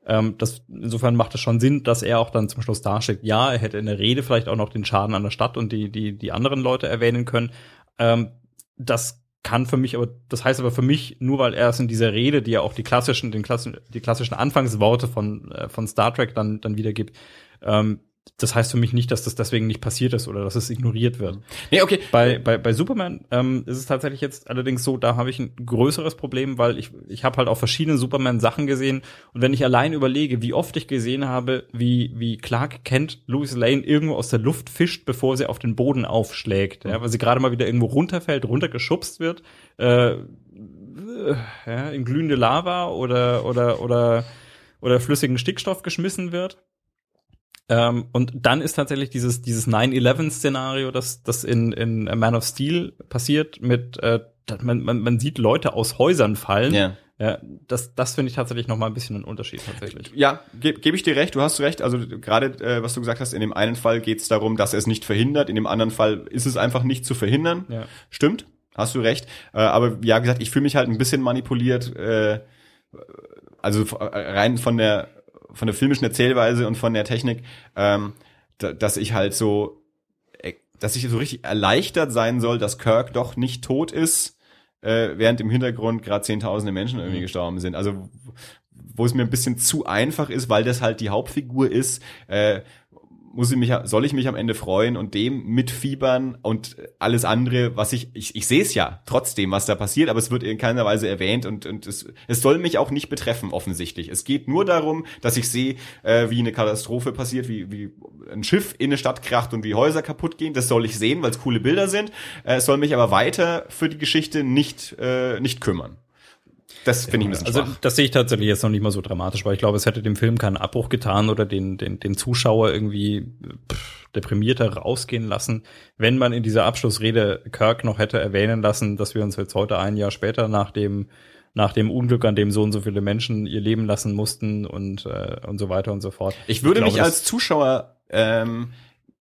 Ähm, das, insofern macht es schon Sinn, dass er auch dann zum Schluss darstellt, ja, er hätte in der Rede vielleicht auch noch den Schaden an der Stadt und die, die, die anderen Leute erwähnen können. Ähm, das kann für mich, aber das heißt aber für mich, nur weil er es in dieser Rede, die ja auch die klassischen, den klassischen, die klassischen Anfangsworte von, äh, von Star Trek dann, dann wiedergibt, ähm, das heißt für mich nicht, dass das deswegen nicht passiert ist oder dass es ignoriert wird. Nee, okay. Bei, bei, bei Superman ähm, ist es tatsächlich jetzt allerdings so, da habe ich ein größeres Problem, weil ich, ich habe halt auch verschiedene Superman-Sachen gesehen und wenn ich allein überlege, wie oft ich gesehen habe, wie, wie Clark Kent Louis Lane irgendwo aus der Luft fischt, bevor sie auf den Boden aufschlägt, ja, weil sie gerade mal wieder irgendwo runterfällt, runtergeschubst wird, äh, ja, in glühende Lava oder, oder, oder, oder flüssigen Stickstoff geschmissen wird. Ähm, und dann ist tatsächlich dieses, dieses 9-11-Szenario, das, das in, in Man of Steel passiert, mit, äh, man, man, man sieht Leute aus Häusern fallen. Ja. Ja, das, das finde ich tatsächlich noch mal ein bisschen ein Unterschied tatsächlich. Ja, gebe geb ich dir recht, du hast recht. Also gerade, äh, was du gesagt hast, in dem einen Fall geht es darum, dass er es nicht verhindert, in dem anderen Fall ist es einfach nicht zu verhindern. Ja. Stimmt, hast du recht. Äh, aber ja, gesagt, ich fühle mich halt ein bisschen manipuliert, äh, also f- rein von der von der filmischen Erzählweise und von der Technik, ähm, da, dass ich halt so, äh, dass ich so richtig erleichtert sein soll, dass Kirk doch nicht tot ist, äh, während im Hintergrund gerade zehntausende Menschen irgendwie gestorben sind. Also wo es mir ein bisschen zu einfach ist, weil das halt die Hauptfigur ist, äh, muss ich mich, soll ich mich am Ende freuen und dem mitfiebern und alles andere, was ich, ich, ich sehe es ja trotzdem, was da passiert, aber es wird in keiner Weise erwähnt und, und es, es soll mich auch nicht betreffen, offensichtlich. Es geht nur darum, dass ich sehe, äh, wie eine Katastrophe passiert, wie, wie ein Schiff in eine Stadt kracht und wie Häuser kaputt gehen. Das soll ich sehen, weil es coole Bilder sind. Äh, es soll mich aber weiter für die Geschichte nicht, äh, nicht kümmern. Das finde ich ein bisschen Also schwach. das sehe ich tatsächlich jetzt noch nicht mal so dramatisch, weil ich glaube, es hätte dem Film keinen Abbruch getan oder den, den, den Zuschauer irgendwie pff, deprimierter rausgehen lassen, wenn man in dieser Abschlussrede Kirk noch hätte erwähnen lassen, dass wir uns jetzt heute ein Jahr später nach dem nach dem Unglück, an dem so und so viele Menschen ihr Leben lassen mussten und äh, und so weiter und so fort. Ich würde glaube, mich als Zuschauer ähm,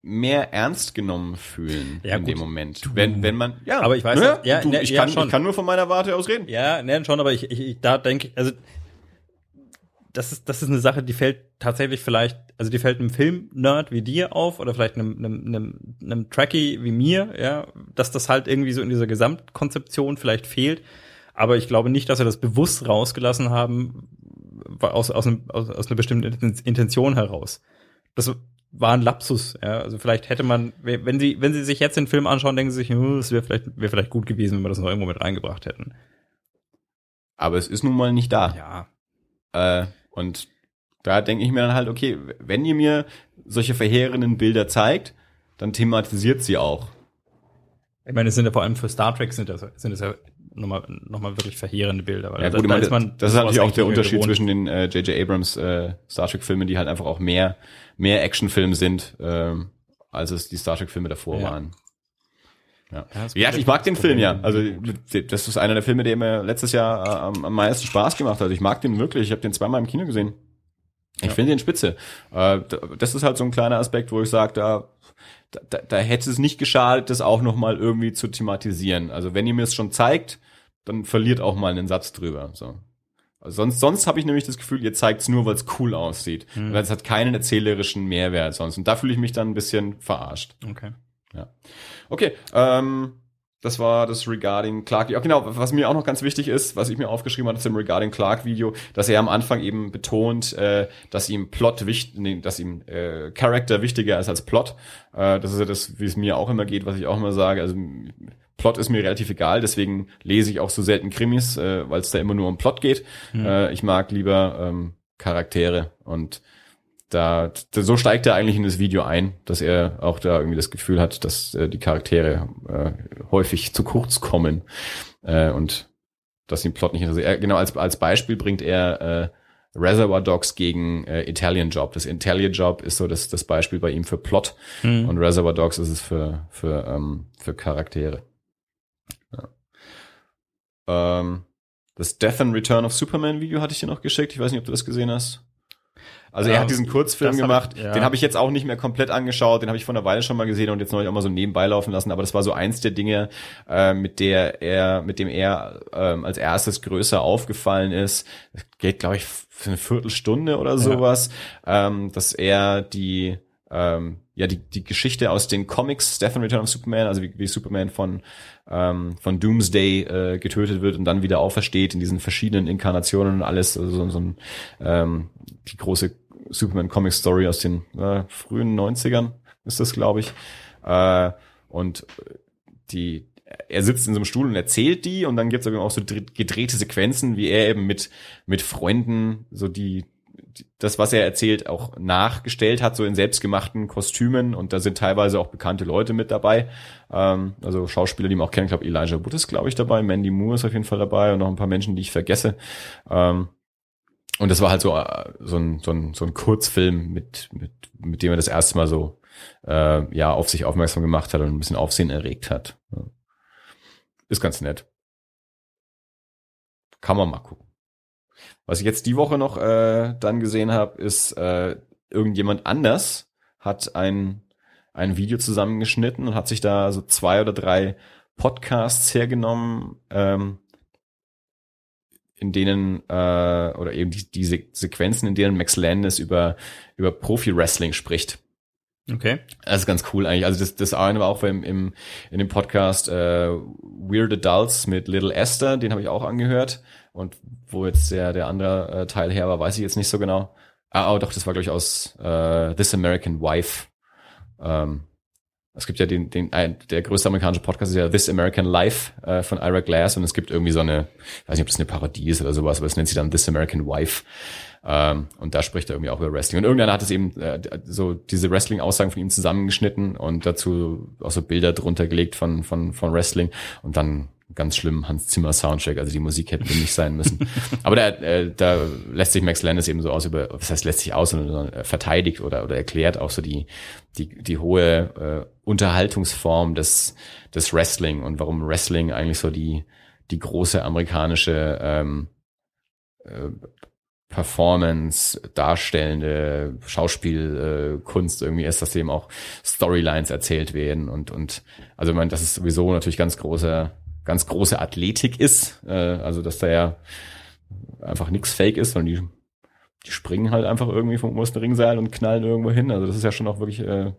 mehr ernst genommen fühlen Ja, in gut. dem Moment. Wenn, wenn man, ja. Aber ich weiß, ne? ja, du, ne, ich, ja, kann, schon. ich kann nur von meiner Warte aus reden. Ja, ne, schon, aber ich, ich, ich da denke ich, also das ist, das ist eine Sache, die fällt tatsächlich vielleicht, also die fällt einem Film-Nerd wie dir auf oder vielleicht einem, einem, einem, einem Trekkie wie mir, ja, dass das halt irgendwie so in dieser Gesamtkonzeption vielleicht fehlt. Aber ich glaube nicht, dass wir das bewusst rausgelassen haben, aus, aus, einem, aus, aus einer bestimmten Intention heraus. Das war ein Lapsus, ja. Also vielleicht hätte man, wenn sie, wenn sie sich jetzt den Film anschauen, denken sie sich, hm, es wäre vielleicht, wäre vielleicht gut gewesen, wenn wir das noch irgendwo mit reingebracht hätten. Aber es ist nun mal nicht da. Ja. Äh, und da denke ich mir dann halt, okay, wenn ihr mir solche verheerenden Bilder zeigt, dann thematisiert sie auch. Ich meine, es sind ja vor allem für Star Trek sind das, sind das ja nochmal, nochmal wirklich verheerende Bilder. Weil Ja, da- gut, da ist man- das ist sowas natürlich auch der Unterschied gewohnt. zwischen den äh, J.J. Abrams äh, Star Trek-Filmen, die halt einfach auch mehr, mehr Actionfilme sind, ähm, als es die Star Trek-Filme davor Ja. waren. Ja. das Ja, ich mag den das Film ja. Also das ist einer der Filme, der mir letztes Jahr äh, am, am meisten Spaß gemacht hat. Ich mag den wirklich. Ich habe den zweimal im Kino gesehen. Ich Ja. finde den spitze. Äh, da- das ist halt so ein kleiner Aspekt, wo ich sage, da, da, da hätte es nicht geschadet, das auch noch mal irgendwie zu thematisieren. Also wenn ihr mir es schon zeigt, dann verliert auch mal einen Satz drüber. So. Also sonst sonst habe ich nämlich das Gefühl, ihr zeigt es nur, weil es cool aussieht. Hm. Weil es hat keinen erzählerischen Mehrwert sonst. Und da fühle ich mich dann ein bisschen verarscht. Okay. Okay, ähm, das war das Regarding Clark. Ja, genau, was mir auch noch ganz wichtig ist, was ich mir aufgeschrieben hatte zum Regarding Clark Video, dass er am Anfang eben betont, äh, dass ihm Plot wichtig, nee, dass ihm äh, Character wichtiger ist als Plot. Äh, das ist ja das, wie es mir auch immer geht, was ich auch immer sage. Also Plot ist mir relativ egal, deswegen lese ich auch so selten Krimis, äh, weil es da immer nur um Plot geht. Äh, ich mag lieber ähm, Charaktere und da, so steigt er eigentlich in das Video ein, dass er auch da irgendwie das Gefühl hat, dass äh, die Charaktere äh, häufig zu kurz kommen äh, und dass ihn Plot nicht interessiert. Er, genau als als Beispiel bringt er äh, Reservoir Dogs gegen äh, Italian Job. Das Italian Job ist so das das Beispiel bei ihm für Plot Hm. und Reservoir Dogs ist es für für ähm, für Charaktere. Ja. Ähm, das Death and Return of Superman Video hatte ich dir noch geschickt. Ich weiß nicht, ob du das gesehen hast. Also er hat diesen Kurzfilm hab gemacht, ich- ja. den habe ich jetzt auch nicht mehr komplett angeschaut, den habe ich vor einer Weile schon mal gesehen und jetzt neulich auch mal so nebenbei laufen lassen, aber das war so eins der Dinge, äh, mit der er, mit dem er ähm, als erstes größer aufgefallen ist. Das geht, glaube ich, für eine Viertelstunde oder sowas, ähm, dass er die ähm, ja die die Geschichte aus den Comics Stephen Return of Superman, also wie, wie Superman von ähm, von Doomsday äh, getötet wird und dann wieder aufersteht in diesen verschiedenen Inkarnationen und alles, also so, so ein, ähm, die große Superman Comic Story aus den äh, frühen 90ern ist das, glaube ich. Äh, und die er sitzt in so einem Stuhl und erzählt die und dann gibt's aber auch so dr- gedrehte Sequenzen, wie er eben mit mit Freunden so die die- das, was er erzählt, auch nachgestellt hat, so in selbstgemachten Kostümen und da sind teilweise auch bekannte Leute mit dabei, ähm, also Schauspieler, die man auch kennt, ich glaube Elijah Wood ist, glaube ich, dabei, Mandy Moore ist auf jeden Fall dabei und noch ein paar Menschen, die ich vergesse. Ähm, und das war halt so, äh, so, ein, so, ein, so ein Kurzfilm, mit, mit, mit dem er das erste Mal so äh, ja auf sich aufmerksam gemacht hat und ein bisschen Aufsehen erregt hat. Ist ganz nett. Kann man mal gucken. Was ich jetzt die Woche noch äh, dann gesehen habe, ist äh, irgendjemand anders hat ein ein Video zusammengeschnitten und hat sich da so zwei oder drei Podcasts hergenommen, ähm, in denen äh, oder eben die, diese Sequenzen, in denen Max Landis über über Profi-Wrestling spricht. Okay. Das ist ganz cool eigentlich. Also das, das eine war auch im, im, in dem Podcast äh, Weird Adults mit Little Esther, den habe ich auch angehört. Und wo jetzt der, der andere äh, Teil her war, weiß ich jetzt nicht so genau. Ah, oh, doch, das war, glaube ich, aus äh, This American Wife. Ähm, es gibt ja den, den ein, der größte amerikanische Podcast ist ja This American Life äh, von Ira Glass und es gibt irgendwie so eine, ich weiß nicht, ob das eine Parodie ist oder sowas, aber es nennt sich dann This American Wife. Ähm, und da spricht er irgendwie auch über Wrestling. Und irgendeiner hat es eben äh, so diese Wrestling-Aussagen von ihm zusammengeschnitten und dazu auch so Bilder drunter gelegt von, von, von Wrestling und dann ganz schlimm Hans Zimmer Soundtrack, also die Musik hätte nicht sein müssen. [laughs] Aber da, äh, da lässt sich Max Landis eben so aus über, was heißt lässt sich aus, sondern äh, verteidigt oder, oder erklärt auch so die, die, die hohe äh, Unterhaltungsform des, des Wrestling und warum Wrestling eigentlich so die, die große amerikanische ähm, äh, Performance, darstellende Schauspielkunst äh, irgendwie ist, dass eben auch Storylines erzählt werden und und also ich meine, das ist sowieso natürlich ganz große ganz große Athletik ist, äh, also dass da ja einfach nichts Fake ist, sondern die die springen halt einfach irgendwie vom obersten Ringseil und knallen irgendwo hin. Also das ist ja schon auch wirklich äh,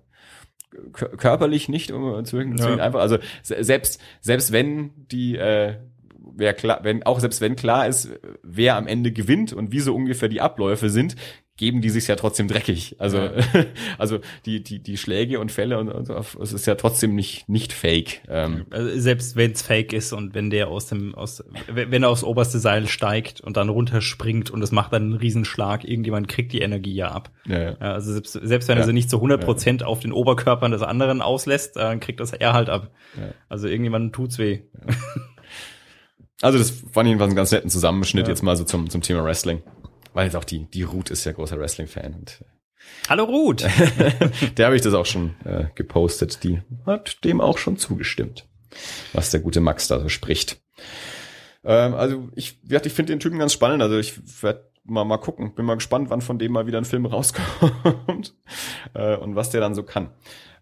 körperlich nicht zwingend ja. einfach. Also selbst selbst wenn die äh, wer klar, wenn auch selbst wenn klar ist, wer am Ende gewinnt und wie so ungefähr die Abläufe sind, geben die sich ja trotzdem dreckig. Also ja. [laughs] also die die die Schläge und Fälle und, und so, es ist ja trotzdem nicht nicht Fake. Ähm. Also selbst wenn es Fake ist und wenn der aus dem aus wenn er aufs oberste Seil steigt und dann runterspringt und es macht dann einen Riesenschlag, irgendjemand kriegt die Energie ja ab. Ja, ja. also selbst, selbst wenn er sie nicht zu 100 Prozent auf den Oberkörpern des anderen auslässt, dann kriegt das er halt ab. Also irgendjemandem tut's weh. Also das fand ich jedenfalls einen ganz netten Zusammenschnitt jetzt mal so zum zum Thema Wrestling weil jetzt auch die, die Ruth ist ja großer Wrestling-Fan. Und, äh, Hallo Ruth! [laughs] der habe ich das auch schon äh, gepostet. Die hat dem auch schon zugestimmt, was der gute Max da so spricht. Ähm, also ich, ich finde den Typen ganz spannend. Also ich werde mal, mal gucken. Bin mal gespannt, wann von dem mal wieder ein Film rauskommt [laughs] äh, und was der dann so kann.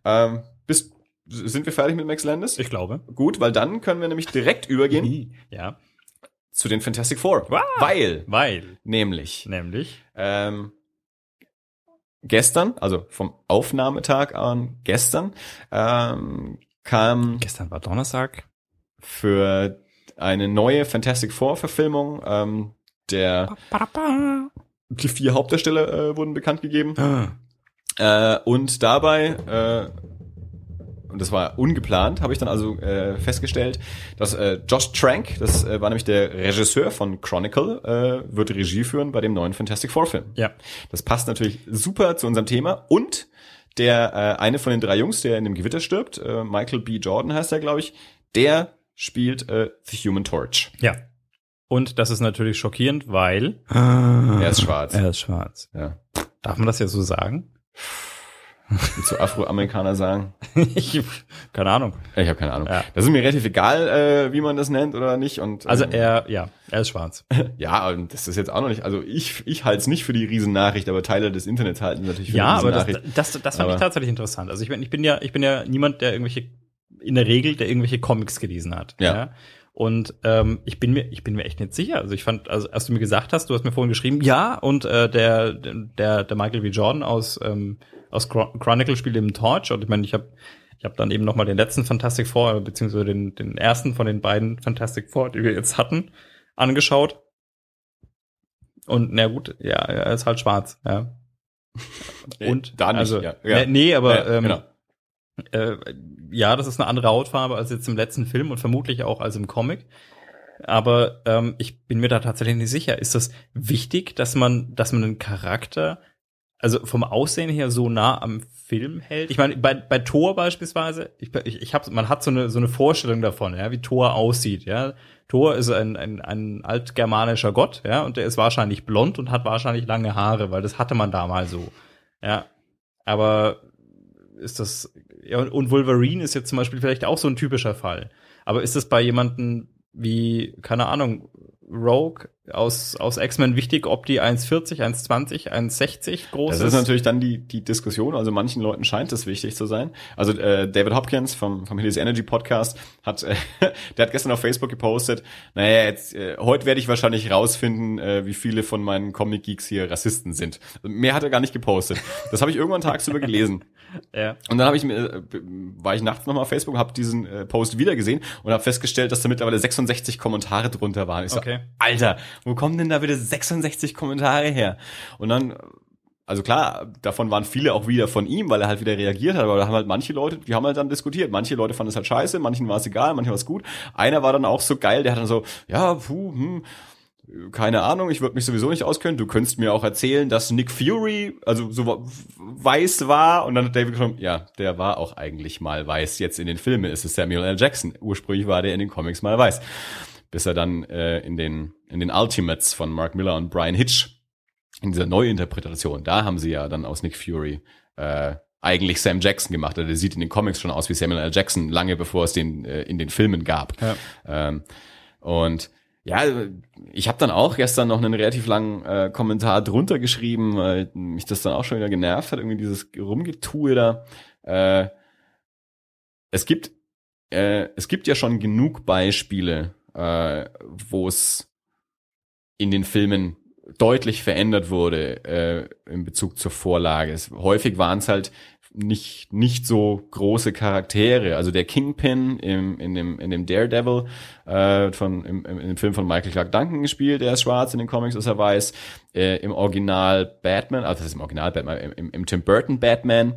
Ähm, bist, sind wir fertig mit Max Landis? Ich glaube. Gut, weil dann können wir nämlich direkt übergehen. ja zu den Fantastic Four. Wow. Weil. Weil. Nämlich. Nämlich. Ähm, gestern, also vom Aufnahmetag an gestern, ähm, kam. Gestern war Donnerstag. Für eine neue Fantastic Four Verfilmung, ähm, der. Die vier Hauptdarsteller äh, wurden bekannt gegeben. Ah. Äh, und dabei äh, und das war ungeplant, habe ich dann also äh, festgestellt, dass äh, Josh Trank, das äh, war nämlich der Regisseur von Chronicle, äh, wird Regie führen bei dem neuen Fantastic Four Film. Ja. Das passt natürlich super zu unserem Thema und der äh, eine von den drei Jungs, der in dem Gewitter stirbt, äh, Michael B. Jordan heißt er, glaube ich, der spielt äh, The Human Torch. Ja. Und das ist natürlich schockierend, weil er ist schwarz. Er ist schwarz. Ja. Darf man das ja so sagen? Zu Afroamerikaner sagen? [laughs] ich, keine Ahnung. Ich habe keine Ahnung. Ja. Das ist mir relativ egal, äh, wie man das nennt oder nicht. Und, also ähm, er, ja, er ist schwarz. [laughs] ja, und das ist jetzt auch noch nicht. Also ich, ich halte es nicht für die Riesennachricht, aber Teile des Internets halten natürlich für ja, die Riesennachricht. Ja, aber das, das, das fand aber, ich tatsächlich interessant. Also ich bin, ich bin ja, ich bin ja niemand, der irgendwelche, in der Regel, der irgendwelche Comics gelesen hat. Ja. ja? Und ähm, ich bin mir, ich bin mir echt nicht sicher. Also ich fand, also als du mir gesagt hast, du hast mir vorhin geschrieben, ja, und äh, der, der, der Michael B. Jordan aus ähm, aus Chronicle spielt eben Torch und ich meine, ich habe ich habe dann eben noch mal den letzten Fantastic Four beziehungsweise den den ersten von den beiden Fantastic Four, die wir jetzt hatten, angeschaut. Und na gut, ja, er ist halt schwarz, ja. [laughs] Und da nicht, also ja. ja. nee, aber ja, ähm, genau. äh, ja, das ist eine andere Hautfarbe als jetzt im letzten Film und vermutlich auch als im Comic. Aber ähm, ich bin mir da tatsächlich nicht sicher. Ist das wichtig, dass man, dass man einen Charakter also vom Aussehen her so nah am Film hält. Ich meine, bei, bei Thor beispielsweise, ich, ich, ich hab, man hat so eine, so eine Vorstellung davon, ja, wie Thor aussieht, ja. Thor ist ein, ein, ein altgermanischer Gott, ja, und der ist wahrscheinlich blond und hat wahrscheinlich lange Haare, weil das hatte man damals so, ja. Aber ist das, ja, und Wolverine ist jetzt zum Beispiel vielleicht auch so ein typischer Fall. Aber ist das bei jemanden wie, keine Ahnung, Rogue aus, aus X-Men wichtig, ob die 1,40, 1,20, 1,60 groß ist. Das ist natürlich dann die, die Diskussion. Also manchen Leuten scheint es wichtig zu sein. Also äh, David Hopkins vom, vom Helios Energy Podcast hat, äh, [laughs] der hat gestern auf Facebook gepostet, naja, jetzt, äh, heute werde ich wahrscheinlich rausfinden, äh, wie viele von meinen Comic-Geeks hier Rassisten sind. Mehr hat er gar nicht gepostet. Das habe ich irgendwann tagsüber gelesen. [laughs] ja. Und dann habe ich mir, äh, war ich nachts nochmal auf Facebook, habe diesen äh, Post wieder gesehen und habe festgestellt, dass da mittlerweile 66 Kommentare drunter waren. Ich so, okay. Alter, wo kommen denn da bitte 66 Kommentare her? Und dann, also klar, davon waren viele auch wieder von ihm, weil er halt wieder reagiert hat, aber da haben halt manche Leute, die haben halt dann diskutiert. Manche Leute fanden es halt scheiße, manchen war es egal, manchen war es gut. Einer war dann auch so geil, der hat dann so, ja, puh, hm, keine Ahnung, ich würde mich sowieso nicht auskennen. Du könntest mir auch erzählen, dass Nick Fury, also so weiß war. Und dann hat David geschrieben, ja, der war auch eigentlich mal weiß. Jetzt in den Filmen ist es Samuel L. Jackson. Ursprünglich war der in den Comics mal weiß bis er dann äh, in den in den Ultimates von Mark Miller und Brian Hitch in dieser Neuinterpretation, da haben sie ja dann aus Nick Fury äh, eigentlich Sam Jackson gemacht. Also der sieht in den Comics schon aus wie Samuel L. Jackson, lange bevor es den äh, in den Filmen gab. Ja. Ähm, und ja, ich habe dann auch gestern noch einen relativ langen äh, Kommentar drunter geschrieben, weil mich das dann auch schon wieder genervt hat, irgendwie dieses Rumgetue da. Äh, es gibt äh, es gibt ja schon genug Beispiele, äh, wo es in den Filmen deutlich verändert wurde äh, in Bezug zur Vorlage. Es, häufig waren es halt nicht nicht so große Charaktere. Also der Kingpin im, in dem in dem Daredevil äh, von im, im, im Film von Michael Clark Duncan gespielt, der ist schwarz in den Comics, ist er weiß. Äh, Im Original Batman, also das ist im Original Batman, im, im Tim Burton Batman.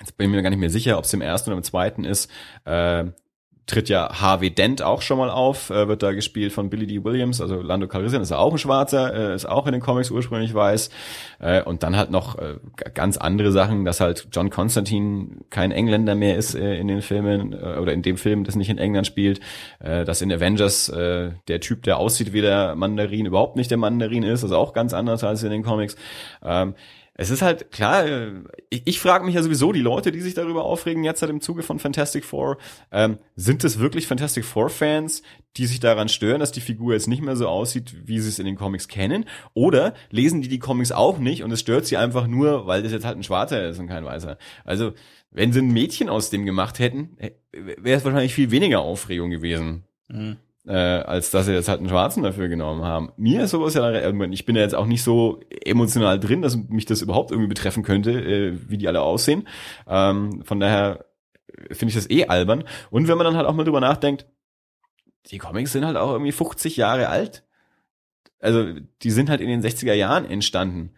Jetzt bin ich mir gar nicht mehr sicher, ob es im ersten oder im zweiten ist. Äh, tritt ja Harvey Dent auch schon mal auf, äh, wird da gespielt von Billy D. Williams, also Lando Calrissian ist ja auch ein Schwarzer, äh, ist auch in den Comics ursprünglich weiß. Äh, und dann halt noch äh, ganz andere Sachen, dass halt John Constantine kein Engländer mehr ist äh, in den Filmen äh, oder in dem Film, das nicht in England spielt, dass in Avengers der Typ, der aussieht wie der Mandarin, überhaupt nicht der Mandarin ist, also auch ganz anders als in den Comics. Ähm, es ist halt klar, äh, ich, ich frage mich ja sowieso, die Leute, die sich darüber aufregen, jetzt halt im Zuge von Fantastic Four, ähm, sind es wirklich Fantastic Four-Fans, die sich daran stören, dass die Figur jetzt nicht mehr so aussieht, wie sie es in den Comics kennen? Oder lesen die die Comics auch nicht und es stört sie einfach nur, weil das jetzt halt ein Schwarzer ist und kein Weißer? Also, wenn sie ein Mädchen aus dem gemacht hätten, äh, wäre es wahrscheinlich viel weniger Aufregung gewesen. Mhm äh, als dass sie jetzt halt einen Schwarzen dafür genommen haben. Mir ist sowas ja, ich bin ja jetzt auch nicht so emotional drin, dass mich das überhaupt irgendwie betreffen könnte, äh, wie die alle aussehen. Ähm, von daher finde ich das eh albern. Und wenn man dann halt auch mal drüber nachdenkt, die Comics sind halt auch irgendwie 50 Jahre alt. Also die sind halt in den 60er Jahren entstanden.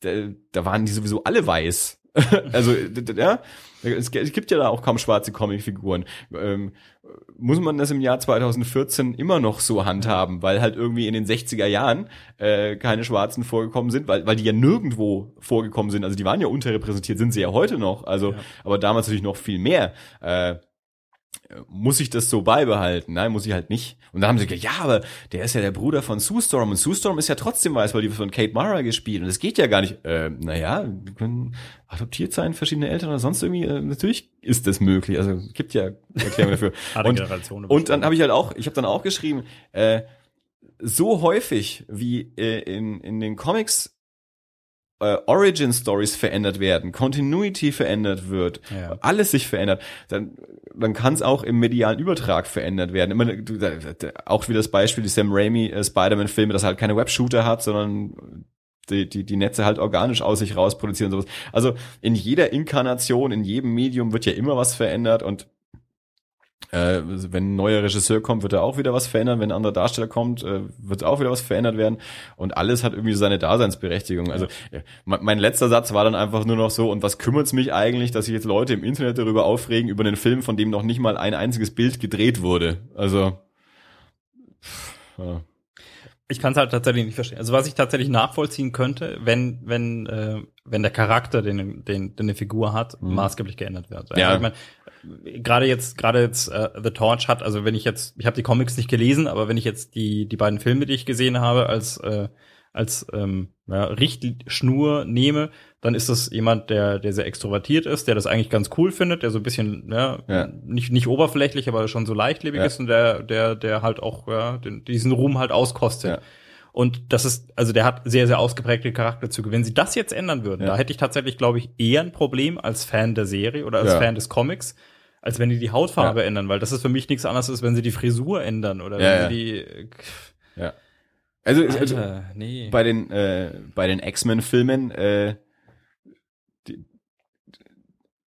Da, da waren die sowieso alle weiß. [laughs] also, ja, es, gibt ja da auch kaum schwarze Comicfiguren. Ähm, muss man das im Jahr 2014 immer noch so handhaben, weil halt irgendwie in den 60er Jahren äh, keine Schwarzen vorgekommen sind, weil, weil die ja nirgendwo vorgekommen sind. Also die waren ja unterrepräsentiert, sind sie ja heute noch. Also, ja. aber damals natürlich noch viel mehr. Äh, muss ich das so beibehalten? Nein, muss ich halt nicht. Und dann haben sie gesagt, ja, aber der ist ja der Bruder von Sue Storm und Sue Storm ist ja trotzdem weiß, weil die von Kate Mara gespielt und das geht ja gar nicht. Äh, naja, die können adoptiert sein, verschiedene Eltern oder sonst irgendwie. Äh, natürlich ist das möglich. Also gibt ja Erklärungen dafür. [laughs] und, und dann habe ich halt auch, ich habe dann auch geschrieben, äh, so häufig wie äh, in, in den Comics äh, Origin Stories verändert werden, Continuity verändert wird, ja. alles sich verändert, dann, dann kann es auch im medialen Übertrag verändert werden. Immer, auch wie das Beispiel die Sam Raimi äh, Spider-Man-Filme, dass er halt keine Webshooter hat, sondern die, die, die Netze halt organisch aus sich raus produzieren und sowas. Also in jeder Inkarnation, in jedem Medium wird ja immer was verändert und äh, wenn ein neuer Regisseur kommt, wird er auch wieder was verändern. Wenn ein anderer Darsteller kommt, äh, wird auch wieder was verändert werden. Und alles hat irgendwie seine Daseinsberechtigung. Also äh, mein letzter Satz war dann einfach nur noch so, und was kümmert's mich eigentlich, dass sich jetzt Leute im Internet darüber aufregen, über einen Film, von dem noch nicht mal ein einziges Bild gedreht wurde. Also ja. Ich kann es halt tatsächlich nicht verstehen. Also was ich tatsächlich nachvollziehen könnte, wenn wenn äh, wenn der Charakter, den, den, den eine Figur hat, mhm. maßgeblich geändert wird. Ja. Also ich mein, gerade jetzt gerade jetzt uh, The Torch hat, also wenn ich jetzt, ich habe die Comics nicht gelesen, aber wenn ich jetzt die die beiden Filme, die ich gesehen habe, als äh, als ähm, ja, Richtschnur nehme, dann ist das jemand, der der sehr extrovertiert ist, der das eigentlich ganz cool findet, der so ein bisschen ja, ja. nicht nicht oberflächlich, aber schon so leichtlebig ja. ist und der der der halt auch ja, den, diesen Ruhm halt auskostet. Und das ist, also der hat sehr, sehr ausgeprägte Charakterzüge. Wenn sie das jetzt ändern würden, ja. da hätte ich tatsächlich, glaube ich, eher ein Problem als Fan der Serie oder als ja. Fan des Comics, als wenn die die Hautfarbe ja. ändern, weil das ist für mich nichts anderes, als wenn sie die Frisur ändern oder wenn sie die. Ja. Also, Alter, also nee. bei den äh, bei den X-Men-Filmen äh,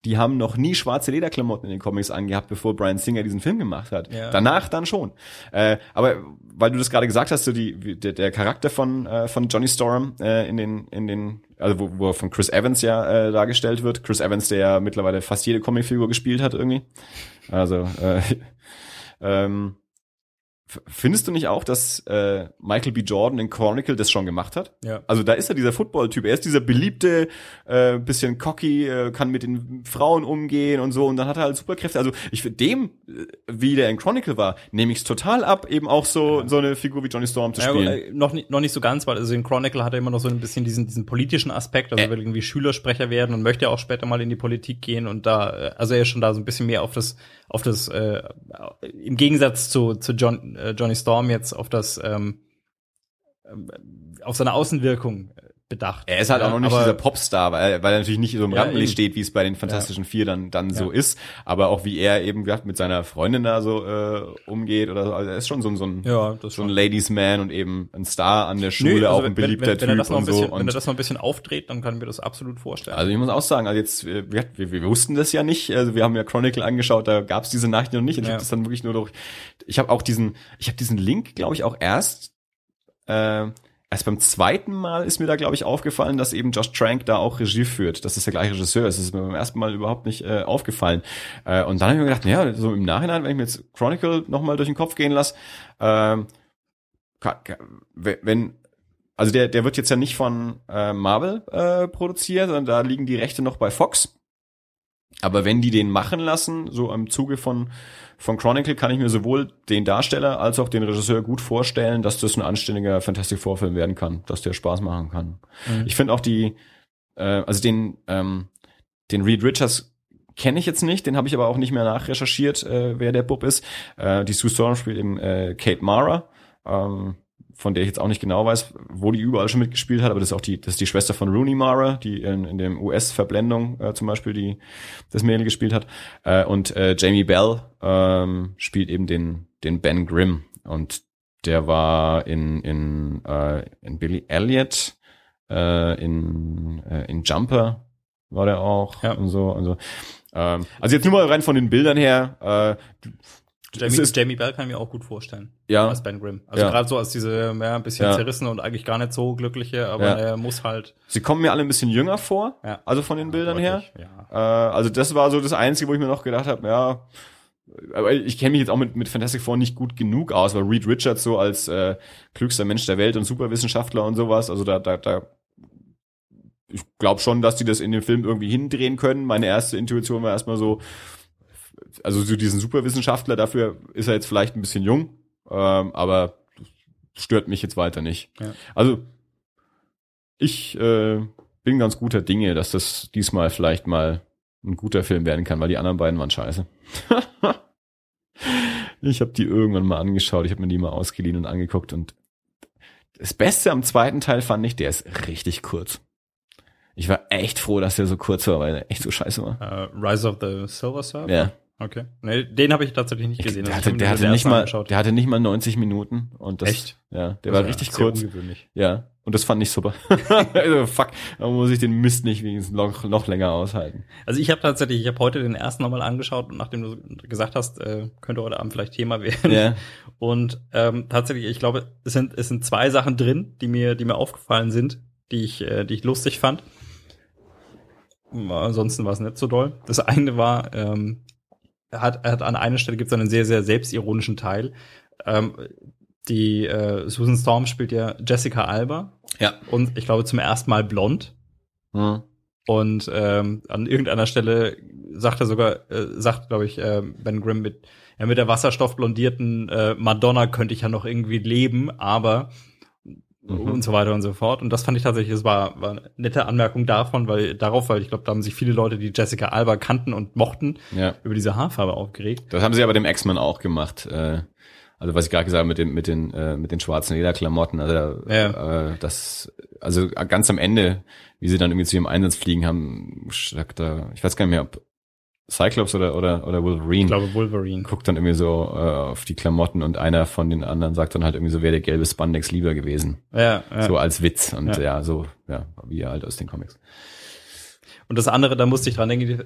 die haben noch nie schwarze Lederklamotten in den Comics angehabt, bevor Brian Singer diesen Film gemacht hat. Ja. Danach dann schon. Äh, aber weil du das gerade gesagt hast, so die, der, der Charakter von, äh, von Johnny Storm äh, in den, in den, also wo, wo er von Chris Evans ja äh, dargestellt wird. Chris Evans, der ja mittlerweile fast jede Comicfigur gespielt hat irgendwie. Also äh, [laughs] ähm, Findest du nicht auch, dass äh, Michael B. Jordan in Chronicle das schon gemacht hat? Ja. Also da ist er dieser Football-Typ. Er ist dieser beliebte, äh, bisschen cocky, äh, kann mit den Frauen umgehen und so. Und dann hat er halt Superkräfte. Also ich finde dem, äh, wie der in Chronicle war, nehme ich es total ab, eben auch so ja. so eine Figur wie Johnny Storm zu spielen. Ja, äh, noch, nicht, noch nicht so ganz, weil also in Chronicle hat er immer noch so ein bisschen diesen, diesen politischen Aspekt. Also er will irgendwie Schülersprecher werden und möchte ja auch später mal in die Politik gehen. Und da, äh, also er ist schon da so ein bisschen mehr auf das, auf das, äh, im Gegensatz zu, zu John äh, Johnny Storm jetzt auf das ähm, ähm, auf seine Außenwirkung bedacht. Er ist halt Ja, auch noch nicht dieser Popstar, weil, weil er natürlich nicht so im Ja, Rampenlicht steht, wie es bei den Fantastischen Vier dann, dann so Ja. ist. Aber auch wie er eben gesagt, mit seiner Freundin da so äh, umgeht oder so. Also er ist schon so, ein- so ein, Ja, so ein. Ladies Man und eben ein Star an der Schule, Nö, also auch ein beliebter wenn, wenn, Typ und bisschen, so. Wenn er Und das noch ein bisschen aufdreht, dann kann ich mir das absolut vorstellen. also ich muss auch sagen, also jetzt, äh, wir, wir, wir wussten das ja nicht. Also wir haben ja Chronicle angeschaut, da gab es diese Nachricht noch nicht. Und ich Ja. habe das dann wirklich nur durch. Ich habe auch diesen, ich habe diesen Link, glaube ich, auch erst. Äh, Erst beim zweiten Mal ist mir da, glaube ich, aufgefallen, dass eben Josh Trank da auch Regie führt, dass das der gleiche Regisseur ist. Das ist mir beim ersten Mal überhaupt nicht äh, aufgefallen. Äh, und dann habe ich mir gedacht, naja, so im Nachhinein, wenn ich mir jetzt Chronicle nochmal durch den Kopf gehen lasse, ka- wenn, also der, der wird jetzt ja nicht von äh, Marvel äh, produziert, sondern da liegen die Rechte noch bei Fox. Aber wenn die den machen lassen, so im Zuge von, von Chronicle, kann ich mir sowohl den Darsteller als auch den Regisseur gut vorstellen, dass das ein anständiger Fantastic Four Film werden kann, dass der Spaß machen kann. Mhm. Ich finde auch die, äh, also den, ähm, den Reed Richards kenne ich jetzt nicht, den habe ich aber auch nicht mehr nachrecherchiert, äh, wer der Bub ist. Äh, die Sue Storm spielt eben äh, Kate Mara, ähm, von der ich jetzt auch nicht genau weiß, wo die überall schon mitgespielt hat, aber das ist auch die, das ist die Schwester von Rooney Mara, die in, in dem US-Verblendung äh, zum Beispiel die das Mädel gespielt hat. Äh, und äh, Jamie Bell ähm, spielt eben den den Ben Grimm und der war in in äh, in Billy Elliot, äh, in äh, in Jumper war der auch Ja. und so also ähm, also jetzt nur mal rein von den Bildern her äh, Jamie, ist- Jamie Bell kann ich mir auch gut vorstellen. ja Als Ben Grimm. Also Ja. gerade so als diese, ja, ein bisschen Ja. zerrissene und eigentlich gar nicht so glückliche, aber Ja. er muss halt. sie kommen mir alle ein bisschen jünger vor Ja. also von den Bildern her Ja. Äh, also das war so das Einzige, wo ich mir noch gedacht habe, ja, aber ich kenne mich jetzt auch mit, mit Fantastic Four nicht gut genug aus, weil Reed Richards so als äh, klügster Mensch der Welt und Superwissenschaftler und sowas, also da, da, da ich glaube schon, dass die das in dem Film irgendwie hindrehen können. Meine erste Intuition war erstmal so, also so diesen Superwissenschaftler, dafür ist er jetzt vielleicht ein bisschen jung, ähm, aber stört mich jetzt weiter nicht. Ja. Also ich äh, bin ganz guter Dinge, dass das diesmal vielleicht mal ein guter Film werden kann, weil die anderen beiden waren scheiße. [laughs] ich habe die irgendwann mal angeschaut, ich habe mir die mal ausgeliehen und angeguckt und das Beste am zweiten Teil fand ich, der ist richtig kurz. Ich war echt froh, dass der so kurz war, weil er echt so scheiße war. Äh, Rise of the Silver Surfer? Ja. Okay. Nee, den habe ich tatsächlich nicht gesehen. Der hatte, der hatte nicht mal, angeschaut. der hatte nicht mal 90 Minuten und das, Echt? ja, der Das war ist richtig kurz. Ja, und das fand ich super. [laughs] also fuck, da muss ich den Mist nicht wenigstens noch, noch länger aushalten. Also ich habe tatsächlich, ich habe heute den ersten nochmal angeschaut und nachdem du gesagt hast, äh, könnte heute Abend vielleicht Thema werden. Ja, Und ähm, tatsächlich, ich glaube, es sind es sind zwei Sachen drin, die mir die mir aufgefallen sind, die ich äh, die ich lustig fand. Ansonsten war es nicht so doll. Das eine war, ähm, hat, hat an einer Stelle gibt es einen sehr sehr selbstironischen Teil. Ähm, die äh, Susan Storm spielt ja Jessica Alba ja. und ich glaube zum ersten Mal blond. Hm. Und ähm, an irgendeiner Stelle sagt er sogar, äh, sagt, glaube ich, äh, Ben Grimm mit, ja, mit der wasserstoffblondierten äh, Madonna könnte ich ja noch irgendwie leben, aber Mhm. und so weiter und so fort. Und das fand ich tatsächlich, das war, war eine nette Anmerkung davon, weil darauf, weil ich glaube, da haben sich viele Leute, die Jessica Alba kannten und mochten, Ja. über diese Haarfarbe aufgeregt. Das haben sie aber dem X-Men auch gemacht. Äh, also was ich gerade gesagt habe mit dem mit den äh, mit den schwarzen Lederklamotten. Also Ja. äh, das also ganz am Ende, wie sie dann irgendwie zu ihrem Einsatz fliegen haben, da, ich weiß gar nicht mehr, ob Cyclops oder oder oder Wolverine. Ich glaube Wolverine. guckt dann irgendwie so äh, auf die Klamotten und einer von den anderen sagt dann halt irgendwie so, wäre der gelbe Spandex lieber gewesen. Ja, ja. So als Witz. Und Ja. ja, so, ja, wie halt aus den Comics. Und das andere, da musste ich dran denken,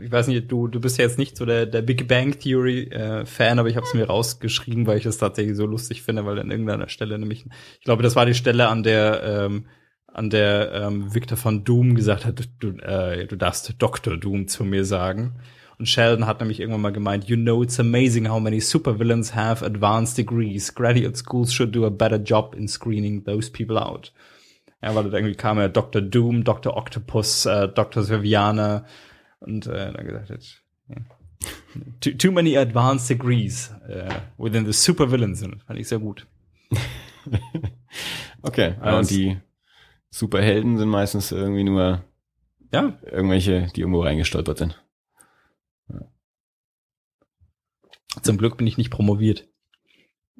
ich weiß nicht, du, du bist ja jetzt nicht so der, der Big Bang Theory äh, Fan, aber ich habe es mir rausgeschrieben, weil ich das tatsächlich so lustig finde, weil an irgendeiner Stelle nämlich, ich glaube, das war die Stelle, an der ähm, an der ähm, Victor von Doom gesagt hat, du, äh, du darfst Dr. Doom zu mir sagen. Und Sheldon hat nämlich irgendwann mal gemeint, you know, it's amazing how many supervillains have advanced degrees. Graduate schools should do a better job in screening those people out. Ja, weil irgendwie kam ja Dr. Doom, Dr. Octopus, äh, Dr. Sylviana und äh, dann gesagt hat, too, too many advanced degrees äh, within the supervillains. Fand ich sehr gut. [laughs] Okay. Also- und die Superhelden sind meistens irgendwie nur Ja, irgendwelche, die irgendwo reingestolpert sind. zum Glück bin ich nicht promoviert.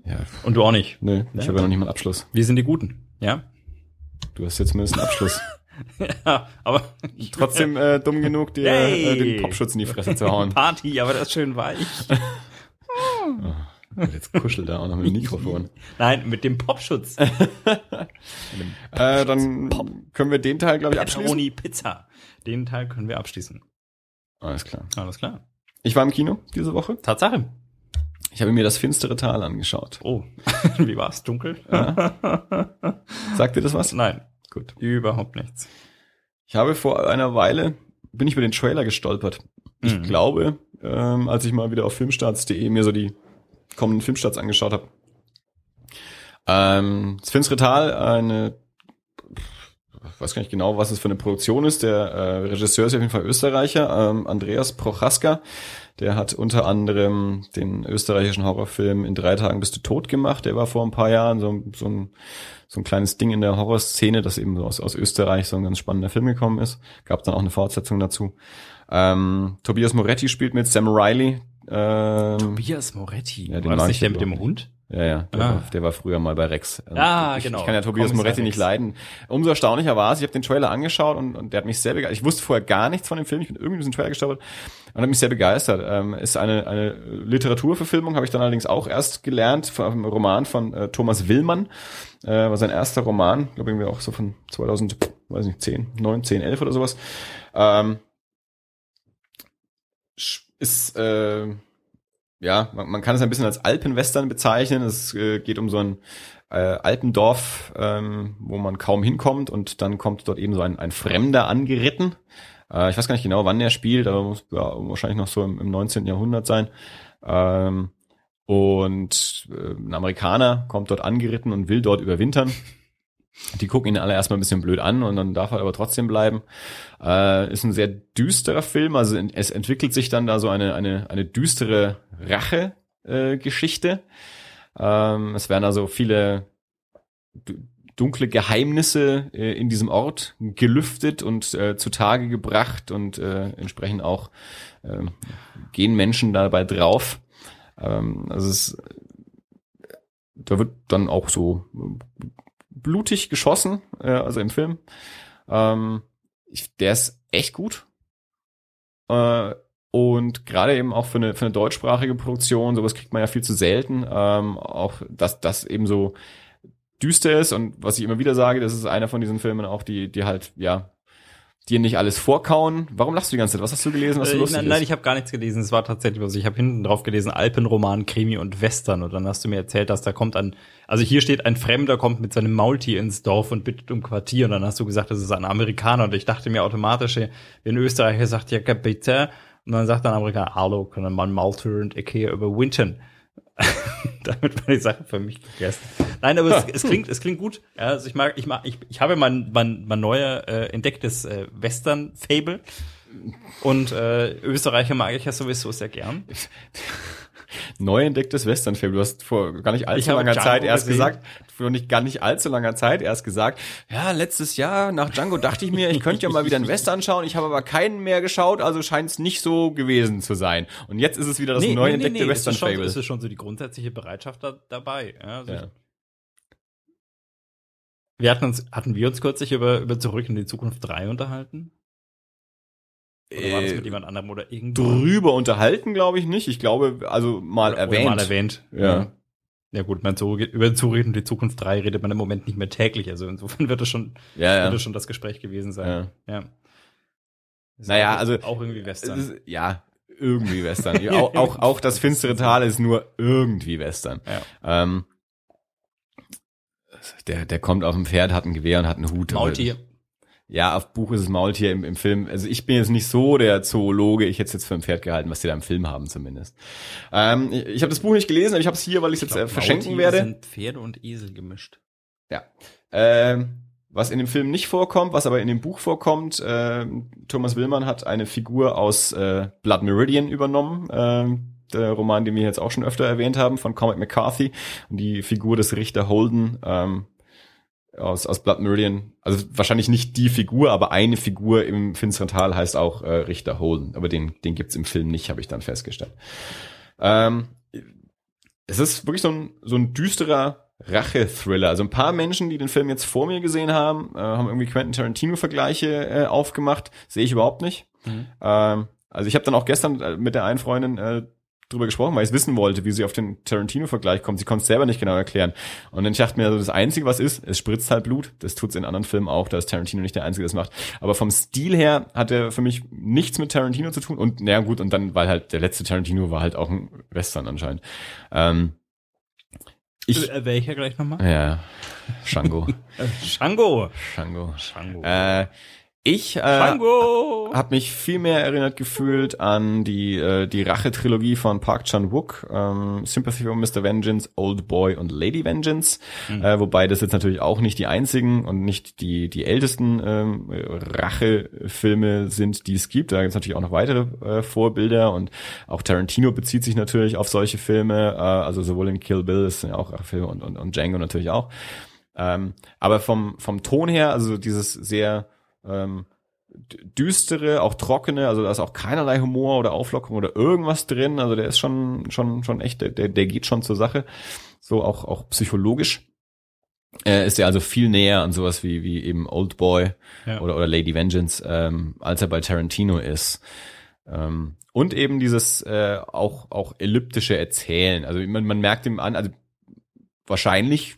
Ja, Und du auch nicht. nö, ich Ja. habe ja noch nicht mal einen Abschluss. Wir sind die Guten. Ja? Du hast jetzt zumindest einen Abschluss. [laughs] ja, aber [laughs] Trotzdem äh, dumm genug, dir Hey. äh, den Popschutz in die Fresse zu hauen. [laughs] Party, aber das ist schön weich. Und jetzt kuschelt er auch noch mit dem Mikrofon. [laughs] Nein, mit dem Popschutz. [laughs] Äh, dann können wir den Teil, glaube ich, abschließen. Pepperoni Pizza. Den Teil können wir abschließen. Alles klar. Alles klar. Ich war im Kino diese Woche. Tatsache. Ich habe mir das finstere Tal angeschaut. Oh, [laughs] wie war's? Dunkel? Sagt dir das was? Nein, Gut. überhaupt nichts. Ich habe vor einer Weile, bin ich über den Trailer gestolpert. Ich Mhm. glaube, ähm, als ich mal wieder auf filmstarts.de mir so die kommenden Filmstarts angeschaut habe. Ähm, das Finstere Tal, eine, ich weiß gar nicht genau, was es für eine Produktion ist. Der äh, Regisseur ist auf jeden Fall Österreicher, ähm, Andreas Prochaska. Der hat unter anderem den österreichischen Horrorfilm In drei Tagen bist du tot gemacht. Der war vor ein paar Jahren so, so, ein, so ein kleines Ding in der Horrorszene, das eben so aus, aus Österreich so ein ganz spannender Film gekommen ist. Gab dann auch eine Fortsetzung dazu. Ähm, Tobias Moretti spielt mit Sam Riley. Ähm, Tobias Moretti. Ja, den War das nicht ich der mit dem Hund? ja, ja, der, Ah. war, der war früher mal bei Rex. Ähm, Ah, ich, genau. Ich kann ja Tobias Kommissar Moretti nicht Rex. leiden. Umso erstaunlicher war es, ich habe den Trailer angeschaut und, und der hat mich sehr begeistert. Ich wusste vorher gar nichts von dem Film, ich bin irgendwie in diesen Trailer gestolpert und hat mich sehr begeistert. Ähm, ist eine, eine Literaturverfilmung, habe ich dann allerdings auch erst gelernt, von einem Roman von äh, Thomas Willmann. Äh, war sein erster Roman, glaube irgendwie auch so von 2000, weiß nicht, 10, 9, 10, 11 oder sowas. Ähm, ist, äh, ja, man, man kann es ein bisschen als Alpenwestern bezeichnen. Es äh, geht um so ein äh, Alpendorf, ähm, wo man kaum hinkommt und dann kommt dort eben so ein, ein Fremder angeritten. Äh, ich weiß gar nicht genau, wann der spielt, aber muss ja, wahrscheinlich noch so im, im 19. Jahrhundert sein. Ähm, und äh, ein Amerikaner kommt dort angeritten und will dort überwintern. Die gucken ihn alle erstmal ein bisschen blöd an und dann darf er aber trotzdem bleiben. Äh, ist ein sehr düsterer Film, also es entwickelt sich dann da so eine, eine, eine düstere Rache-Geschichte. ähm, es werden also viele dunkle Geheimnisse äh, in diesem Ort gelüftet und äh, zutage gebracht und äh, entsprechend auch äh, gehen Menschen dabei drauf. Ähm, also es, da wird dann auch so blutig geschossen, äh, also im Film. Ähm, ich, der ist echt gut. Äh, und gerade eben auch für eine, für eine deutschsprachige Produktion, sowas kriegt man ja viel zu selten. Ähm, auch, dass das eben so düster ist und was ich immer wieder sage, das ist einer von diesen Filmen auch, die, die halt, ja, dir nicht alles vorkauen. Warum lachst du die ganze Zeit? Was hast du gelesen, was so Äh, lustig nein, nein, ich habe gar nichts gelesen. Es war tatsächlich was. Ich habe hinten drauf gelesen, Alpenroman, Krimi und Western. Und dann hast du mir erzählt, dass da kommt ein, also hier steht, ein Fremder kommt mit seinem Maultier ins Dorf und bittet um Quartier. Und dann hast du gesagt, das ist ein Amerikaner. Und ich dachte mir automatisch, wenn Österreicher sagt, ja, bitte. Und dann sagt ein Amerikaner, hallo, können mein Maultier und hier überwintern. [laughs] Damit war die Sache für mich gegessen. Nein, aber es, es klingt, es klingt gut. Ja, also ich mag, ich mag, ich, ich habe mein, mein, mein neuer äh, entdecktes äh, Western-Fable. Und äh, Österreicher mag ich ja sowieso sehr gern. [laughs] Neu entdecktes Western-Film. Du hast vor gar nicht Ich allzu langer Zeit erst gesehen. gesagt, vor nicht gar nicht allzu langer Zeit erst gesagt, ja, letztes Jahr nach Django dachte ich mir, ich könnte ja mal wieder einen Western schauen. Ich habe aber keinen mehr geschaut, also scheint es nicht so gewesen zu sein. Und jetzt ist es wieder das neu entdeckte es ist, schon, Western-Fable. es ist schon so die grundsätzliche Bereitschaft da, dabei. Ja, also Ja. wir hatten uns, hatten wir uns kürzlich über, über Zurück in die Zukunft 3 unterhalten? Oder war das mit Äh, jemand anderem oder irgendwo? drüber unterhalten, glaube ich nicht. Ich glaube, also mal Oder- oder erwähnt. Mal erwähnt. Ja. Ja gut, man so, über Zurück in die Zukunft 3 redet man im Moment nicht mehr täglich. Also insofern wird es schon, Ja, wird ja. es schon das Gespräch gewesen sein. Ja. Ist Naja, auch, also- Auch irgendwie Es Western. ist, ja, irgendwie Western. [laughs] Ja, auch, auch, auch das finstere Tal ist nur irgendwie Western. Ja. Ähm, der, der kommt auf dem Pferd, hat ein Gewehr und hat einen Hut. Maultier. Ja, auf Buch ist es Maultier im, im Film. Also ich bin jetzt nicht so der Zoologe. Ich hätte es jetzt für ein Pferd gehalten, was die da im Film haben zumindest. Ähm, ich ich habe das Buch nicht gelesen, aber ich habe es hier, weil ich es jetzt äh, verschenken Maultiere werde. sind Pferde und Esel gemischt. Ja. Ähm, was in dem Film nicht vorkommt, was aber in dem Buch vorkommt, ähm, Thomas Willmann hat eine Figur aus äh, Blood Meridian übernommen. Ähm, der Roman, den wir jetzt auch schon öfter erwähnt haben, von Cormac McCarthy. Und die Figur des Richter Holden ähm, aus, aus Blood Meridian, also wahrscheinlich nicht die Figur, aber eine Figur im Finsteren Tal heißt auch äh, Richter Holden. Aber den, den gibt's im Film nicht, habe ich dann festgestellt. Ähm, es ist wirklich so ein, so ein düsterer Rache-Thriller. Also ein paar Menschen, die den Film jetzt vor mir gesehen haben, äh, haben irgendwie Quentin Tarantino-Vergleiche äh, aufgemacht. Sehe ich überhaupt nicht. Mhm. Ähm, also ich habe dann auch gestern äh, mit der einen Freundin äh, drüber gesprochen, weil ich wissen wollte, wie sie auf den Tarantino-Vergleich kommt. Sie konnte es selber nicht genau erklären. Und dann dachte ich mir, also das Einzige, was ist, es spritzt halt Blut. Das tut's in anderen Filmen auch, da ist Tarantino nicht der Einzige, der das macht. Aber vom Stil her hat er für mich nichts mit Tarantino zu tun. Und naja gut, und dann, weil halt der letzte Tarantino war halt auch ein Western anscheinend. Ähm, ich, Äh, welcher gleich nochmal? ja, Shango. Shango. [laughs] Shango. Shango. Äh, ich äh, habe mich viel mehr erinnert gefühlt an die äh, die Rache-Trilogie von Park Chan-wook, ähm, Sympathy for Mr. Vengeance, Old Boy und Lady Vengeance, äh, wobei das jetzt natürlich auch nicht die einzigen und nicht die die ältesten ähm, Rache-Filme sind, die es gibt. Da gibt es natürlich auch noch weitere äh, Vorbilder und auch Tarantino bezieht sich natürlich auf solche Filme, äh, also sowohl in Kill Bill, das sind ja auch Rachefilme und, und, und Django natürlich auch. Ähm, aber vom vom Ton her, also dieses sehr ähm, düstere, auch trockene, also da ist auch keinerlei Humor oder Auflockerung oder irgendwas drin. Also der ist schon, schon, schon echt, der, der der geht schon zur Sache. So auch, auch psychologisch. Äh, ist er also viel näher an sowas wie, wie eben Old Boy Ja. oder, oder Lady Vengeance, ähm, als er bei Tarantino ist. Ähm, und eben dieses äh, auch, auch elliptische Erzählen. Also man, man merkt ihm an, also wahrscheinlich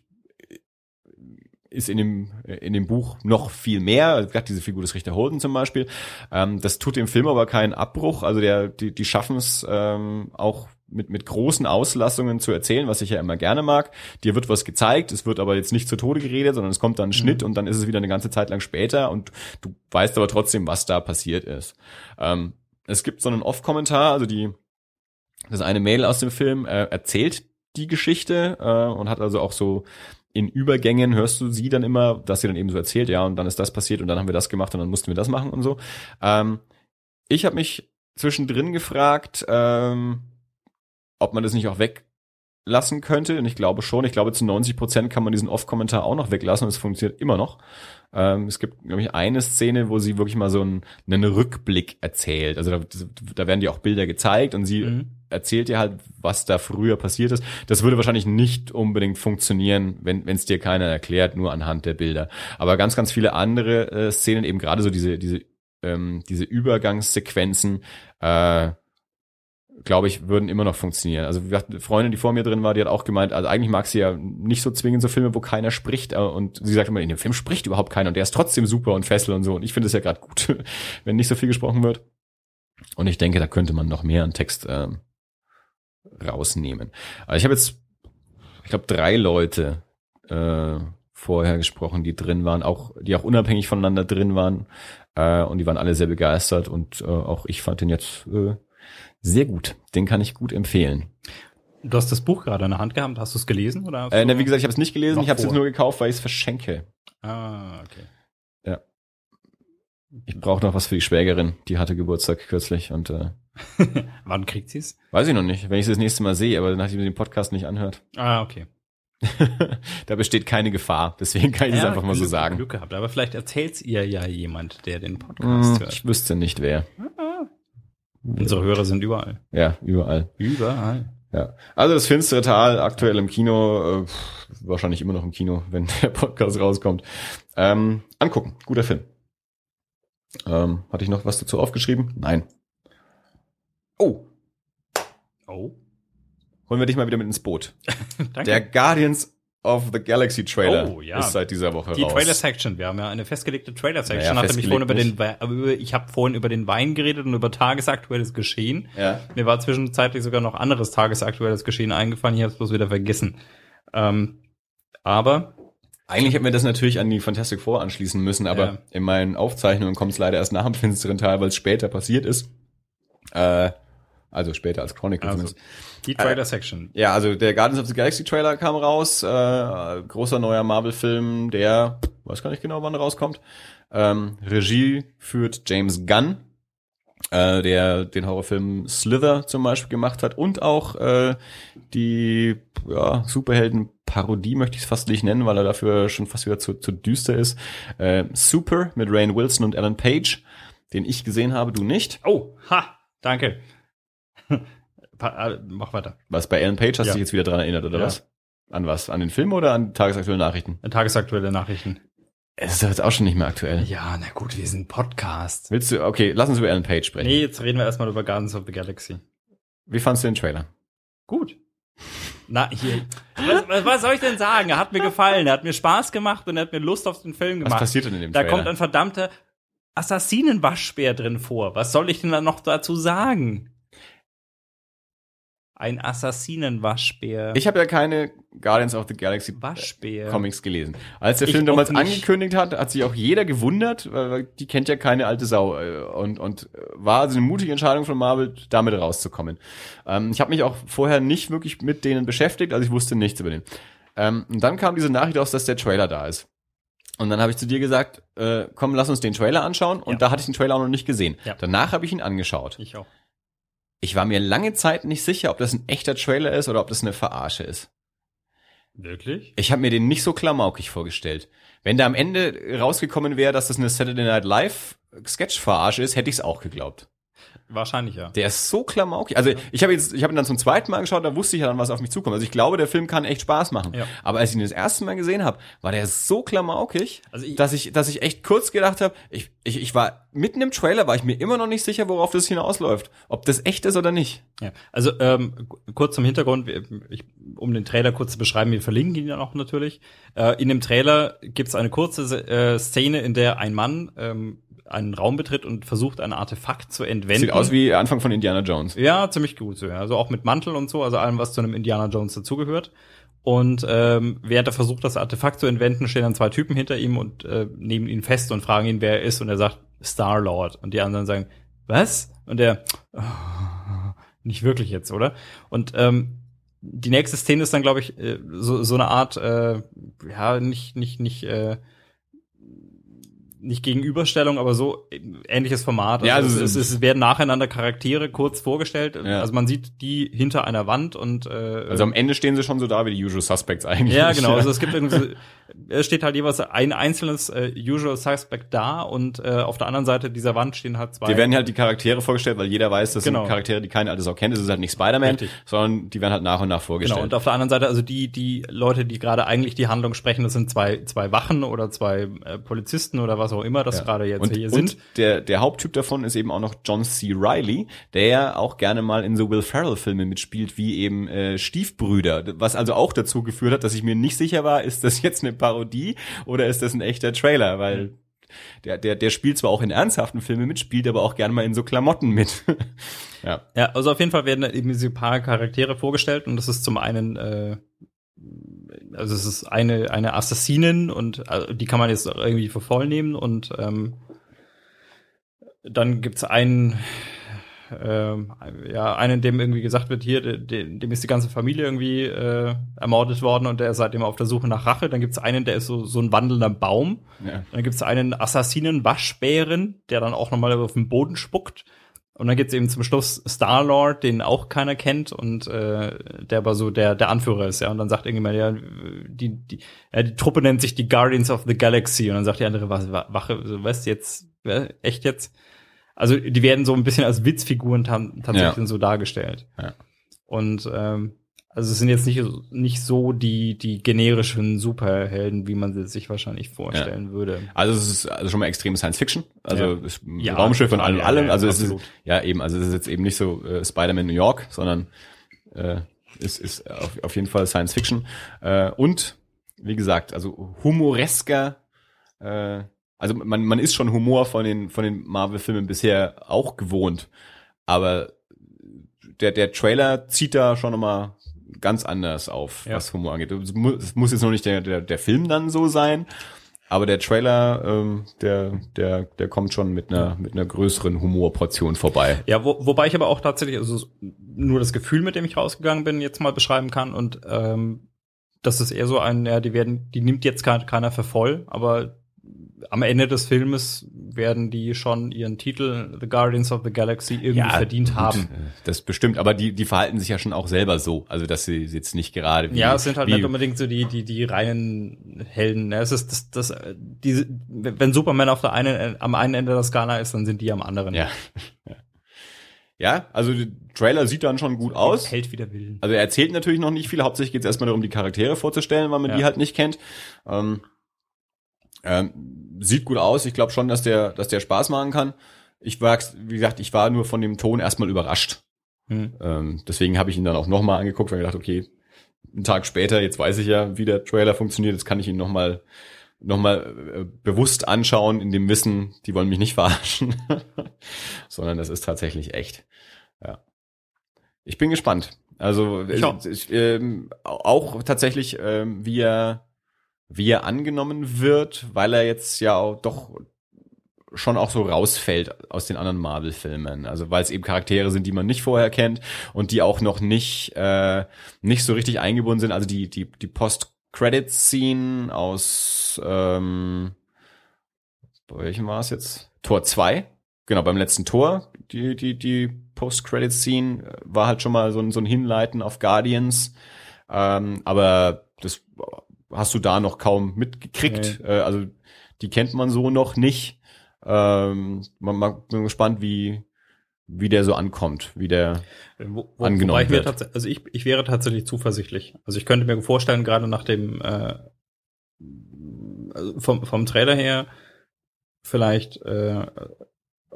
ist in dem, in dem Buch noch viel mehr. Gerade diese Figur des Richter Holden zum Beispiel. Ähm, das tut dem Film aber keinen Abbruch. Also der, die, die schaffen es ähm, auch mit, mit großen Auslassungen zu erzählen, was ich ja immer gerne mag. Dir wird was gezeigt, es wird aber jetzt nicht zu Tode geredet, sondern es kommt dann ein Schnitt und dann ist es wieder eine ganze Zeit lang später und du weißt aber trotzdem, was da passiert ist. Ähm, es gibt so einen Off-Kommentar, also die, das eine Mädel aus dem Film äh, erzählt die Geschichte äh, und hat also auch so in Übergängen hörst du sie dann immer, dass sie dann eben so erzählt, ja, und dann ist das passiert und dann haben wir das gemacht und dann mussten wir das machen und so. Ähm, ich habe mich zwischendrin gefragt, ähm, ob man das nicht auch weglassen könnte. Und ich glaube schon. Ich glaube, zu 90 Prozent kann man diesen Off-Kommentar auch noch weglassen und es funktioniert immer noch. Ähm, es gibt, glaube ich, eine Szene, wo sie wirklich mal so einen, einen Rückblick erzählt. Also da, da werden dir auch Bilder gezeigt und sie Mhm. erzählt dir halt, was da früher passiert ist. Das würde wahrscheinlich nicht unbedingt funktionieren, wenn es dir keiner erklärt, nur anhand der Bilder. Aber ganz, ganz viele andere äh, Szenen, eben gerade so diese, diese, ähm, diese Übergangssequenzen, äh, glaube ich, würden immer noch funktionieren. Also wie gesagt, eine Freundin, die vor mir drin war, die hat auch gemeint, also eigentlich mag sie ja nicht so zwingend so Filme, wo keiner spricht. äh, Und sie sagt immer, in dem Film spricht überhaupt keiner und der ist trotzdem super und fessel und so. Und ich finde es ja gerade gut, [laughs] wenn nicht so viel gesprochen wird. Und ich denke, da könnte man noch mehr an Text ähm, rausnehmen. Aber ich habe jetzt, ich glaube, drei Leute äh, vorher gesprochen, die drin waren, auch die auch unabhängig voneinander drin waren. Äh, und die waren alle sehr begeistert und äh, auch ich fand den jetzt äh, sehr gut. Den kann ich gut empfehlen. Du hast das Buch gerade in der Hand gehabt. Hast du es gelesen? Oder Äh, na, wie gesagt, ich habe es nicht gelesen, ich habe es jetzt nur gekauft, weil ich es verschenke. Ah, okay. Ich brauche noch was für die Schwägerin, die hatte Geburtstag kürzlich und äh, [laughs] Wann kriegt sie es? weiß ich noch nicht, wenn ich sie das nächste Mal sehe, aber nachdem sie den Podcast nicht anhört, Ah, okay. [laughs] da besteht keine Gefahr. Deswegen kann ich es einfach mal so sagen. Glück gehabt. Aber vielleicht erzählt's ihr ja jemand, der den Podcast Hm, hört. ich wüsste nicht wer. Unsere Hörer sind überall. Ja, überall. Überall. Ja. Also das finstere Tal aktuell im Kino, äh, wahrscheinlich immer noch im Kino, wenn der Podcast rauskommt. Ähm, angucken, guter Film. Ähm, hatte ich noch was dazu aufgeschrieben? Nein. Oh, Oh. holen wir dich mal wieder mit ins Boot. [laughs] Danke. Der Guardians of the Galaxy Trailer Oh, ja. ist seit dieser Woche die raus. Trailer-Section. Wir haben ja eine festgelegte Trailer-Section. Naja, ich vorhin über den, über, ich habe vorhin über den Wein geredet und über tagesaktuelles Geschehen. Ja. Mir war zwischenzeitlich sogar noch anderes tagesaktuelles Geschehen eingefallen. Ich habe es bloß wieder vergessen. Ähm, aber Eigentlich hätten wir das natürlich an die Fantastic Four anschließen müssen, aber Ja. in meinen Aufzeichnungen kommt es leider erst nach dem finsteren Teil, weil es später passiert ist. Äh, also später als Chronicle also, zumindest. die Trailer-Section. Ja, also der Guardians of the Galaxy Trailer kam raus, äh, großer neuer Marvel-Film, der, weiß gar nicht genau, wann er rauskommt. Ähm, Regie führt James Gunn, äh, der den Horrorfilm Slither zum Beispiel gemacht hat und auch äh, die ja, Superhelden-Parodie möchte ich es fast nicht nennen, weil er dafür schon fast wieder zu, zu düster ist. Äh, Super mit Rain Wilson und Alan Page, den ich gesehen habe, du nicht. Oh, ha, danke. Äh, Mach weiter. Was bei Ellen Page hast du Ja. dich jetzt wieder dran erinnert, oder Ja. was? An was? An den Film oder an tagesaktuelle Nachrichten? Tagesaktuelle Nachrichten. Es ist doch jetzt auch schon nicht mehr aktuell. Ja, na gut, wir sind Podcast. Willst du, okay, lass uns über Ellen Page sprechen. Nee, jetzt reden wir erstmal über Guardians of the Galaxy. Wie fandst du den Trailer? Gut. Na, hier. Was, was, was soll ich denn sagen? Er hat mir gefallen, er hat mir Spaß gemacht und er hat mir Lust auf den Film Was gemacht. passiert denn in dem Da Trailer? kommt ein verdammter Assassinenwaschbär drin vor. Was soll ich denn da noch dazu sagen? Ein Assassinenwaschbär. ich habe ja keine Guardians of the Galaxy Waschbär. Comics gelesen. Als der Ich Film damals auch nicht. angekündigt hat, hat sich auch jeder gewundert, weil die kennt ja keine alte Sau äh, und und äh, war also eine mutige Entscheidung von Marvel, damit rauszukommen. Ähm, ich habe mich auch vorher nicht wirklich mit denen beschäftigt, also ich wusste nichts über den. Ähm, und dann kam diese Nachricht aus, dass der Trailer da ist. Und dann habe ich zu dir gesagt, äh, komm, lass uns den Trailer anschauen. Und Ja. da hatte ich den Trailer auch noch nicht gesehen. Ja. Danach habe ich ihn angeschaut. Ich auch. Ich war mir lange Zeit nicht sicher, ob das ein echter Trailer ist oder ob das eine Verarsche ist. Wirklich? Ich habe mir den nicht so klamaukig vorgestellt. Wenn da am Ende rausgekommen wäre, dass das eine Saturday Night Live Sketch-Verarsche ist, hätte ich es auch geglaubt. Wahrscheinlich ja. Der ist so klamaukig. Also ich habe jetzt, ich habe ihn dann zum zweiten Mal geschaut, da wusste ich ja dann, was auf mich zukommt. Also ich glaube, der Film kann echt Spaß machen. Ja. Aber als ich ihn das erste Mal gesehen habe, war der so klamaukig, Also ich- dass ich, dass ich echt kurz gedacht habe, ich, ich, ich war mitten im Trailer, war ich mir immer noch nicht sicher, worauf das hinausläuft, ob das echt ist oder nicht. Ja, also ähm, kurz zum Hintergrund, ich, um den Trailer kurz zu beschreiben, wir verlinken ihn dann auch natürlich. Äh, in dem Trailer gibt es eine kurze äh, Szene, in der ein Mann ähm, einen Raum betritt und versucht, ein Artefakt zu entwenden. Sieht aus wie Anfang von Indiana Jones. Ja, ziemlich gut so, ja. Also auch mit Mantel und so, also allem, was zu einem Indiana Jones dazugehört. Und ähm, während er versucht, das Artefakt zu entwenden, stehen dann zwei Typen hinter ihm und äh, nehmen ihn fest und fragen ihn, wer er ist. Und er sagt, Star-Lord. Und die anderen sagen, was? Und er, "Ah, nicht wirklich jetzt, oder? Und ähm, die nächste Szene ist dann, glaube ich, äh, so, so eine Art, äh, ja, nicht, nicht, nicht, äh, nicht Gegenüberstellung, aber so äh, ähnliches Format. Ja, also also es, es, es werden nacheinander Charaktere kurz vorgestellt. Ja. Also man sieht die hinter einer Wand und äh, Also am Ende stehen sie schon so da wie die Usual Suspects eigentlich. ja, genau. Also es gibt irgendwie, es steht halt jeweils ein einzelnes äh, Usual Suspect da und äh, auf der anderen Seite dieser Wand stehen halt zwei. Die werden halt die Charaktere vorgestellt, weil jeder weiß, das Genau. sind Charaktere, die keine alte Sau kennt. Es ist halt nicht Spider-Man, sondern die werden halt nach und nach Genau, vorgestellt. und auf der anderen Seite, also die, die Leute, die gerade eigentlich die Handlung sprechen, das sind zwei, zwei Wachen oder zwei äh, Polizisten oder was auch immer das gerade jetzt und, hier und sind. der, der Haupttyp davon ist eben auch noch John C. Reilly, der ja auch gerne mal in so Will Ferrell-Filme mitspielt, wie eben äh, Stiefbrüder. Was also auch dazu geführt hat, dass ich mir nicht sicher war, ist das jetzt eine Parodie oder ist das ein echter Trailer? Weil der, der, der spielt zwar auch in ernsthaften Filmen mit, spielt aber auch gerne mal in so Klamotten mit. [laughs] ja. Ja, also auf jeden Fall werden eben diese paar Charaktere vorgestellt und das ist zum einen, äh, also es ist eine, eine Assassinin und äh, die kann man jetzt irgendwie für voll nehmen und ähm, dann gibt's einen, ähm, ja, einen, dem irgendwie gesagt wird, hier, de- de- dem ist die ganze Familie irgendwie äh, ermordet worden und der ist seitdem auf der Suche nach Rache. Dann gibt's einen, der ist so, so ein wandelnder Baum. ja. Dann gibt's einen Assassinen-Waschbären, der dann auch nochmal auf den Boden spuckt. Und dann gibt's eben zum Schluss Star-Lord, den auch keiner kennt und äh, der aber so der, der Anführer ist, ja. Und dann sagt irgendjemand, ja, die, die, ja, die Truppe nennt sich die Guardians of the Galaxy. Und dann sagt die andere, was, Wa- Wache, so, was jetzt, echt jetzt? Also die werden so ein bisschen als Witzfiguren tatsächlich Ja. so dargestellt. Ja. Und ähm, also es sind jetzt nicht, nicht so die, die generischen Superhelden, wie man sie sich wahrscheinlich vorstellen würde. Also es ist also schon mal extrem Science Fiction, also Ja. es ist ein Ja, Raumschiff und allem, ja, allem. ja, Also es absolut. ist ja eben, also es ist jetzt eben nicht so äh, Spider-Man New York, sondern äh, es ist auf, auf jeden Fall Science Fiction äh, und wie gesagt, also humoresker. Äh, also man man ist schon Humor von den von den Marvel-Filmen bisher auch gewohnt, aber der der Trailer zieht da schon nochmal ganz anders auf, Ja. was Humor angeht. Es mu- es muss jetzt noch nicht der, der, der Film dann so sein, aber der Trailer, ähm, der, der, der kommt schon mit einer, mit einer größeren Humorportion vorbei. Ja, wo, wobei ich aber auch tatsächlich also nur das Gefühl, mit dem ich rausgegangen bin, jetzt mal beschreiben kann und ähm, das ist eher so ein, ja, die werden, die nimmt jetzt kein, keiner für voll, aber am Ende des Filmes werden die schon ihren Titel The Guardians of the Galaxy irgendwie verdient gut, haben. Das bestimmt, aber die, die verhalten sich ja schon auch selber so, also dass sie jetzt nicht gerade wie, Ja, es sind halt nicht unbedingt so die, die, die reinen Helden. ne? Es ist das, das, diese, wenn Superman auf der einen, am einen Ende der Skala ist, dann sind die am anderen. Ja. ja. [laughs] Ja, also der Trailer sieht dann schon gut aus. Hält wieder Willen. Also er erzählt natürlich noch nicht viel. Hauptsächlich geht es erstmal darum, die Charaktere vorzustellen, weil man Ja. die halt nicht kennt. Ähm, ähm, sieht gut aus. Ich glaube schon, dass der, dass der Spaß machen kann. Ich war, wie gesagt, ich war nur von dem Ton erstmal überrascht. Hm. Ähm, deswegen habe ich ihn dann auch nochmal angeguckt, weil ich gedacht, okay, einen Tag später, jetzt weiß ich ja, wie der Trailer funktioniert, jetzt kann ich ihn nochmal noch mal, äh, bewusst anschauen, in dem Wissen, die wollen mich nicht [laughs] verarschen, sondern das ist tatsächlich echt. Ja. Ich bin gespannt. Also Ich auch. äh, ich, ähm, auch tatsächlich, ähm, wie er wie er angenommen wird, weil er jetzt ja auch doch schon auch so rausfällt aus den anderen Marvel-Filmen. Also weil es eben Charaktere sind, die man nicht vorher kennt und die auch noch nicht äh, nicht so richtig eingebunden sind. Also die die die Post-Credit-Scene aus ähm, bei welchem war es jetzt? Tor 2. Genau, beim letzten Tor, die, die, die Post-Credit-Scene äh, war halt schon mal so ein, so ein Hinleiten auf Guardians. Ähm, aber das hast du da noch kaum mitgekriegt. Äh, also die kennt man so noch nicht. Ähm, man, man bin gespannt, wie, wie der so ankommt, wie der Wo, wo, angenommen ich wird. also ich, ich wäre tatsächlich zuversichtlich. Also ich könnte mir vorstellen, gerade nach dem äh, also vom, vom Trailer her, vielleicht äh,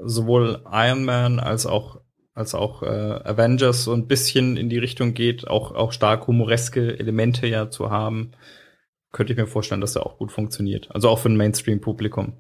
sowohl Iron Man als auch als auch äh, Avengers so ein bisschen in die Richtung geht, auch auch stark humoreske Elemente ja zu haben, könnte ich mir vorstellen, dass er auch gut funktioniert. Also auch für ein Mainstream-Publikum.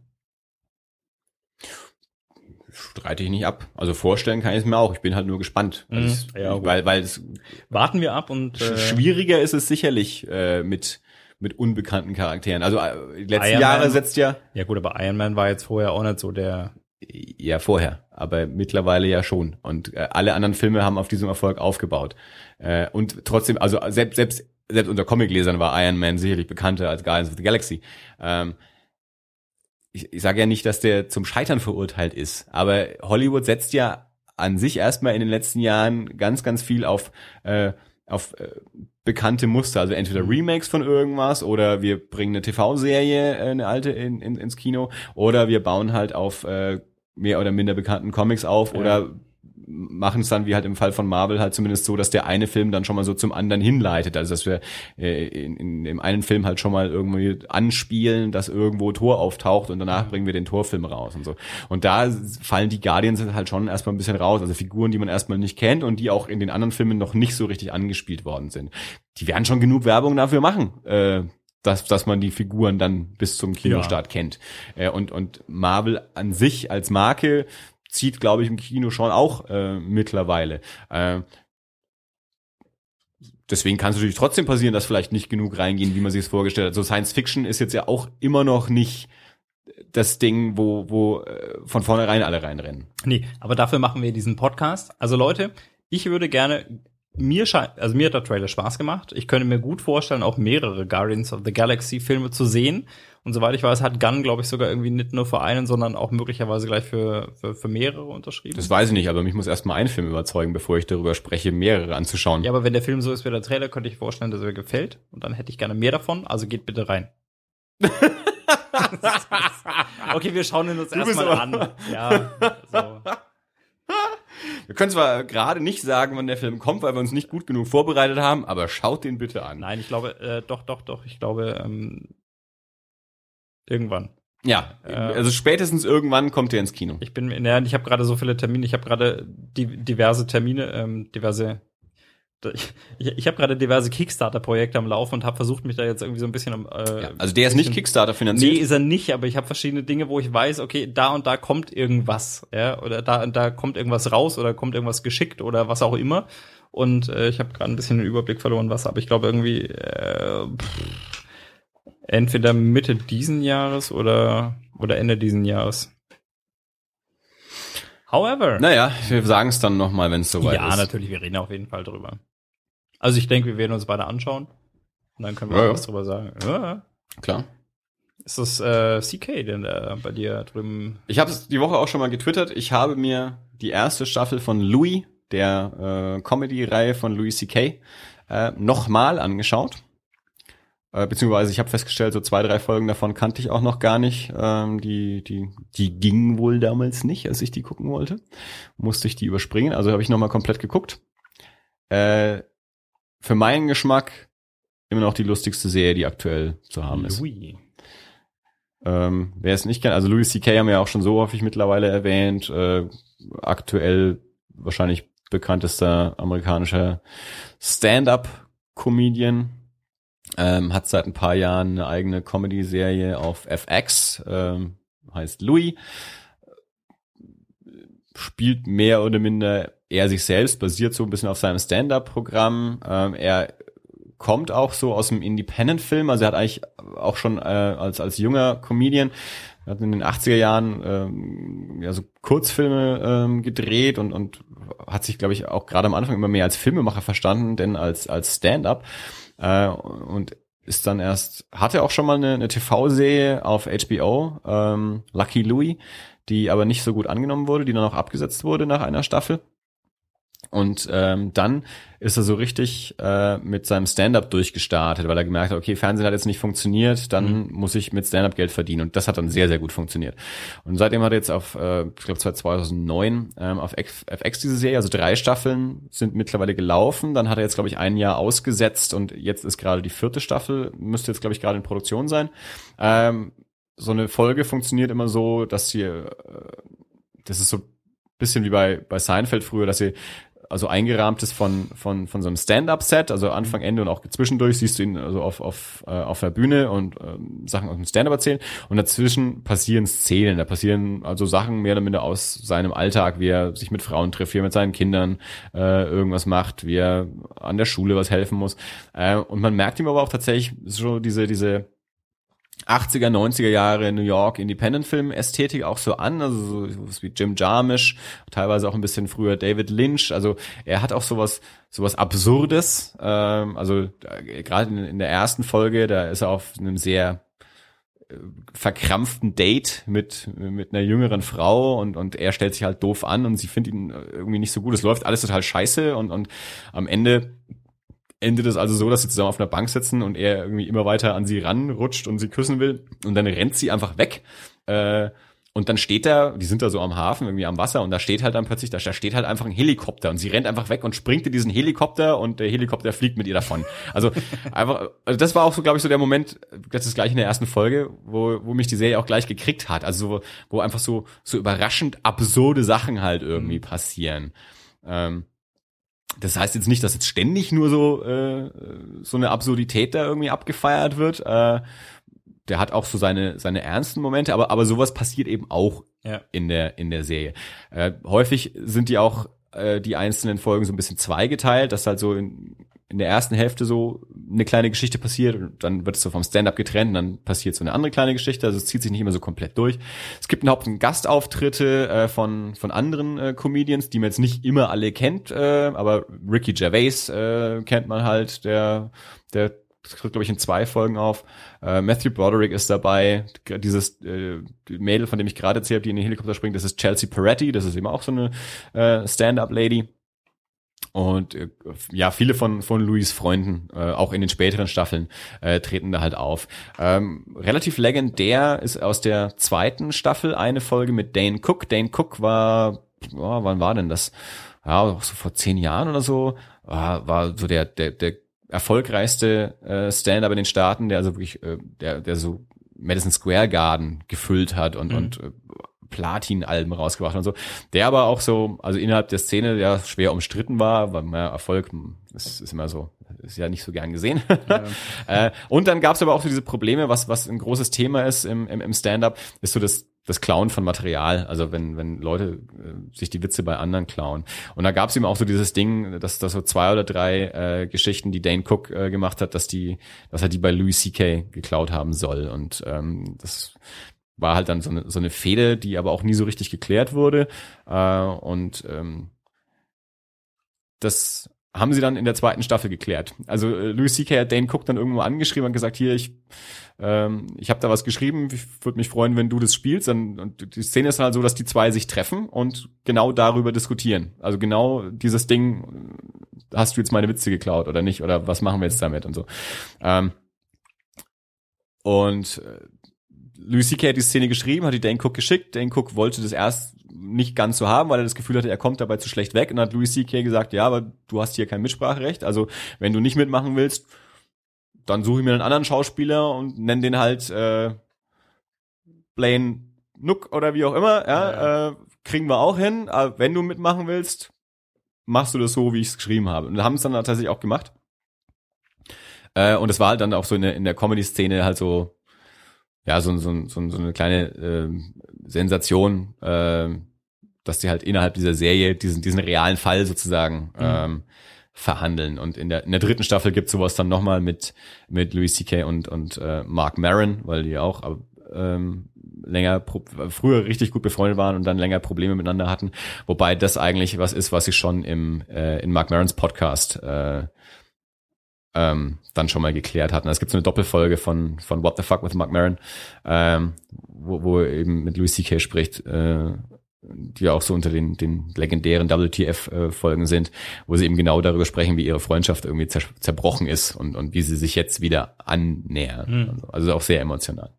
streite ich nicht ab. Also vorstellen kann ich es mir auch. Ich bin halt nur gespannt. Mhm. Also es- Ja, weil, weil es Warten wir ab und äh, Schwieriger ist es sicherlich äh, mit mit unbekannten Charakteren. Also äh, letzten Iron Jahre Man- setzt ja ja gut, aber Iron Man war jetzt vorher auch nicht so der ja vorher, aber mittlerweile ja schon. Und äh, alle anderen Filme haben auf diesem Erfolg aufgebaut. Äh, und trotzdem, also selbst selbst selbst unter Comiclesern war Iron Man sicherlich bekannter als Guardians of the Galaxy. Ähm, ich, ich sage ja nicht, dass der zum Scheitern verurteilt ist, aber Hollywood setzt ja an sich erstmal in den letzten Jahren ganz, ganz viel auf, äh, auf äh, bekannte Muster. Also entweder Remakes von irgendwas oder wir bringen eine TV-Serie, äh, eine alte in, in, ins Kino oder wir bauen halt auf äh, mehr oder minder bekannten Comics auf Ja. oder machen es dann wie halt im Fall von Marvel halt zumindest so, dass der eine Film dann schon mal so zum anderen hinleitet. Also dass wir äh, in, in dem einen Film halt schon mal irgendwie anspielen, dass irgendwo Tor auftaucht und danach bringen wir den Torfilm raus und so. Und da fallen die Guardians halt schon erstmal ein bisschen raus. Also Figuren, die man erstmal nicht kennt und die auch in den anderen Filmen noch nicht so richtig angespielt worden sind. Die werden schon genug Werbung dafür machen. Äh, dass, dass man die Figuren dann bis zum Kinostart kennt. Äh, und, und Marvel an sich als Marke zieht, glaube ich, im Kino schon auch äh, mittlerweile. Äh, deswegen kann es natürlich trotzdem passieren, dass vielleicht nicht genug reingehen, wie man sich es vorgestellt hat. So Science Fiction ist jetzt ja auch immer noch nicht das Ding, wo, wo äh, von vornherein alle reinrennen. Nee, aber dafür machen wir diesen Podcast. Also Leute, ich würde gerne mir scheint, also mir hat der Trailer Spaß gemacht. Ich könnte mir gut vorstellen, auch mehrere Guardians of the Galaxy Filme zu sehen. Und soweit ich weiß, hat Gunn, glaube ich, sogar irgendwie nicht nur für einen, sondern auch möglicherweise gleich für, für, für mehrere unterschrieben. Das weiß ich nicht, aber mich muss erstmal ein Film überzeugen, bevor ich darüber spreche, mehrere anzuschauen. ja, aber wenn der Film so ist wie der Trailer, könnte ich vorstellen, dass er mir gefällt. Und dann hätte ich gerne mehr davon. Also geht bitte rein. [laughs] [laughs] okay, wir schauen ihn uns erstmal an. Ja, so. Wir können zwar gerade nicht sagen, wann der Film kommt, weil wir uns nicht gut genug vorbereitet haben, aber schaut den bitte an. Nein, ich glaube, äh, doch, doch, doch. Ich glaube, ähm, irgendwann. Ja, Äh, also spätestens irgendwann kommt der ins Kino. Ich bin, ja, ich habe gerade so viele Termine. Ich habe gerade die, diverse Termine, ähm, diverse. Ich, ich habe gerade diverse Kickstarter-Projekte am Laufen und habe versucht, mich da jetzt irgendwie so ein bisschen. Äh, Ja, also der ist nicht Kickstarter Nee, finanziert. ist er nicht, aber ich habe verschiedene Dinge, wo ich weiß, okay, da und da kommt irgendwas, ja, oder da und da kommt irgendwas raus oder kommt irgendwas geschickt oder was auch immer. Und äh, ich habe gerade ein bisschen den Überblick verloren, was, aber ich glaube irgendwie äh, pff, entweder Mitte diesen Jahres oder oder Ende diesen Jahres. However, naja, wir sagen es dann nochmal, wenn es soweit ja, ist. natürlich, wir reden auf jeden Fall drüber. Also ich denke, wir werden uns beide anschauen und dann können wir Ja, auch was drüber sagen. Ja. Klar. Ist das äh, CK denn da bei dir drüben? Ich habe es die Woche auch schon mal getwittert. Ich habe mir die erste Staffel von Louis, der äh, Comedy-Reihe von Louis C.K., äh, nochmal angeschaut. Äh, beziehungsweise ich habe festgestellt, so zwei, drei Folgen davon kannte ich auch noch gar nicht. Ähm, die, die, die gingen wohl damals nicht, als ich die gucken wollte. Musste ich die überspringen. Also habe ich nochmal komplett geguckt. Äh, für meinen Geschmack immer noch die lustigste Serie, die aktuell zu haben ist. Louis. Ähm, wer es nicht kennt, also Louis C.K. haben wir ja auch schon so häufig mittlerweile erwähnt. Äh, aktuell wahrscheinlich bekanntester amerikanischer Stand-up-Comedian. Ähm, hat seit ein paar Jahren eine eigene Comedy-Serie auf FX, ähm, heißt Louis. Spielt mehr oder minder er sich selbst, basiert so ein bisschen auf seinem Stand-up-Programm. Ähm, er kommt auch so aus dem Independent-Film, also er hat eigentlich auch schon äh, als, als junger Comedian hat in den 80er Jahren ähm, ja so Kurzfilme ähm, gedreht und, und hat sich, glaube ich, auch gerade am Anfang immer mehr als Filmemacher verstanden, denn als, als Stand-up. Äh, und ist dann erst, hatte auch schon mal eine, eine TV-Serie auf HBO, ähm, Lucky Louie, die aber nicht so gut angenommen wurde, die dann auch abgesetzt wurde nach einer Staffel. Und ähm, dann ist er so richtig äh, mit seinem Stand-up durchgestartet, weil er gemerkt hat, okay, Fernsehen hat jetzt nicht funktioniert, dann mhm. muss ich mit Stand-up Geld verdienen. Und das hat dann sehr, sehr gut funktioniert. Und seitdem hat er jetzt auf, äh, ich glaube 2009, ähm, auf FX diese Serie, also drei Staffeln sind mittlerweile gelaufen. Dann hat er jetzt, glaube ich, ein Jahr ausgesetzt und jetzt ist gerade die vierte Staffel, müsste jetzt, glaube ich, gerade in Produktion sein. Ähm, so eine Folge funktioniert immer so, dass sie, äh, das ist so bisschen wie bei, bei Seinfeld früher, dass sie also eingerahmt ist von, von, von so einem Stand-up-Set, also Anfang, Ende und auch zwischendurch siehst du ihn also auf, auf, äh, auf der Bühne und ähm, Sachen aus dem Stand-up erzählen. Und dazwischen passieren Szenen, da passieren also Sachen mehr oder minder aus seinem Alltag, wie er sich mit Frauen trifft, wie er mit seinen Kindern äh, irgendwas macht, wie er an der Schule was helfen muss. Äh, und man merkt ihm aber auch tatsächlich so diese, diese 80er, 90er Jahre New York Independent Film Ästhetik auch so an, also so, sowas wie Jim Jarmusch, teilweise auch ein bisschen früher David Lynch, also er hat auch sowas sowas absurdes, ähm, also gerade in, in, der ersten Folge, da ist er auf einem sehr äh, verkrampften Date mit mit einer jüngeren Frau und und er stellt sich halt doof an und sie findet ihn irgendwie nicht so gut. Es läuft alles total scheiße und und am Ende endet es also so, dass sie zusammen auf einer Bank sitzen und er irgendwie immer weiter an sie ranrutscht und sie küssen will und dann rennt sie einfach weg. Äh, und dann steht da, die sind da so am Hafen, irgendwie am Wasser, und da steht halt dann plötzlich, da steht halt einfach ein Helikopter und sie rennt einfach weg und springt in diesen Helikopter und der Helikopter fliegt mit ihr davon. Also [laughs] einfach, also das war auch so, glaube ich, so der Moment, das ist gleich in der ersten Folge, wo, wo mich die Serie auch gleich gekriegt hat. Also wo, wo einfach so, so überraschend absurde Sachen halt irgendwie mhm. passieren. Ähm, das heißt jetzt nicht, dass jetzt ständig nur so äh, so eine Absurdität da irgendwie abgefeiert wird. Äh, der hat auch so seine seine ernsten Momente, aber aber sowas passiert eben auch ja. in der in der Serie. Äh, häufig sind die auch äh, die einzelnen Folgen so ein bisschen zweigeteilt, dass halt so in, in der ersten Hälfte so eine kleine Geschichte passiert und dann wird es so vom Stand-up getrennt und dann passiert so eine andere kleine Geschichte. Also es zieht sich nicht immer so komplett durch. Es gibt einen Haupt Gastauftritte äh, von von anderen äh, Comedians, die man jetzt nicht immer alle kennt, äh, aber Ricky Gervais äh, kennt man halt, der der tritt, glaube ich, in zwei Folgen auf. Äh, Matthew Broderick ist dabei. Dieses äh, Mädel, von dem ich gerade erzählt habe, die in den Helikopter springt, das ist Chelsea Peretti. Das ist eben auch so eine äh, Stand-up-Lady. Und äh, ja, viele von, von Louis Freunden, äh, auch in den späteren Staffeln, äh, treten da halt auf. Ähm, relativ legendär ist aus der zweiten Staffel eine Folge mit Dane Cook. Dane Cook war, oh, wann war denn das? Ja, so vor zehn Jahren oder so, war, war so der, der, der erfolgreichste äh, Stand-up in den Staaten, der also wirklich, äh, der, der so Madison Square Garden gefüllt hat und, mhm. und äh, Platin-Alben rausgebracht und so. Der aber auch so, also innerhalb der Szene, der schwer umstritten war, weil mehr Erfolg ist, ist immer so, ist ja nicht so gern gesehen. Ja. [laughs] äh, und dann gab es aber auch so diese Probleme, was, was ein großes Thema ist im, im, im Stand-up, ist so das, das Klauen von Material, also wenn, wenn Leute äh, sich die Witze bei anderen klauen. Und da gab es eben auch so dieses Ding, dass da so zwei oder drei äh, Geschichten, die Dane Cook äh, gemacht hat, dass die, dass er die bei Louis C.K. geklaut haben soll. Und ähm, das war halt dann so eine, so eine Fehde, die aber auch nie so richtig geklärt wurde. Äh, und ähm, das haben sie dann in der zweiten Staffel geklärt. Also äh, Louis C.K. hat Dane Cook dann irgendwo angeschrieben und gesagt, hier, ich, ähm, ich habe da was geschrieben, ich würde mich freuen, wenn du das spielst. Und, und die Szene ist dann halt so, dass die zwei sich treffen und genau darüber diskutieren. Also genau dieses Ding, hast du jetzt meine Witze geklaut oder nicht? Oder was machen wir jetzt damit und so. Ähm, Und äh, Louis C.K. hat die Szene geschrieben, hat die Dane Cook geschickt. Dane Cook wollte das erst nicht ganz so haben, weil er das Gefühl hatte, er kommt dabei zu schlecht weg. Und dann hat Louis C.K. gesagt, ja, aber du hast hier kein Mitspracherecht. Also wenn du nicht mitmachen willst, dann suche ich mir einen anderen Schauspieler und nenne den halt äh, Blaine Nook oder wie auch immer. Ja, Ja, Äh, kriegen wir auch hin. Aber wenn du mitmachen willst, machst du das so, wie ich es geschrieben habe. Und haben es dann tatsächlich auch gemacht. Äh, und es war halt dann auch so in der, in der Comedy-Szene halt so, ja, so, so, so, so eine kleine äh, Sensation, äh, dass die halt innerhalb dieser Serie diesen, diesen realen Fall sozusagen ähm, verhandeln. Und in der, in der dritten Staffel gibt sowas dann nochmal mit, mit Louis C.K. und, und äh, Mark Maron, weil die auch ähm, länger, pro- früher richtig gut befreundet waren und dann länger Probleme miteinander hatten. Wobei das eigentlich was ist, was sie schon im, äh, in Mark Marons Podcast äh, ähm, dann schon mal geklärt hatten. Es gibt so eine Doppelfolge von, von What the Fuck with Mark Maron, ähm, wo, wo er eben mit Louis C.K. spricht, äh, die auch so unter den, den legendären WTF-Folgen sind, wo sie eben genau darüber sprechen, wie ihre Freundschaft irgendwie zer zerbrochen ist und, und wie sie sich jetzt wieder annähern. Mhm. Also, also auch sehr emotional.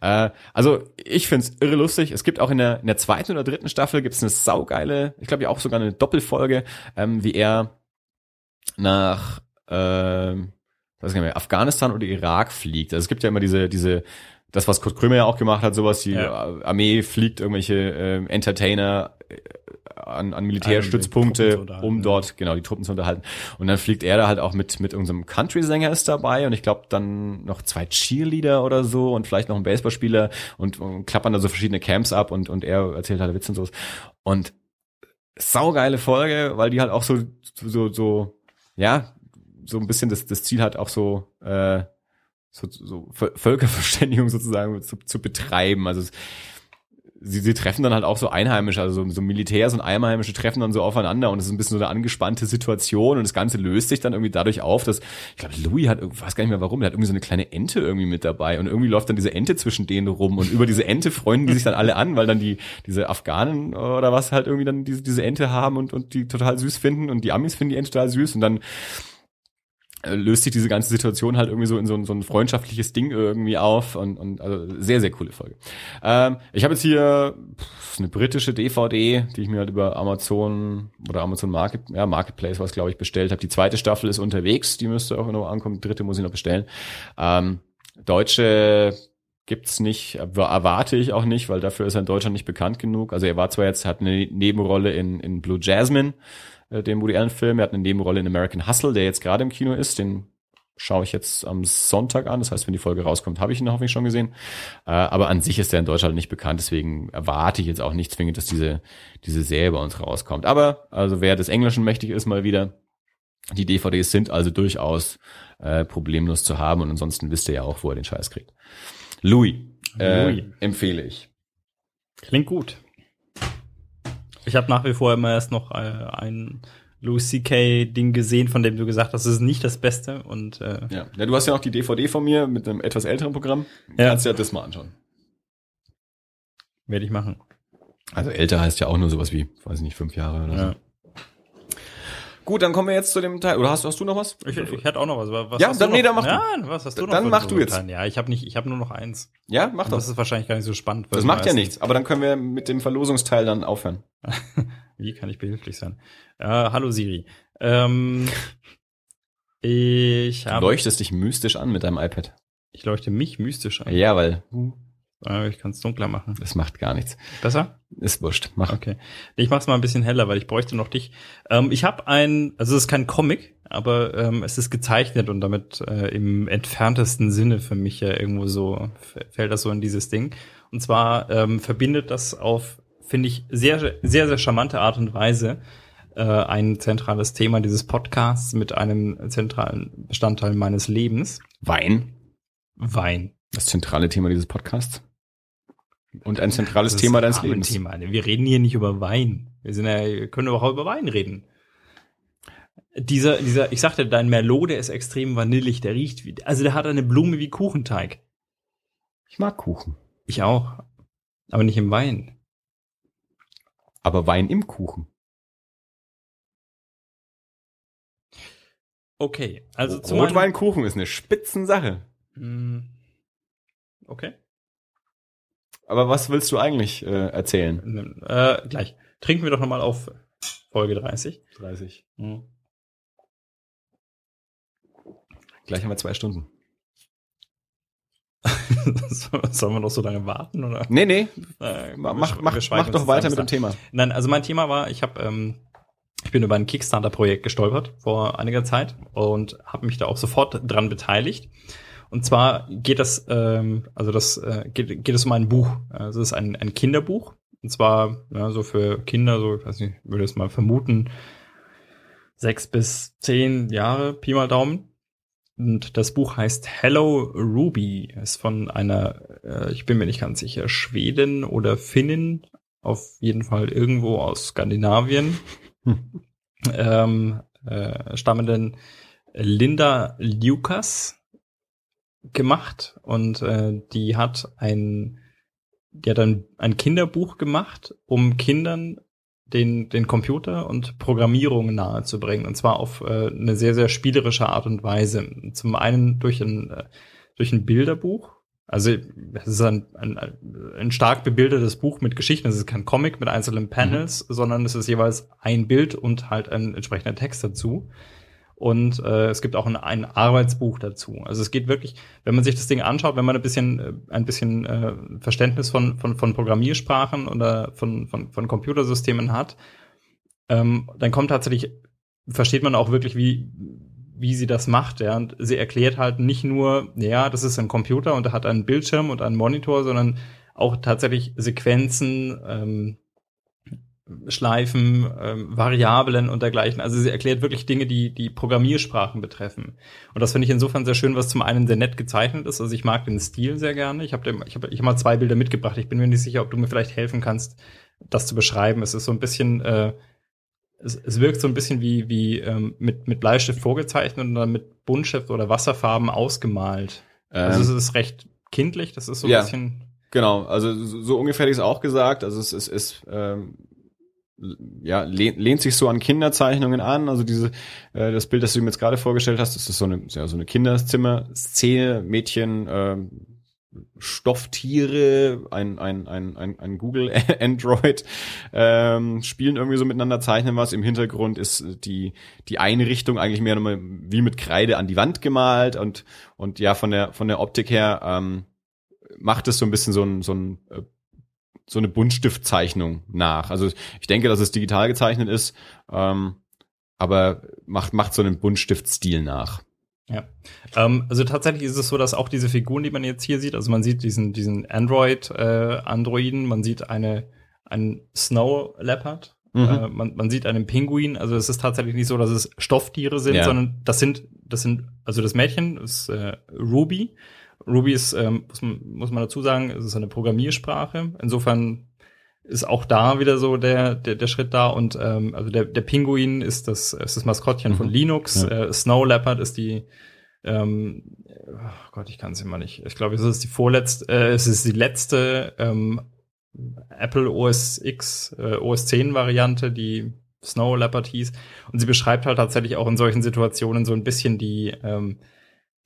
Äh, also ich find's irre lustig. Es gibt auch in der, in der zweiten oder dritten Staffel gibt's eine saugeile, ich glaube ja auch sogar eine Doppelfolge, ähm, wie er nach ähm, weiß nicht mehr, Afghanistan oder Irak fliegt. Also es gibt ja immer diese, diese, das, was Kurt Krömer ja auch gemacht hat, sowas, die Ja. Armee fliegt irgendwelche ähm, Entertainer äh, an, an die Militärstützpunkte, um ja. dort, genau, die Truppen zu unterhalten. Und dann fliegt er da halt auch mit, mit irgendeinem Country-Sänger ist dabei und ich glaube dann noch zwei Cheerleader oder so und vielleicht noch ein Baseballspieler und, und klappern da so verschiedene Camps ab und, und er erzählt halt Witze und sowas. Und saugeile Folge, weil die halt auch so, so, so, ja, so ein bisschen das, das Ziel hat, auch so, äh, so, so Völ- Völkerverständigung [laughs] sozusagen zu, zu betreiben. Also es, sie, sie treffen dann halt auch so Einheimische, also so, so Militärs und Einheimische treffen dann so aufeinander und es ist ein bisschen so eine angespannte Situation und das Ganze löst sich dann irgendwie dadurch auf, dass, ich glaube, Louis hat, weiß gar nicht mehr warum, der hat irgendwie so eine kleine Ente irgendwie mit dabei und irgendwie läuft dann diese Ente zwischen denen rum und über diese Ente freunden die sich dann alle an, weil dann die, diese Afghanen oder was halt irgendwie dann diese, diese Ente haben und, und die total süß finden und die Amis finden die Ente total süß und dann löst sich diese ganze Situation halt irgendwie so in so ein, so ein freundschaftliches Ding irgendwie auf und, und also sehr, sehr coole Folge. Ähm, ich habe jetzt hier pff, eine britische DVD, die ich mir halt über Amazon oder Amazon Market, ja, Marketplace was glaube ich bestellt habe. Die zweite Staffel ist unterwegs, die müsste auch noch ankommen, die dritte muss ich noch bestellen. Ähm, deutsche gibt's nicht, erwarte ich auch nicht, weil dafür ist er in Deutschland nicht bekannt genug. Also er war zwar jetzt, hat eine Nebenrolle in, in Blue Jasmine, äh, dem Woody Allen Film. Er hat eine Nebenrolle in American Hustle, der jetzt gerade im Kino ist. Den schaue ich jetzt am Sonntag an. Das heißt, wenn die Folge rauskommt, habe ich ihn hoffentlich schon gesehen. Äh, aber an sich ist er in Deutschland nicht bekannt. Deswegen erwarte ich jetzt auch nicht zwingend, dass diese, diese Serie bei uns rauskommt. Aber, also wer des Englischen mächtig ist, mal wieder. Die DVDs sind also durchaus äh, problemlos zu haben. Und ansonsten wisst ihr ja auch, wo er den Scheiß kriegt. Louis, äh, Louis. empfehle ich. Klingt gut. Ich habe nach wie vor immer erst noch äh, ein Louis C.K. Ding gesehen, von dem du gesagt hast, es ist nicht das Beste und äh, Ja. ja, du hast ja noch die DVD von mir mit einem etwas älteren Programm. Ja. Kannst ja das mal anschauen. werde ich machen. Also älter heißt ja auch nur sowas wie, weiß ich nicht, fünf Jahre oder Ja. so. Gut, dann kommen wir jetzt zu dem Teil. Oder hast, hast du noch was? Ich, ich hätte auch noch was. was Ja, hast dann- du noch? nee, dann mach du. Ja, was hast du noch? Dann mach du jetzt. Teil? Ja, ich habe nicht, ich habe nur noch eins. Ja, mach doch. Das ist wahrscheinlich gar nicht so spannend. Das macht ja nichts. Aber dann können wir mit dem Verlosungsteil dann aufhören. [laughs] Wie kann ich behilflich sein? Äh, hallo Siri. Ähm, ich Du habe, leuchtest dich mystisch an mit deinem iPad. ich leuchte mich mystisch an. Ja, weil Äh, ich kann es dunkler machen. das macht gar nichts. Besser? Ist wurscht. Mach. Okay. Ich mach's mal ein bisschen heller, weil ich bräuchte noch dich. Ähm, ich habe ein, also es ist kein Comic, aber ähm, es ist gezeichnet und damit äh, im entferntesten Sinne für mich ja irgendwo so fällt das so in dieses Ding. Und zwar ähm, verbindet das auf, finde ich, sehr, sehr, sehr charmante Art und Weise äh, ein zentrales Thema dieses Podcasts mit einem zentralen Bestandteil meines Lebens. Wein. Wein. Das zentrale Thema dieses Podcasts. Und ein zentrales Das Thema deines. Lebens. Wir reden hier nicht über Wein. Wir sind ja, wir können überhaupt über Wein reden. Dieser, dieser, ich sagte, dein Merlot, der ist extrem vanillig, der riecht wie, also der hat eine Blume wie Kuchenteig. Ich mag Kuchen. Ich auch. Aber nicht im Wein. Aber Wein im Kuchen. Okay, also Rotweinkuchen ist eine Spitzensache. Mm. Okay. Aber was willst du eigentlich äh, erzählen? Äh, gleich. Trinken wir doch nochmal auf Folge 30. 30. Mhm. Gleich haben wir zwei Stunden. [laughs] Sollen wir noch so lange warten? Oder? Nee, nee. Äh, Mach, mach, mach, doch weiter mit dem Thema. Nein, also mein Thema war, ich habe, ähm, ich bin über ein Kickstarter-Projekt gestolpert vor einiger Zeit und habe mich da auch sofort dran beteiligt. Und zwar geht das, ähm, also das äh, geht, geht es um ein Buch. Also es ist ein, ein Kinderbuch. Und zwar ja, so für Kinder, so ich weiß nicht, würde es mal vermuten, sechs bis zehn Jahre, Pi mal Daumen. Und das Buch heißt Hello Ruby. Ist von einer, äh, ich bin mir nicht ganz sicher, Schweden oder Finnin. Auf jeden Fall irgendwo aus Skandinavien. Hm. [laughs] Ähm, äh, stammenden Linda Lucas gemacht. Und äh, die hat ein, die hat ein, ein Kinderbuch gemacht, um Kindern den, den Computer und Programmierung nahezubringen. Und zwar auf äh, eine sehr, sehr spielerische Art und Weise. Zum einen durch ein, äh, durch ein Bilderbuch. Also es ist ein, ein, ein stark bebildertes Buch mit Geschichten. Es ist kein Comic mit einzelnen Panels, sondern es ist jeweils ein Bild und halt ein entsprechender Text dazu. Und äh, es gibt auch ein, ein Arbeitsbuch dazu. Also es geht wirklich, wenn man sich das Ding anschaut, wenn man ein bisschen, äh, ein bisschen äh, Verständnis von, von, von Programmiersprachen oder von, von, von Computersystemen hat, ähm, dann kommt tatsächlich, versteht man auch wirklich, wie, wie sie das macht. Ja? Und sie erklärt halt nicht nur, ja, das ist ein Computer und er hat einen Bildschirm und einen Monitor, sondern auch tatsächlich Sequenzen, ähm, Schleifen, ähm, Variablen und dergleichen. Also sie erklärt wirklich Dinge, die die Programmiersprachen betreffen. Und das finde ich insofern sehr schön, was zum einen sehr nett gezeichnet ist. Also ich mag den Stil sehr gerne. Ich habe ich hab, ich hab mal zwei Bilder mitgebracht. Ich bin mir nicht sicher, ob du mir vielleicht helfen kannst, das zu beschreiben. Es ist so ein bisschen, äh, es, es wirkt so ein bisschen wie wie ähm, mit mit Bleistift vorgezeichnet und dann mit Buntstift oder Wasserfarben ausgemalt. Also es Ähm, ist recht kindlich. Das ist so ein ja. bisschen Genau, also so, so ungefähr hätte ich es auch gesagt. Also es ist, ist ähm, ja, lehnt, sich so an Kinderzeichnungen an. Also diese, äh, das Bild, das du mir jetzt gerade vorgestellt hast, das ist so eine, ja, so eine Kinderzimmer-Szene, Mädchen, ähm, Stofftiere, ein, ein, ein, ein, ein Google [laughs] Android, ähm, spielen irgendwie so miteinander, zeichnen was. Im Hintergrund ist die, die Einrichtung eigentlich mehr nochmal wie mit Kreide an die Wand gemalt und, und ja, von der, von der Optik her, ähm, macht es so ein bisschen so ein, so ein äh, so eine Buntstiftzeichnung nach. Also ich denke, dass es digital gezeichnet ist, ähm, aber macht macht so einen Buntstiftstil nach. Ja. Ähm, also tatsächlich ist es so, dass auch diese Figuren, die man jetzt hier sieht, also man sieht diesen, diesen Android, äh, Androiden, man sieht eine, einen Snow Leopard, Mhm. äh, man, man sieht einen Pinguin, also es ist tatsächlich nicht so, dass es Stofftiere sind, Ja. sondern das sind, das sind, also das Mädchen ist äh, Ruby. Ruby ist, ähm, muss, man, muss man dazu sagen, es ist eine Programmiersprache. Insofern ist auch da wieder so der, der, der Schritt da und ähm, also der, der Pinguin ist das, ist das Maskottchen Mhm. von Linux, Ja. äh, Snow Leopard ist die ähm, oh Gott, ich kann es immer nicht. Ich glaube, es ist die vorletzte, äh, es ist die letzte ähm, Apple OS X, äh, OS 10 Variante, die Snow Leopard hieß. Und sie beschreibt halt tatsächlich auch in solchen Situationen so ein bisschen die, ähm,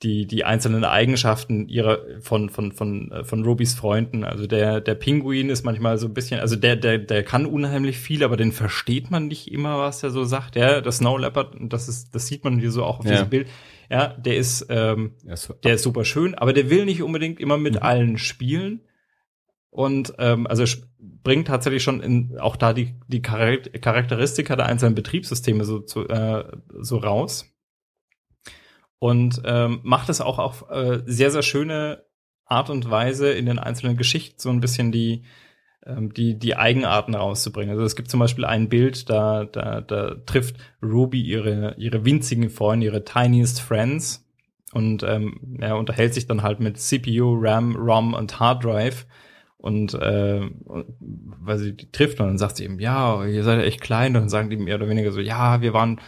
die, die einzelnen Eigenschaften ihrer, von, von, von, äh, von Rubys Freunden. Also der, der Pinguin ist manchmal so ein bisschen, also der, der, der kann unheimlich viel, aber den versteht man nicht immer, was er so sagt. Ja, der Snow Leopard, das ist, das sieht man hier so auch auf Ja. diesem Bild. Ja, der ist, ähm, so- der ist super schön, aber der will nicht unbedingt immer mit Mhm. allen spielen. Und ähm, also bringt tatsächlich schon in, auch da die, die Charak- Charakteristika der einzelnen Betriebssysteme so, zu, äh, so raus. Und ähm, macht es auch auf äh, sehr, sehr schöne Art und Weise in den einzelnen Geschichten so ein bisschen die, ähm, die, die Eigenarten rauszubringen. Also es gibt zum Beispiel ein Bild, da, da, da trifft Ruby ihre, ihre winzigen Freunde, ihre tiniest friends. Und ähm, er unterhält sich dann halt mit CPU, RAM, ROM und Hard Drive. Und äh, weil sie die trifft und dann sagt sie eben, ja, ihr seid ja echt klein. Und dann sagen die mehr oder weniger so, ja, wir waren,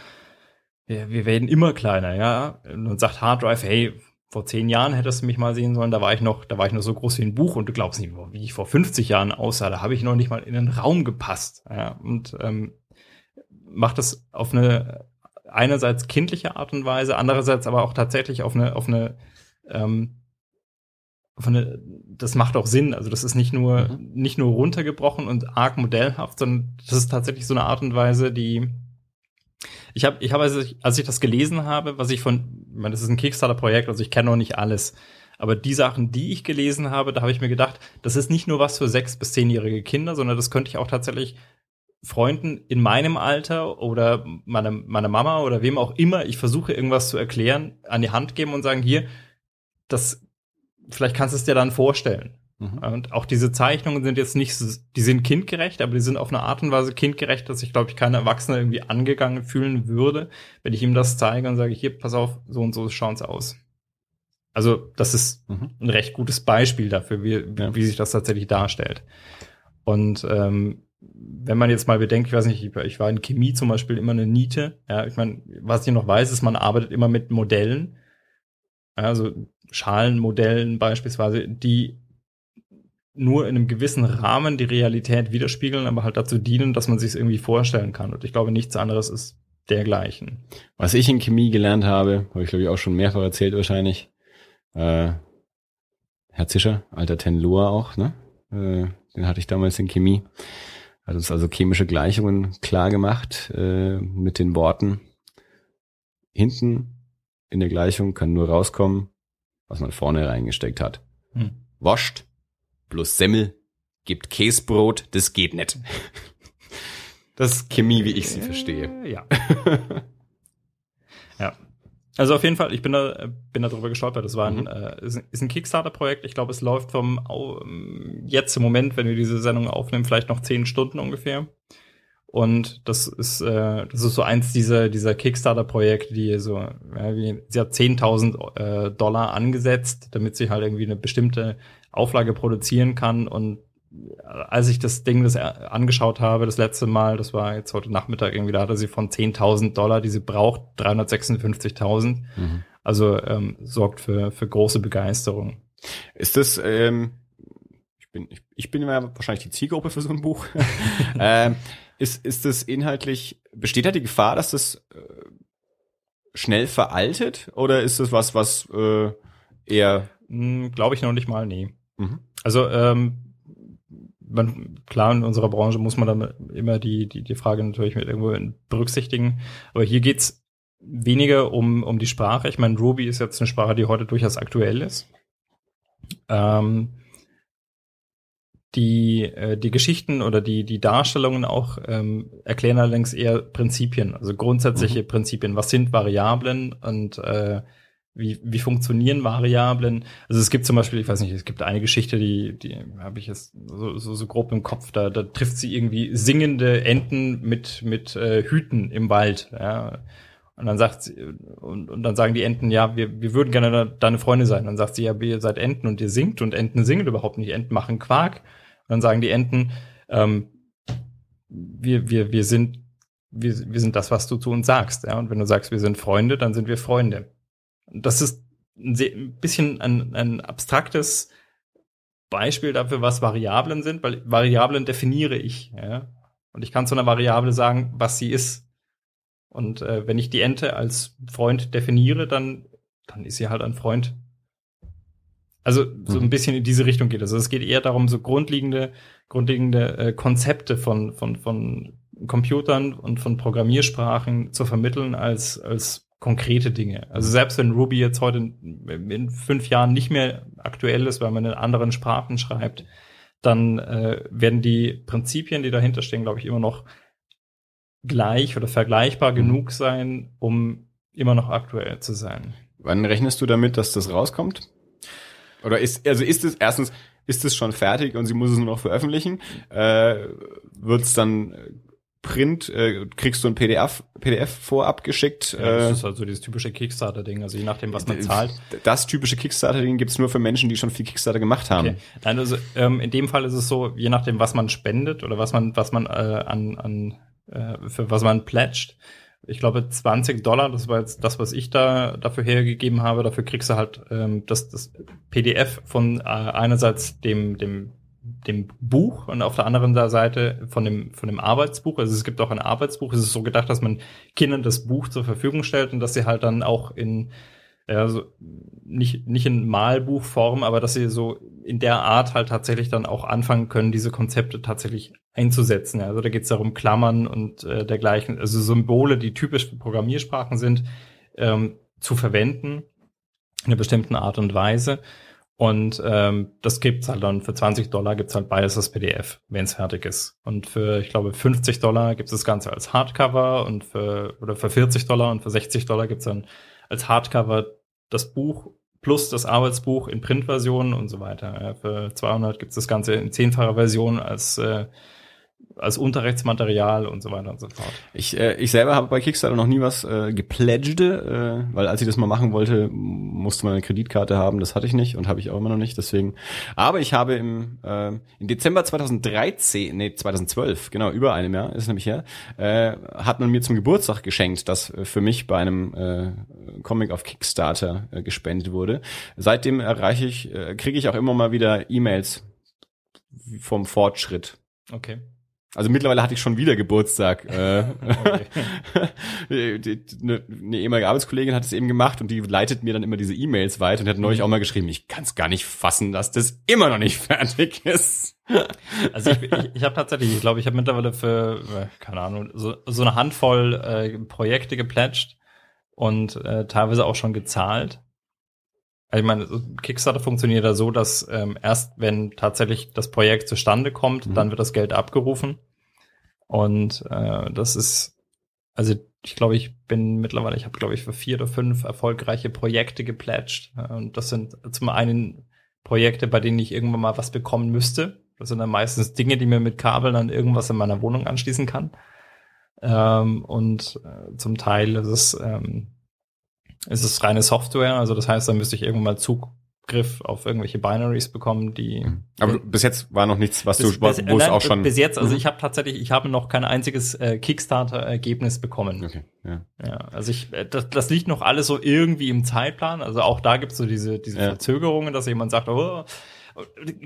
wir, wir werden immer kleiner, ja. Und sagt Hard Drive, hey, vor zehn Jahren hättest du mich mal sehen sollen, da war ich noch, da war ich noch so groß wie ein Buch und du glaubst nicht, wie ich vor 50 Jahren aussah, da habe ich noch nicht mal in den Raum gepasst. Ja, und ähm, macht das auf eine einerseits kindliche Art und Weise, andererseits aber auch tatsächlich auf eine, auf eine ähm, von der, das macht auch Sinn. Also das ist nicht nur, Mhm. nicht nur runtergebrochen und arg modellhaft, sondern das ist tatsächlich so eine Art und Weise, die ich habe, ich habe, als als ich das gelesen habe, was ich von, ich meine, das ist ein Kickstarter-Projekt, also ich kenne noch nicht alles, aber die Sachen, die ich gelesen habe, da habe ich mir gedacht, das ist nicht nur was für sechs bis zehnjährige Kinder, sondern das könnte ich auch tatsächlich Freunden in meinem Alter oder meiner meine Mama oder wem auch immer, ich versuche irgendwas zu erklären, an die Hand geben und sagen, hier, das, vielleicht kannst du es dir dann vorstellen. Mhm. Und auch diese Zeichnungen sind jetzt nicht, so- die sind kindgerecht, aber die sind auf eine Art und Weise kindgerecht, dass ich glaube ich keine Erwachsene irgendwie angegangen fühlen würde, wenn ich ihm das zeige und sage, hier, pass auf, so und so schaut's aus. Also, das ist Mhm. ein recht gutes Beispiel dafür, wie, Ja. wie sich das tatsächlich darstellt. Und ähm, wenn man jetzt mal bedenkt, ich weiß nicht, ich, war in Chemie zum Beispiel immer eine Niete. Ja, ich meine, was ich noch weiß, ist, man arbeitet immer mit Modellen, also Schalenmodellen beispielsweise, die nur in einem gewissen Rahmen die Realität widerspiegeln, aber halt dazu dienen, dass man sich es irgendwie vorstellen kann. Und ich glaube, nichts anderes ist dergleichen. Was ich in Chemie gelernt habe, habe ich glaube ich auch schon mehrfach erzählt wahrscheinlich. Äh, Herr Zischer, alter Tenlua auch, ne? Äh, den hatte ich damals in Chemie. Hat uns also chemische Gleichungen klar gemacht äh, mit den Worten. Hinten in der Gleichung kann nur rauskommen, was man vorne reingesteckt hat. Hm. Wascht plus Semmel gibt Käsebrot, das geht nicht. Das ist Chemie, wie ich sie verstehe. Äh, ja. ja. Also auf jeden Fall, ich bin da, bin da drüber gestolpert. Das war ein, Mhm. äh, ist ein- Kickstarter-Projekt. Ich glaube, es läuft vom ähm, jetzt im Moment, wenn wir diese Sendung aufnehmen, vielleicht noch zehn Stunden ungefähr. Und das ist, äh, das ist so eins dieser, dieser Kickstarter-Projekte, die so, ja, wie, sie hat 10.000 äh, Dollar angesetzt, damit sie halt irgendwie eine bestimmte Auflage produzieren kann. Und als ich das Ding das er- angeschaut habe, das letzte Mal, das war jetzt heute Nachmittag irgendwie, da hatte sie von 10.000 Dollar, die sie braucht, 356.000. Mhm. Also ähm, sorgt für, für große Begeisterung. Ist das, ähm, ich bin, ich, ich bin ja wahrscheinlich die Zielgruppe für so ein Buch. [laughs] ähm, ist, ist das inhaltlich, besteht da die Gefahr, dass das äh, schnell veraltet? Oder ist das was, was äh, eher, Hm, Glaube ich noch nicht mal, nee. Mhm. Also ähm, man, klar, in unserer Branche muss man dann immer die, die, die Frage natürlich mit irgendwo berücksichtigen. Aber hier geht's weniger um, um die Sprache. Ich meine, Ruby ist jetzt eine Sprache, die heute durchaus aktuell ist. Ähm, die, äh, die Geschichten oder die, die Darstellungen auch ähm, erklären allerdings eher Prinzipien, also grundsätzliche Prinzipien. Was sind Variablen und äh, wie, wie funktionieren Variablen? Also es gibt zum Beispiel, ich weiß nicht, es gibt eine Geschichte, die, die habe ich jetzt so, so, so grob im Kopf, da, da trifft sie irgendwie singende Enten mit, mit äh, Hüten im Wald. Ja. Und dann sagt sie, und, und dann sagen die Enten, ja, wir, wir würden gerne da- deine Freunde sein. Dann sagt sie, ja, ihr seid Enten und ihr singt und Enten singen überhaupt nicht. Enten machen Quark. Und dann sagen die Enten, ähm, wir, wir, wir sind, wir, wir sind das, was du zu uns sagst. Ja? Und wenn du sagst, wir sind Freunde, dann sind wir Freunde. Das ist ein bisschen ein, ein abstraktes Beispiel dafür, was Variablen sind, weil Variablen definiere ich. Ja? Und ich kann zu einer Variable sagen, was sie ist. Und äh, wenn ich die Ente als Freund definiere, dann, dann ist sie halt ein Freund. Also so ein Mhm. bisschen in diese Richtung geht es. Also es geht eher darum, so grundlegende, grundlegende äh, Konzepte von, von, von Computern und von Programmiersprachen zu vermitteln als, als konkrete Dinge. Also selbst wenn Ruby jetzt heute in, in fünf Jahren nicht mehr aktuell ist, weil man in anderen Sprachen schreibt, dann äh, werden die Prinzipien, die dahinter stehen, glaube ich, immer noch gleich oder vergleichbar Mhm. genug sein, um immer noch aktuell zu sein. wann rechnest du damit, dass das rauskommt? Oder ist, also ist es, erstens, ist es schon fertig und sie muss es nur noch veröffentlichen? Äh, Wird es dann Print, äh, kriegst du ein PDF, PDF vorab geschickt? Ja, das äh, ist halt so dieses typische Kickstarter-Ding, also je nachdem, was man zahlt. Das typische Kickstarter-Ding gibt's nur für Menschen, die schon viel Kickstarter gemacht haben. Okay. Nein, also ähm, in dem Fall ist es so, je nachdem, was man spendet oder was man, was man äh, an, an äh, für was man pledgt. Ich glaube 20 Dollar, das war jetzt das, was ich da dafür hergegeben habe. Dafür kriegst du halt ähm, das, das PDF von äh, einerseits dem dem dem Buch und auf der anderen Seite von dem von dem Arbeitsbuch. Also es gibt auch ein Arbeitsbuch. Es ist so gedacht, dass man Kindern das Buch zur Verfügung stellt und dass sie halt dann auch in Ja, so nicht, nicht in Malbuchform, aber dass sie so in der Art halt tatsächlich dann auch anfangen können, diese Konzepte tatsächlich einzusetzen. Also da geht es darum, Klammern und äh, dergleichen, also Symbole, die typisch für Programmiersprachen sind, ähm, zu verwenden in einer bestimmten Art und Weise. Und ähm, das gibt's halt dann für 20 Dollar gibt's halt beides als PDF, wenn es fertig ist. Und für, ich glaube, 50 Dollar gibt's das Ganze als Hardcover und für oder für 40 Dollar und für 60 Dollar gibt's dann als Hardcover das Buch plus das Arbeitsbuch in Printversion und so weiter. Ja, für 200 gibt's das Ganze in zehnfacher Version als äh, als Unterrichtsmaterial und so weiter und so fort. Ich, äh, ich selber habe bei Kickstarter noch nie was äh, gepledged, äh, weil als ich das mal machen wollte, musste man eine Kreditkarte haben. Das hatte ich nicht und habe ich auch immer noch nicht. Deswegen. Aber ich habe im, äh, im Dezember 2013, nee 2012, genau über einem Jahr ist nämlich her, äh, hat man mir zum Geburtstag geschenkt, das für mich bei einem äh, Comic auf Kickstarter äh, gespendet wurde. Seitdem erreiche ich, äh, kriege ich auch immer mal wieder E-Mails vom Fortschritt. Okay. Also mittlerweile hatte ich schon wieder Geburtstag. [laughs] Äh, [laughs] eine, eine ehemalige Arbeitskollegin hat es eben gemacht und die leitet mir dann immer diese E-Mails weiter und hat neulich auch mal geschrieben, ich kann es gar nicht fassen, dass das immer noch nicht [laughs] fertig ist. Also ich, ich, ich habe tatsächlich, ich glaube, ich habe mittlerweile für, äh, keine Ahnung, so, so eine Handvoll äh, Projekte geplätscht und äh, teilweise auch schon gezahlt. Also ich meine, Kickstarter funktioniert da so, dass ähm, erst wenn tatsächlich das Projekt zustande kommt, mhm. dann wird das Geld abgerufen. Und äh, das ist, also ich glaube, ich bin mittlerweile, ich habe, glaube ich, für vier oder fünf erfolgreiche Projekte geplätscht. Und das sind zum einen Projekte, bei denen ich irgendwann mal was bekommen müsste. Das sind dann meistens Dinge, die mir mit Kabeln an irgendwas in meiner Wohnung anschließen kann. Ähm, und äh, zum Teil ist es ähm, es ist reine Software, also das heißt, da müsste ich irgendwann mal Zugriff auf irgendwelche Binaries bekommen, die. Mhm. Aber bis jetzt war noch nichts, was bis, du, wo es auch schon. Bis jetzt, also mhm. ich habe tatsächlich, ich habe noch kein einziges äh, Kickstarter-Ergebnis bekommen. Okay, ja. Ja, also ich, äh, das, das liegt noch alles so irgendwie im Zeitplan. Also auch da gibt's so diese, diese ja. Verzögerungen, dass jemand sagt, oh,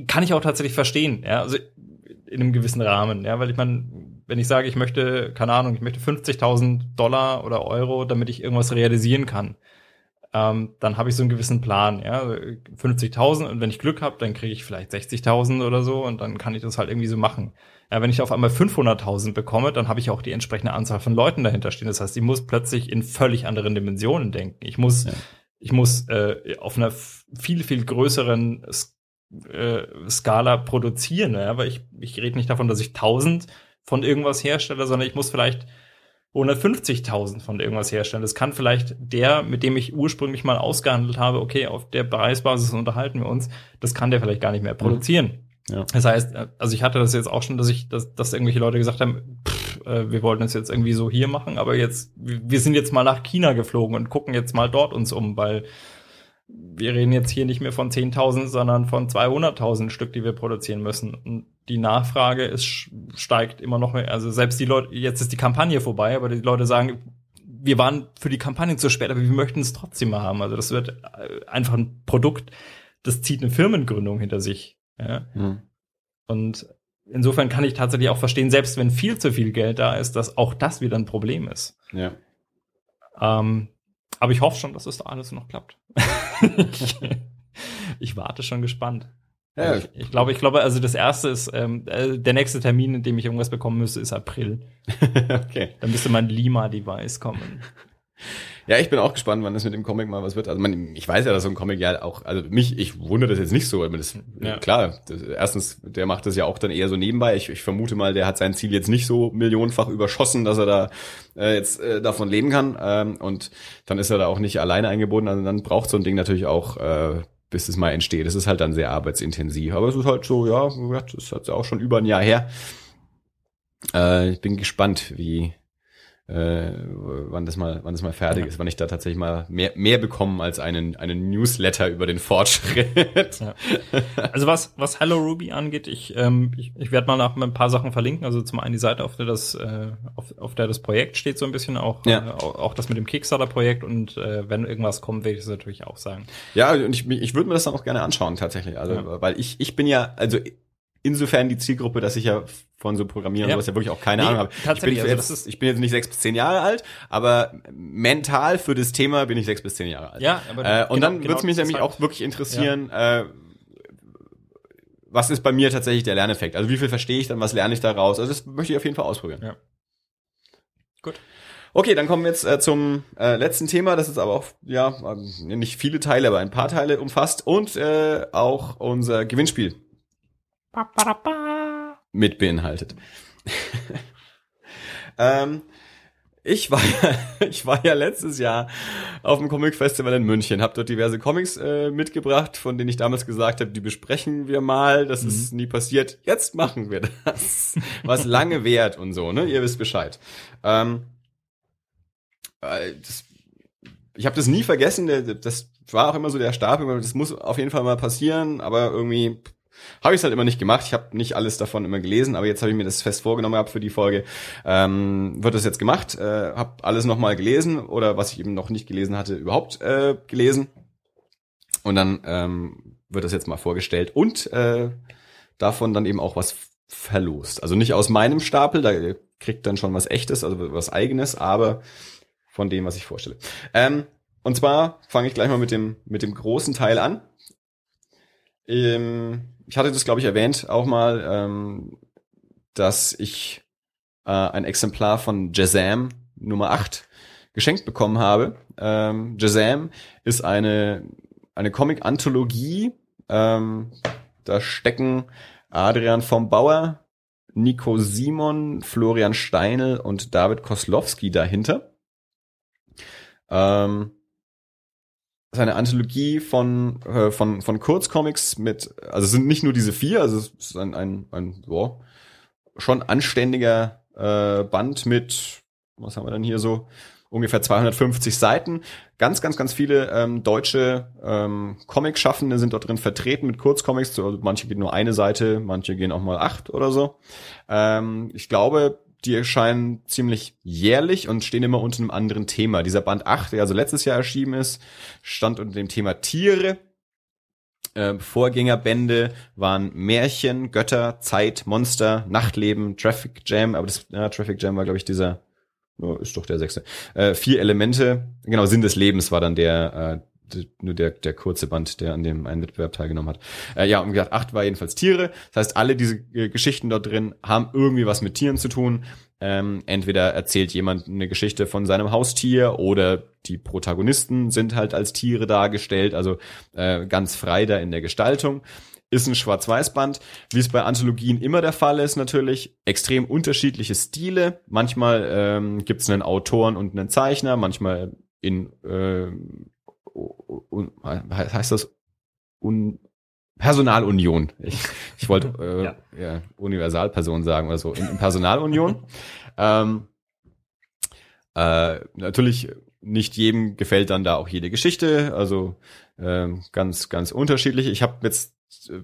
kann ich auch tatsächlich verstehen, ja, also in einem gewissen Rahmen, ja, weil ich meine, wenn ich sage, ich möchte, keine Ahnung, ich möchte 50.000 Dollar oder Euro, damit ich irgendwas realisieren kann, ähm, dann habe ich so einen gewissen Plan, ja, 50.000 und wenn ich Glück habe, dann kriege ich vielleicht 60.000 oder so und dann kann ich das halt irgendwie so machen. Ja, wenn ich auf einmal 500.000 bekomme, dann habe ich auch die entsprechende Anzahl von Leuten dahinter stehen. Das heißt, ich muss plötzlich in völlig anderen Dimensionen denken. Ich muss, ja. ich muss äh, auf einer viel viel größeren äh, Skala produzieren, ja, weil ich ich rede nicht davon, dass ich 1000 von irgendwas herstelle, sondern ich muss vielleicht 150.000 von irgendwas herstellen. Das kann vielleicht der, mit dem ich ursprünglich mal ausgehandelt habe, okay, auf der Preisbasis unterhalten wir uns, das kann der vielleicht gar nicht mehr produzieren. Mhm. Ja. Das heißt, also ich hatte das jetzt auch schon, dass ich, dass, dass irgendwelche Leute gesagt haben, pff, äh, wir wollten es jetzt irgendwie so hier machen, aber jetzt, wir sind jetzt mal nach China geflogen und gucken jetzt mal dort uns um, weil wir reden jetzt hier nicht mehr von 10.000, sondern von 200.000 Stück, die wir produzieren müssen. Und die Nachfrage ist, steigt immer noch mehr. Also selbst die Leute, jetzt ist die Kampagne vorbei, aber die Leute sagen, wir waren für die Kampagne zu spät, aber wir möchten es trotzdem mal haben. Also das wird äh, einfach ein Produkt, das zieht eine Firmengründung hinter sich. Ja? Mhm. Und insofern kann ich tatsächlich auch verstehen, selbst wenn viel zu viel Geld da ist, dass auch das wieder ein Problem ist. Ja. Ähm, aber ich hoffe schon, dass es da alles noch klappt. ich, [laughs] ich warte schon gespannt. Ja, ich, ich, glaube, ich glaube, also das erste ist, ähm, äh, der nächste Termin, in dem ich irgendwas bekommen müsste, ist April. [laughs] okay. Dann müsste mein Lima-Device kommen. [laughs] Ja, ich bin auch gespannt, wann das mit dem Comic mal was wird. Also man, ich weiß ja, dass so ein Comic ja auch, also mich, ich wundere das jetzt nicht so, das, ja. klar, das, erstens, der macht das ja auch dann eher so nebenbei. Ich, ich vermute mal, der hat sein Ziel jetzt nicht so millionenfach überschossen, dass er da äh, jetzt äh, davon leben kann. Ähm, und dann ist er da auch nicht alleine eingebunden. Also dann braucht so ein Ding natürlich auch äh, bis es mal entsteht. Das ist halt dann sehr arbeitsintensiv. Aber es ist halt so, ja, das ist halt auch schon über ein Jahr her. Äh, ich bin gespannt, wie, äh, wann das mal, wann das mal fertig ja. ist, wann ich da tatsächlich mal mehr, mehr bekomme als einen, einen Newsletter über den Fortschritt. Ja. Also was, was Hello Ruby angeht, ich, ähm, ich, ich werde mal nach ein paar Sachen verlinken. Also zum einen die Seite, auf der das, äh, auf, auf der das Projekt steht so ein bisschen, auch, ja. äh, auch, auch das mit dem Kickstarter-Projekt und äh, wenn irgendwas kommt, werde ich das natürlich auch sagen. Ja, und ich, ich würde mir das dann auch gerne anschauen tatsächlich. Also, weil ich, ich bin ja, also insofern die Zielgruppe, dass ich ja von so Programmieren Ja. und sowas ja wirklich auch keine Nee, Ahnung habe. Ich bin, tatsächlich, also jetzt, ich bin jetzt nicht sechs bis zehn Jahre alt, aber mental für das Thema bin ich sechs bis zehn Jahre alt. Ja, aber Äh, und genau- dann genau würde es mich nämlich halt- auch wirklich interessieren, äh, was ist bei mir tatsächlich der Lerneffekt? Also wie viel verstehe ich dann, was lerne ich daraus? Also das möchte ich auf jeden Fall ausprobieren. Ja. Gut. Okay, dann kommen wir jetzt äh, zum äh, letzten Thema, das ist aber auch, ja, nicht viele Teile, aber ein paar Teile umfasst und äh, auch unser Gewinnspiel mit beinhaltet. [laughs] ähm, ich war ja, [laughs] ich war ja letztes Jahr auf dem Comic Festival in München, habe dort diverse Comics äh, mitgebracht, von denen ich damals gesagt habe, die besprechen wir mal. Das ist nie passiert. Jetzt machen wir das, [laughs] was lange währt und so. Ne, ihr wisst Bescheid. Ähm, äh, das, ich habe das nie vergessen. Der, das war auch immer so der Stapel. Das muss auf jeden Fall mal passieren, aber irgendwie habe ich es halt immer nicht gemacht. Ich habe nicht alles davon immer gelesen, aber jetzt habe ich mir das fest vorgenommen gehabt für die Folge. Ähm, wird das jetzt gemacht? Äh, habe alles nochmal gelesen oder was ich eben noch nicht gelesen hatte, überhaupt äh, gelesen. Und dann ähm, wird das jetzt mal vorgestellt und äh, davon dann eben auch was verlost. Also nicht aus meinem Stapel, da kriegt dann schon was echtes, also was eigenes, aber von dem, was ich vorstelle. Ähm, und zwar fange ich gleich mal mit dem, mit dem großen Teil an. Ähm, ich hatte das, glaube ich, erwähnt auch mal, ähm, dass ich äh, ein Exemplar von Jazam Nummer 8 geschenkt bekommen habe. Ähm, Jazam ist eine, eine Comic-Anthologie. Ähm, da stecken Adrian vom Bauer, Nico Simon, Florian Steinl und David Koslowski dahinter. Ähm, das ist eine Anthologie von, äh, von, von Kurzcomics mit, also es sind nicht nur diese vier, also es ist ein, ein, ein boah, schon anständiger äh, Band mit, was haben wir denn hier so, ungefähr 250 Seiten. Ganz, ganz, ganz viele ähm, deutsche ähm, Comic-Schaffende sind dort drin vertreten mit Kurzcomics. So, Also manche gehen nur eine Seite, manche gehen auch mal acht oder so. Ähm, ich glaube, die erscheinen ziemlich jährlich und stehen immer unter einem anderen Thema. Dieser Band 8, der also letztes Jahr erschienen ist, stand unter dem Thema Tiere. Ähm, Vorgängerbände waren Märchen, Götter, Zeit, Monster, Nachtleben, Traffic Jam, aber das ja, Traffic Jam war, glaube ich, dieser, ist doch der sechste. Äh, vier Elemente, genau, Sinn des Lebens war dann der, äh, nur der, der kurze Band, der an dem einen Wettbewerb teilgenommen hat. Äh, ja, und gesagt, acht war jedenfalls Tiere. Das heißt, alle diese äh, Geschichten dort drin haben irgendwie was mit Tieren zu tun. Ähm, entweder erzählt jemand eine Geschichte von seinem Haustier oder die Protagonisten sind halt als Tiere dargestellt, also äh, ganz frei da in der Gestaltung. Ist ein Schwarz-Weiß-Band, wie es bei Anthologien immer der Fall ist natürlich. Extrem unterschiedliche Stile. Manchmal ähm, gibt es einen Autoren und einen Zeichner, manchmal in äh, un, heißt das un, Personalunion. Ich, ich wollte [laughs] äh, Ja. ja. Universalperson sagen oder so. In, in Personalunion. [laughs] ähm, äh, natürlich nicht jedem gefällt dann da auch jede Geschichte. Also ähm, ganz, ganz unterschiedlich. Ich habe jetzt äh,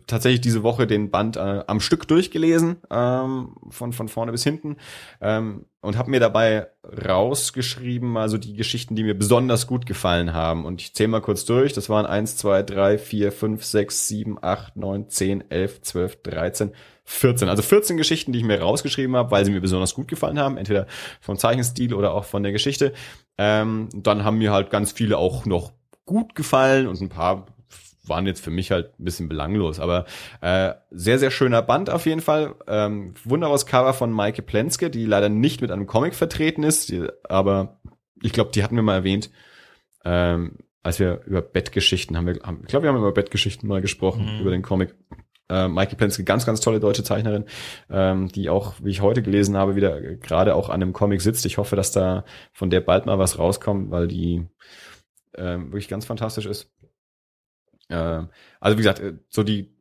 tatsächlich diese Woche den Band äh, am Stück durchgelesen, ähm, von, von vorne bis hinten, ähm, und habe mir dabei rausgeschrieben, also die Geschichten, die mir besonders gut gefallen haben. Und ich zähle mal kurz durch. Das waren eins, zwei, drei, vier, fünf, sechs, sieben, acht, neun, zehn, elf, zwölf, dreizehn, 14. Also 14 Geschichten, die ich mir rausgeschrieben habe, weil sie mir besonders gut gefallen haben, entweder vom Zeichenstil oder auch von der Geschichte. Ähm, dann haben mir halt ganz viele auch noch gut gefallen und ein paar waren jetzt für mich halt ein bisschen belanglos, aber äh, sehr, sehr schöner Band auf jeden Fall. Ähm, wunderbares Cover von Maike Plenske, die leider nicht mit einem Comic vertreten ist, die, aber ich glaube, die hatten wir mal erwähnt, ähm, als wir über Bettgeschichten haben wir, haben, ich glaube, wir haben über Bettgeschichten mal gesprochen, Mhm. über den Comic. Äh, Maike Plenske, ganz, ganz tolle deutsche Zeichnerin, ähm, die auch, wie ich heute gelesen habe, wieder gerade auch an einem Comic sitzt. Ich hoffe, dass da von der bald mal was rauskommt, weil die ähm, wirklich ganz fantastisch ist. Äh, also wie gesagt, äh, so die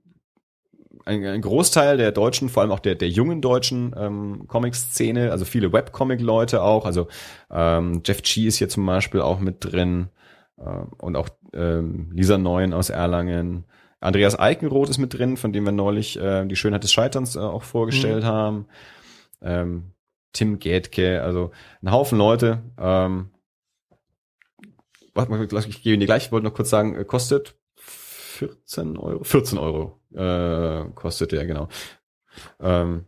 ein, ein Großteil der deutschen, vor allem auch der, der jungen deutschen ähm, Comic-Szene, also viele Webcomic-Leute auch, also ähm, Jeff G ist hier zum Beispiel auch mit drin ähm, und auch ähm, Lisa Neuen aus Erlangen. Andreas Eikenroth ist mit drin, von dem wir neulich äh, die Schönheit des Scheiterns äh, auch vorgestellt haben. Ähm, Tim Gätke, also ein Haufen Leute. Ähm, warte mal, ich gebe Ihnen die gleich, ich wollte noch kurz sagen, äh, kostet 14 Euro, 14 Euro äh, kostet der, genau. Ähm,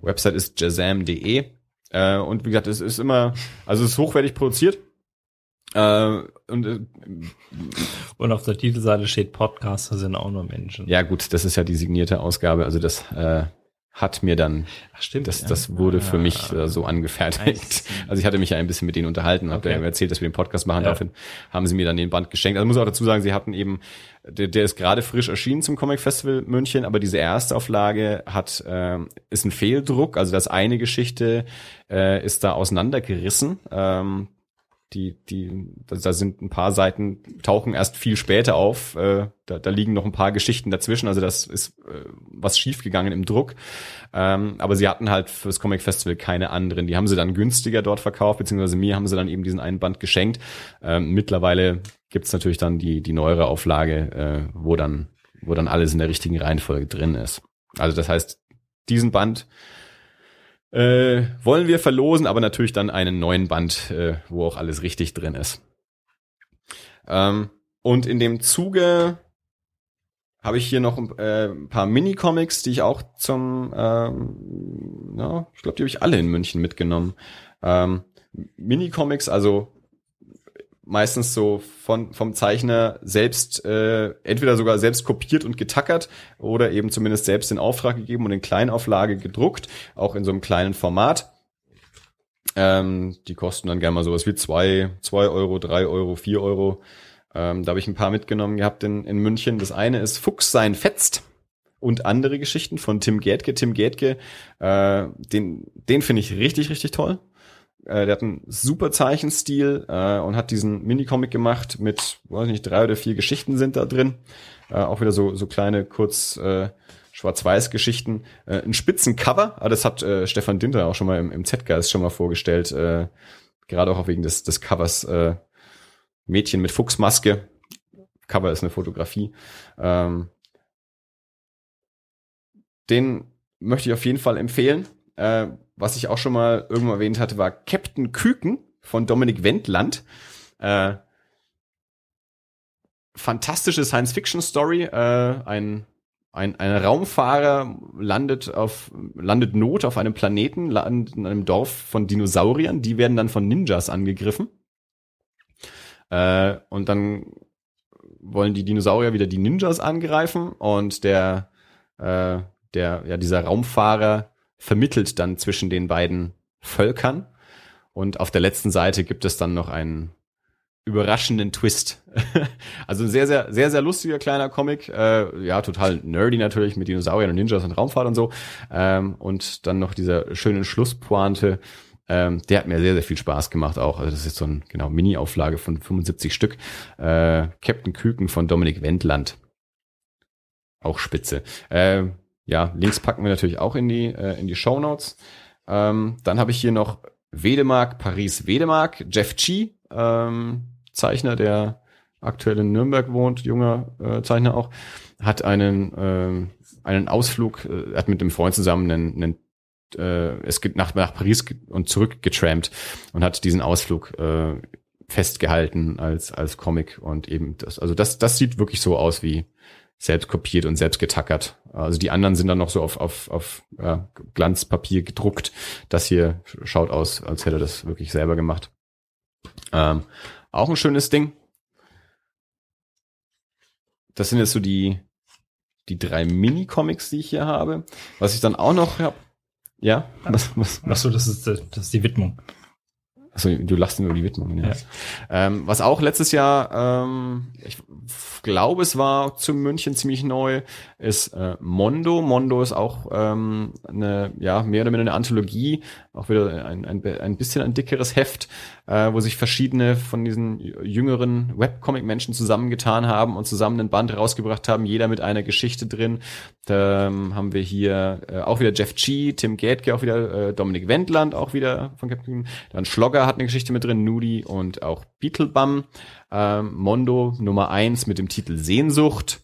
Website ist jazam.de. Äh, und wie gesagt, es ist immer, also es ist hochwertig produziert. Äh, und, äh, und auf der Titelseite steht Podcaster sind auch nur Menschen. Ja gut, das ist ja die signierte Ausgabe. Also das äh, hat mir dann, Ach, stimmt, das, ja. das wurde für Ah. mich äh, so angefertigt. Also ich hatte mich ja ein bisschen mit denen unterhalten, habe Okay. erzählt, dass wir den Podcast machen. Ja. Daraufhin haben sie mir dann den Band geschenkt. Also muss auch dazu sagen, sie hatten eben, der, der ist gerade frisch erschienen zum Comic Festival München, aber diese Erstauflage hat ähm, ist ein Fehldruck. Also das eine Geschichte äh, ist da auseinandergerissen. Ähm, die, die, da, sind ein paar Seiten, tauchen erst viel später auf. Äh, da, da liegen noch ein paar Geschichten dazwischen. Also das ist äh, was schiefgegangen im Druck. Ähm, aber sie hatten halt fürs Comic Festival keine anderen. Die haben sie dann günstiger dort verkauft, beziehungsweise mir haben sie dann eben diesen einen Band geschenkt. Ähm, mittlerweile gibt's natürlich dann die, die neuere Auflage, äh, wo dann, wo dann alles in der richtigen Reihenfolge drin ist. Also das heißt, diesen Band äh, wollen wir verlosen, aber natürlich dann einen neuen Band, äh, wo auch alles richtig drin ist. Ähm, und in dem Zuge habe ich hier noch äh, ein paar Mini-Comics, die ich auch zum, ähm, ja, ich glaube, die habe ich alle in München mitgenommen. Ähm, Mini-Comics, also meistens so von vom Zeichner selbst äh, entweder sogar selbst kopiert und getackert oder eben zumindest selbst in Auftrag gegeben und in Kleinauflage gedruckt, auch in so einem kleinen Format. Ähm, die kosten dann gerne mal sowas wie zwei, zwei Euro, drei Euro, vier Euro. Ähm, da habe ich ein paar mitgenommen gehabt in, in München. Das eine ist Fuchs sein fetzt und andere Geschichten von Tim Gätke. Tim Gätke, äh, den, den finde ich richtig, richtig toll. Äh, der hat einen super Zeichenstil äh, und hat diesen Minicomic gemacht mit, weiß nicht, drei oder vier Geschichten sind da drin. Äh, auch wieder so, so kleine, kurz äh, Schwarz-Weiß-Geschichten. Äh, ein Spitzencover, aber das hat äh, Stefan Dinter auch schon mal im, im Z-Geist schon mal vorgestellt. Äh, gerade auch wegen des, des Covers äh, Mädchen mit Fuchsmaske. Cover ist eine Fotografie. Ähm, den möchte ich auf jeden Fall empfehlen. Äh, was ich auch schon mal irgendwann erwähnt hatte, war Captain Küken von Dominik Wendland. Äh, fantastische Science-Fiction-Story. Äh, ein, ein, ein Raumfahrer landet auf landet Not auf einem Planeten, landet in einem Dorf von Dinosauriern. Die werden dann von Ninjas angegriffen. Äh, und dann wollen die Dinosaurier wieder die Ninjas angreifen und der äh, der ja dieser Raumfahrer vermittelt dann zwischen den beiden Völkern und auf der letzten Seite gibt es dann noch einen überraschenden Twist. [laughs] also ein sehr, sehr, sehr, sehr lustiger kleiner Comic. Äh, ja, total nerdy natürlich mit Dinosauriern und Ninjas und Raumfahrt und so. Ähm, und dann noch dieser schönen Schlusspointe. Ähm, der hat mir sehr, sehr viel Spaß gemacht auch. Also das ist so ein genau Mini-Auflage von 75 Stück. Äh, Captain Küken von Dominik Wendland. Auch spitze. Äh, ja, Links packen wir natürlich auch in die, äh, in die Show Notes. Ähm, dann habe ich hier noch Wedemark, Paris Wedemark, Jeff Chi, ähm, Zeichner, der aktuell in Nürnberg wohnt, junger äh, Zeichner auch, hat einen, ähm, einen Ausflug, äh, hat mit dem Freund zusammen einen, einen äh, es geht nach, nach Paris und zurück getrampt und hat diesen Ausflug äh, festgehalten als, als Comic und eben das, also das, das sieht wirklich so aus wie selbst kopiert und selbst getackert. Also die anderen sind dann noch so auf, auf, auf ja, Glanzpapier gedruckt. Das hier schaut aus, als hätte er das wirklich selber gemacht. Ähm, auch ein schönes Ding. Das sind jetzt so die, die drei Mini-Comics, die ich hier habe. Was ich dann auch noch habe. Ja, was, was, Ach so, das ist, das ist die Widmung. Achso, du lachst nur über die Widmung. Ja. Ja. Ähm, was auch letztes Jahr, ähm, ich glaube, es war zu München ziemlich neu, ist äh, Mondo. Mondo ist auch ähm, eine, ja, mehr oder minder eine Anthologie, auch wieder ein, ein, ein bisschen ein dickeres Heft, äh, wo sich verschiedene von diesen jüngeren Webcomic-Menschen zusammengetan haben und zusammen einen Band rausgebracht haben, jeder mit einer Geschichte drin. Da ähm, haben wir hier äh, auch wieder Jeff Chi, Tim Gätke, auch wieder äh, Dominik Wendland, auch wieder von Captain. Dann Schlogger hat eine Geschichte mit drin, Nudi und auch Beetlebum. Ähm, Mondo Nummer eins mit dem Titel Sehnsucht.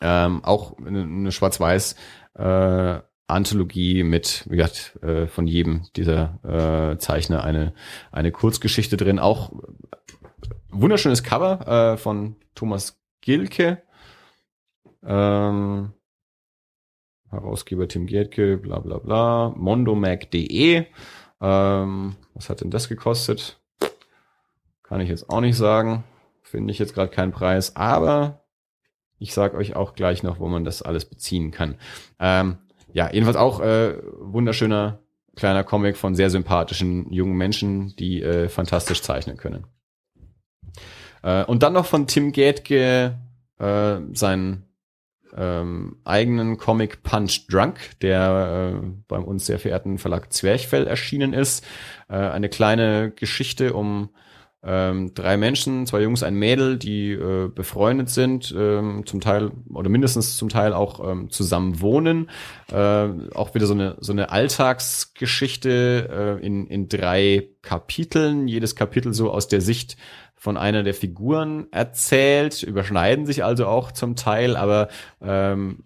Ähm, auch eine, Schwarz-Weiß äh, Anthologie mit, wie gesagt, äh, von jedem dieser äh, Zeichner eine, eine Kurzgeschichte drin. Auch wunderschönes Cover äh, von Thomas Gilke. Ähm, Herausgeber Tim Gerdke, bla bla bla, mondomac.de. Ähm, was hat denn das gekostet? Kann ich jetzt auch nicht sagen. Finde ich jetzt gerade keinen Preis, aber ich sage euch auch gleich noch, wo man das alles beziehen kann. Ähm, ja, jedenfalls auch äh, wunderschöner kleiner Comic von sehr sympathischen jungen Menschen, die äh, fantastisch zeichnen können. Äh, und dann noch von Tim Gätke äh, seinen ähm, eigenen Comic Punch Drunk, der äh, beim uns sehr verehrten Verlag Zwerchfell erschienen ist. Äh, eine kleine Geschichte um ähm, drei Menschen, zwei Jungs, ein Mädel, die äh, befreundet sind, ähm, zum Teil oder mindestens zum Teil auch ähm, zusammen wohnen. Äh, auch wieder so eine so eine Alltagsgeschichte äh, in in drei Kapiteln. Jedes Kapitel so aus der Sicht von einer der Figuren erzählt, überschneiden sich also auch zum Teil, aber ähm,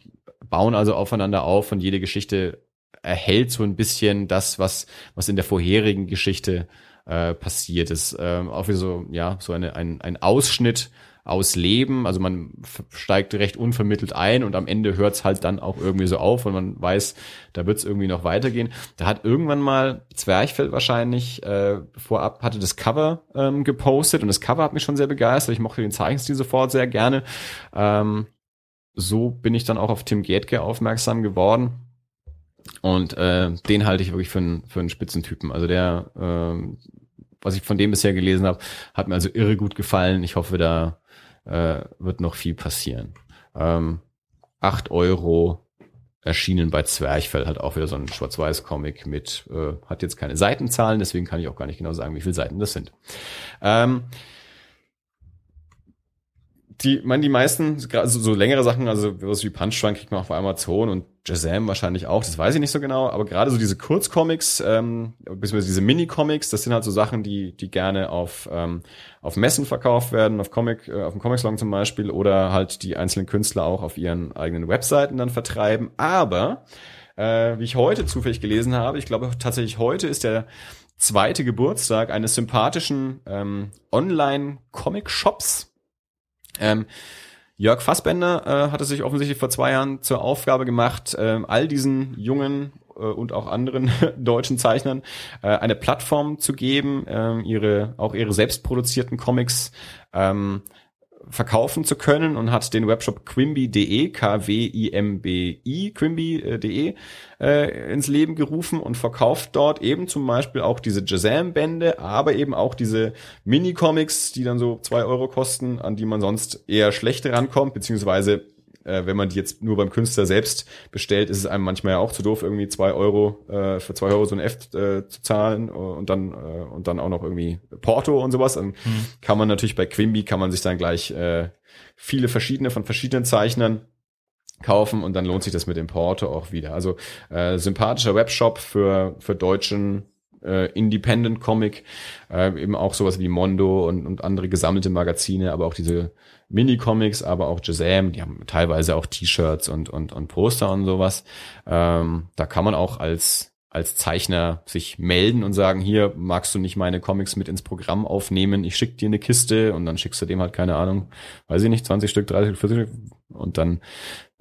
bauen also aufeinander auf und jede Geschichte erhält so ein bisschen das, was was in der vorherigen Geschichte äh, passiert ist. Ähm, auch wie so, ja, so eine, ein, ein Ausschnitt aus Leben. Also man steigt recht unvermittelt ein und am Ende hört es halt dann auch irgendwie so auf und man weiß, da wird es irgendwie noch weitergehen. Da hat irgendwann mal Zwerchfeld wahrscheinlich äh, vorab hatte das Cover ähm, gepostet und das Cover hat mich schon sehr begeistert. Ich mochte den Zeichenstil sofort sehr gerne. Ähm, so bin ich dann auch auf Tim Gätke aufmerksam geworden. Und äh, den halte ich wirklich für einen, für einen Spitzentypen. Also der, äh, was ich von dem bisher gelesen habe, hat mir also irre gut gefallen. Ich hoffe, da äh, wird noch viel passieren. Ähm, 8 Euro erschienen bei Zwerchfell, hat auch wieder so ein Schwarz-Weiß-Comic mit, äh, hat jetzt keine Seitenzahlen, deswegen kann ich auch gar nicht genau sagen, wie viele Seiten das sind. Ähm, die, man, die meisten, also so längere Sachen, also was wie Punch Drunk kriegt man auch bei Amazon und Jazam wahrscheinlich auch, das weiß ich nicht so genau, aber gerade so diese Kurzcomics, ähm, beziehungsweise diese Mini-Comics, das sind halt so Sachen, die, die gerne auf, ähm, auf Messen verkauft werden, auf Comic, äh, auf dem Comic-Salon zum Beispiel, oder halt die einzelnen Künstler auch auf ihren eigenen Webseiten dann vertreiben. Aber, äh, wie ich heute zufällig gelesen habe, ich glaube tatsächlich heute ist der zweite Geburtstag eines sympathischen ähm, Online-Comic-Shops, ähm, Jörg Fassbender äh, hatte sich offensichtlich vor zwei Jahren zur Aufgabe gemacht, äh, all diesen jungen äh, und auch anderen [laughs] deutschen Zeichnern äh, eine Plattform zu geben, äh, ihre auch ihre selbstproduzierten Comics ähm, verkaufen zu können und hat den Webshop quimby.de, K-W-I-M-B-I, quimby.de äh, ins Leben gerufen und verkauft dort eben zum Beispiel auch diese Jazam-Bände, aber eben auch diese Mini-Comics, die dann so zwei Euro kosten, an die man sonst eher schlechter rankommt, beziehungsweise äh, wenn man die jetzt nur beim Künstler selbst bestellt, ist es einem manchmal ja auch zu doof, irgendwie zwei Euro äh, für zwei Euro so ein F äh, zu zahlen äh, und dann äh, und dann auch noch irgendwie Porto und sowas. Dann mhm. kann man natürlich bei Quimby kann man sich dann gleich äh, viele verschiedene von verschiedenen Zeichnern kaufen und dann lohnt sich das mit dem Porto auch wieder. Also äh, sympathischer Webshop für für deutschen äh, Independent Comic, äh, eben auch sowas wie Mondo und, und andere gesammelte Magazine, aber auch diese Mini-Comics, aber auch Jazam, die haben teilweise auch T-Shirts und, und, und Poster und sowas. Ähm, da kann man auch als als Zeichner sich melden und sagen, hier magst du nicht meine Comics mit ins Programm aufnehmen, ich schick dir eine Kiste und dann schickst du dem halt, keine Ahnung, weiß ich nicht, 20 Stück, 30 Stück, 40 Stück und dann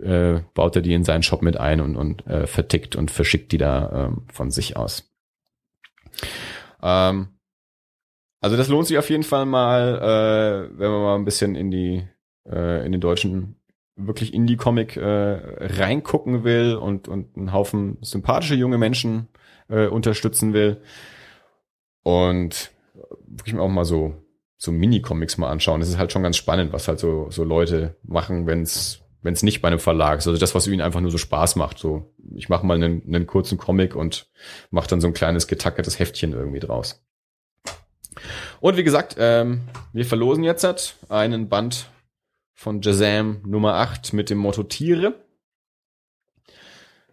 äh, baut er die in seinen Shop mit ein und, und äh, vertickt und verschickt die da ähm, von sich aus. Ähm, also das lohnt sich auf jeden Fall mal, äh, wenn man mal ein bisschen in die äh, in den deutschen wirklich Indie-Comic äh, reingucken will und und einen Haufen sympathische junge Menschen äh, unterstützen will und wirklich auch mal so so Mini-Comics mal anschauen. Das ist halt schon ganz spannend, was halt so so Leute machen, wenn es wenn es nicht bei einem Verlag ist. Also das, was ihnen einfach nur so Spaß macht. So, ich mache mal einen, einen kurzen Comic und mache dann so ein kleines getackertes Heftchen irgendwie draus. Und wie gesagt, ähm, wir verlosen jetzt einen Band von Jazam Nummer 8 mit dem Motto Tiere.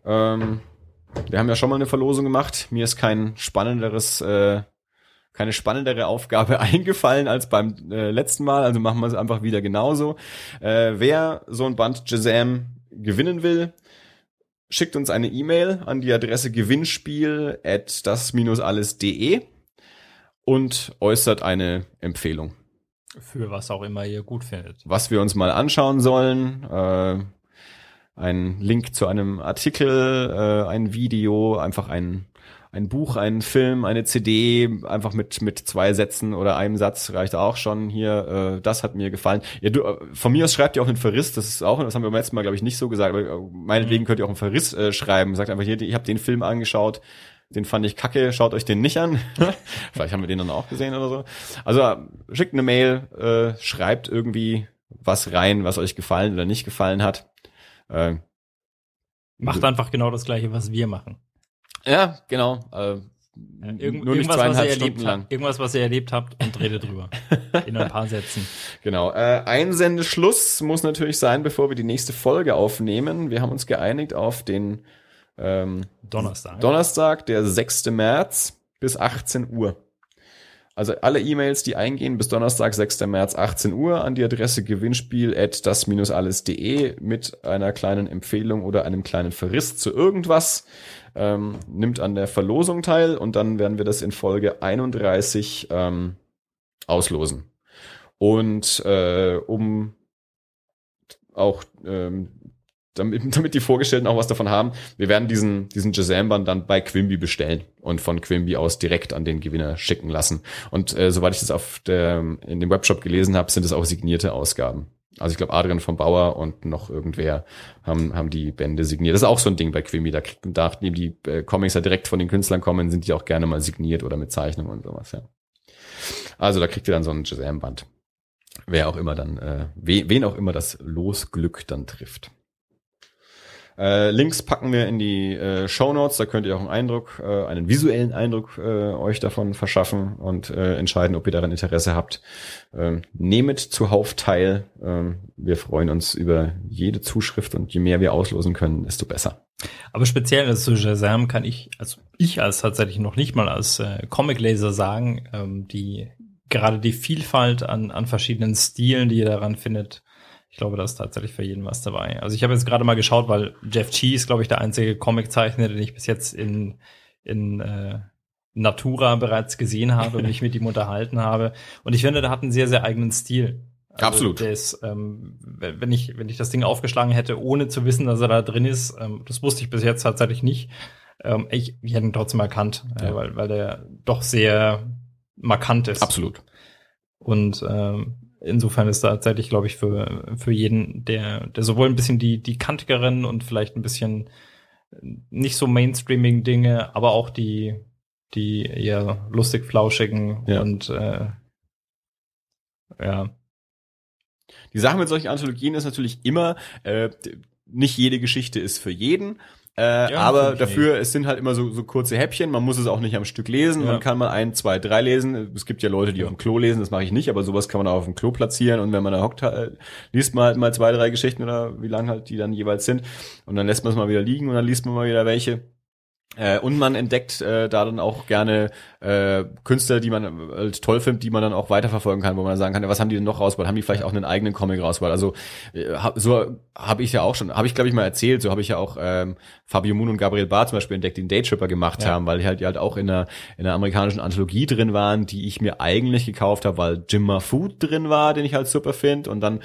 Ähm, wir haben ja schon mal eine Verlosung gemacht. Mir ist kein spannenderes, äh, keine spannendere Aufgabe [laughs] eingefallen als beim äh, letzten Mal. Also machen wir es einfach wieder genauso. Äh, wer so ein Band Jazam gewinnen will, schickt uns eine E-Mail an die Adresse gewinnspiel at das-alles.de und äußert eine Empfehlung. Für was auch immer ihr gut findet. Was wir uns mal anschauen sollen. Äh, ein Link zu einem Artikel, äh, ein Video, einfach ein ein Buch, ein Film, eine CD, einfach mit mit zwei Sätzen oder einem Satz reicht auch schon. Hier, äh, das hat mir gefallen. Ja, du, äh, von mir aus schreibt ihr auch einen Verriss. Das ist auch, das haben wir beim letzten Mal glaube ich nicht so gesagt. Aber äh, meinetwegen könnt ihr auch einen Verriss äh, schreiben. Sagt einfach hier, ich habe den Film angeschaut. Den fand ich kacke, schaut euch den nicht an. [laughs] [laughs] Vielleicht haben wir den dann auch gesehen oder so. Also schickt eine Mail, äh, schreibt irgendwie was rein, was euch gefallen oder nicht gefallen hat. Äh, Macht einfach genau das gleiche, was wir machen. Ja, genau. Äh, Irgend, nur nicht irgendwas, was zweieinhalb ihr Stunden erlebt lang. habt, irgendwas, was ihr erlebt habt und redet drüber. [laughs] In ein paar Sätzen. Genau. Äh, Einsendeschluss muss natürlich sein, bevor wir die nächste Folge aufnehmen. Wir haben uns geeinigt auf den ähm, Donnerstag. Donnerstag, der 6. März bis 18 Uhr. Also alle E-Mails, die eingehen, bis Donnerstag, 6. März, 18 Uhr an die Adresse gewinnspiel at das-alles.de mit einer kleinen Empfehlung oder einem kleinen Verriss zu irgendwas. Ähm, nimmt an der Verlosung teil und dann werden wir das in Folge 31 ähm, auslosen. Und äh, um auch ähm, damit, [laughs] damit die Vorgestellten auch was davon haben, wir werden diesen, diesen Jazam-Band dann bei Quimby bestellen und von Quimby aus direkt an den Gewinner schicken lassen. Und äh, soweit ich das auf der, in dem Webshop gelesen habe, sind es auch signierte Ausgaben. Also ich glaube, Adrian vom Bauer und noch irgendwer haben, haben die Bände signiert. Das ist auch so ein Ding bei Quimby. Da kriegt, nachdem die äh, Comics ja direkt von den Künstlern kommen, sind die auch gerne mal signiert oder mit Zeichnung und sowas, ja. Also da kriegt ihr dann so ein Jazam-Band. Wer auch immer dann, äh, we, wen auch immer das Losglück dann trifft. Äh, Links packen wir in die äh, Show Notes, da könnt ihr auch einen Eindruck, äh, einen visuellen Eindruck äh, euch davon verschaffen und äh, entscheiden, ob ihr daran Interesse habt. Ähm, nehmet zuhauf teil. Ähm, wir freuen uns über jede Zuschrift und je mehr wir auslosen können, desto besser. Aber speziell zu Shazam kann ich, also ich als tatsächlich noch nicht mal als äh, Comic-Laser sagen, ähm, die gerade die Vielfalt an, an verschiedenen Stilen, die ihr daran findet, ich glaube, da ist tatsächlich für jeden was dabei. Also ich habe jetzt gerade mal geschaut, weil Jeff G ist, glaube ich, der einzige Comiczeichner, den ich bis jetzt in, in äh, Natura bereits gesehen habe und [laughs] mich mit ihm unterhalten habe. Und ich finde, der hat einen sehr, sehr eigenen Stil. Also Absolut. Der ist, ähm, wenn ich, wenn ich das Ding aufgeschlagen hätte, ohne zu wissen, dass er da drin ist, ähm, das wusste ich bis jetzt tatsächlich nicht. Ähm, ich, ich hätte ihn trotzdem erkannt, äh, Ja. weil, weil der doch sehr markant ist. Absolut. Und ähm, insofern ist da tatsächlich, glaube ich, für, für jeden, der, der sowohl ein bisschen die, die kantigeren und vielleicht ein bisschen nicht so mainstreaming Dinge, aber auch die, die eher lustig flauschigen Ja. und äh, ja, Die Sache mit solchen Anthologien ist natürlich immer, äh, nicht jede Geschichte ist für jeden. Äh, Ja, aber dafür, es sind halt immer so, so kurze Häppchen, man muss es auch nicht am Stück lesen, Ja. man kann mal ein, zwei, drei lesen. Es gibt ja Leute, die Ja. auf dem Klo lesen, das mache ich nicht, aber sowas kann man auch auf dem Klo platzieren und wenn man da hockt, halt, liest man halt mal zwei, drei Geschichten oder wie lang halt die dann jeweils sind und dann lässt man es mal wieder liegen und dann liest man mal wieder welche. Äh, und man entdeckt äh, da dann auch gerne äh, Künstler, die man halt toll findet, die man dann auch weiterverfolgen kann, wo man dann sagen kann, ja, was haben die denn noch rausgebracht? Haben die vielleicht auch einen eigenen Comic rausgebracht? Also äh, hab, so habe ich ja auch schon, habe ich glaube ich mal erzählt, so habe ich ja auch ähm, Fabio Moon und Gabriel Barr zum Beispiel entdeckt, die einen Daytripper gemacht Ja. haben, weil die halt, die halt auch in einer, in einer amerikanischen Anthologie drin waren, die ich mir eigentlich gekauft habe, weil Jim Food drin war, den ich halt super finde und dann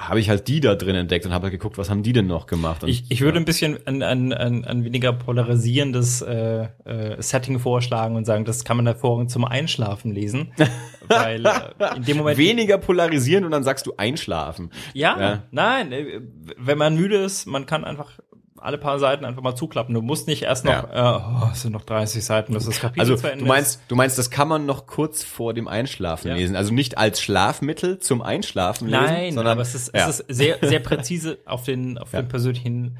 habe ich halt die da drin entdeckt und habe halt geguckt, was haben die denn noch gemacht? Und, Ich, ich würde ein bisschen ein, ein, ein, ein weniger polarisierendes äh, äh, Setting vorschlagen und sagen, das kann man hervorragend zum Einschlafen lesen. [laughs] weil äh, in dem Moment. weniger polarisieren und dann sagst du einschlafen. Ja, Ja. nein, äh, wenn man müde ist, man kann einfach alle paar Seiten einfach mal zuklappen. Du musst nicht erst noch, äh, oh, es sind noch 30 Seiten, bis das Kapitel Also zu Ende du meinst, du meinst, das kann man noch kurz vor dem Einschlafen Ja. lesen. Also nicht als Schlafmittel zum Einschlafen ist. lesen, Nein, sondern aber es ist, ja. es ist sehr, sehr präzise auf den, auf Ja. den persönlichen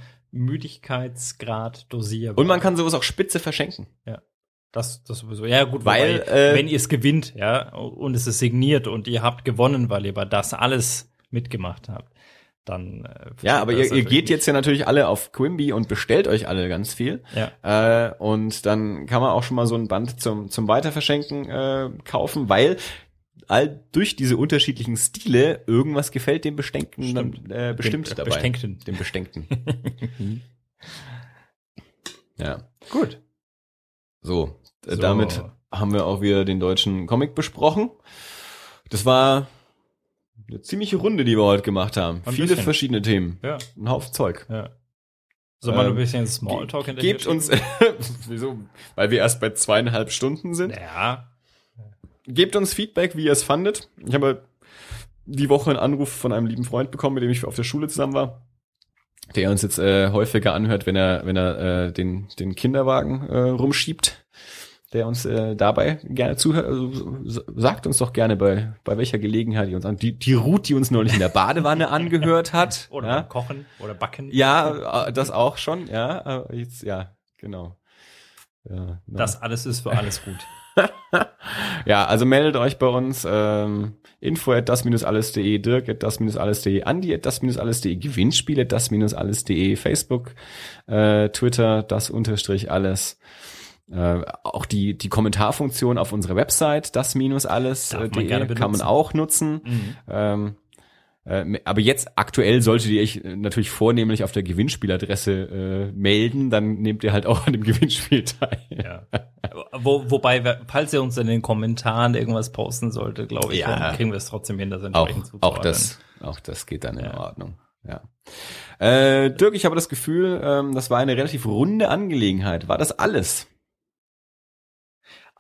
Müdigkeitsgrad dosierbar. und man kann sowas auch spitze verschenken. Das, das sowieso. Ja, gut, Weil, wobei, äh, wenn ihr es gewinnt, ja, und es ist signiert und ihr habt gewonnen, weil ihr bei das alles mitgemacht habt, dann. Äh, Ja, aber ihr, ihr geht jetzt ja natürlich alle auf Quimby und bestellt euch alle ganz viel. nicht. Ja. Äh, und dann kann man auch schon mal so ein Band zum, zum Weiterverschenken äh, kaufen, weil all durch diese unterschiedlichen Stile irgendwas gefällt dem Bestänkten Stimmt. dann, äh, bestimmt Dem dabei. Bestänkten. Dem [laughs] Bestänkten. ja. Gut. So, äh, So. damit haben wir auch wieder den deutschen Comic besprochen. Das war eine ziemliche Runde, die wir heute gemacht haben. Ein Viele bisschen. verschiedene Themen. Ja. Ein Haufen Zeug. ja. Soll man Ähm, ein bisschen Smalltalk hinterher Gebt uns, [laughs] wieso? Weil wir erst bei zweieinhalb Stunden sind. Ja. Gebt uns Feedback, wie ihr es fandet. Ich habe die Woche einen Anruf von einem lieben Freund bekommen, mit dem ich auf der Schule zusammen war, der uns jetzt äh, häufiger anhört, wenn er, wenn er äh, den, den Kinderwagen äh, rumschiebt, der uns äh, dabei gerne zuhört. Also, sagt uns doch gerne, bei, bei welcher Gelegenheit ihr uns an. Die, die Ruth, die uns neulich in der Badewanne [laughs] angehört hat. Oder ja. Kochen oder Backen. ja, äh, das auch schon, ja. Jetzt, ja, genau. Ja. Das alles ist für alles gut. [laughs] Ja, also meldet euch bei uns. Ähm, info at das-alles.de, dirk at das-alles.de, andi at das-alles.de, Gewinnspiel at das-alles.de, Facebook, äh, Twitter, das unterstrich alles. Äh, auch die, die Kommentarfunktion auf unserer Website, das-alles.de, man gerne kann man auch nutzen. Mhm. Ähm, äh, aber jetzt aktuell solltet ihr euch äh, natürlich vornehmlich auf der Gewinnspieladresse äh, melden, dann nehmt ihr halt auch an dem [laughs] Gewinnspiel teil. Ja. Wo, wobei, falls ihr uns in den Kommentaren irgendwas posten sollte, glaube ich, Ja. dann kriegen wir es trotzdem hin, das auch, entsprechend auch zuzuordnen. das, auch das geht dann in Ja. Ordnung. Ja. Äh, Dirk, ich habe das Gefühl, ähm, das war eine relativ runde Angelegenheit. War das alles?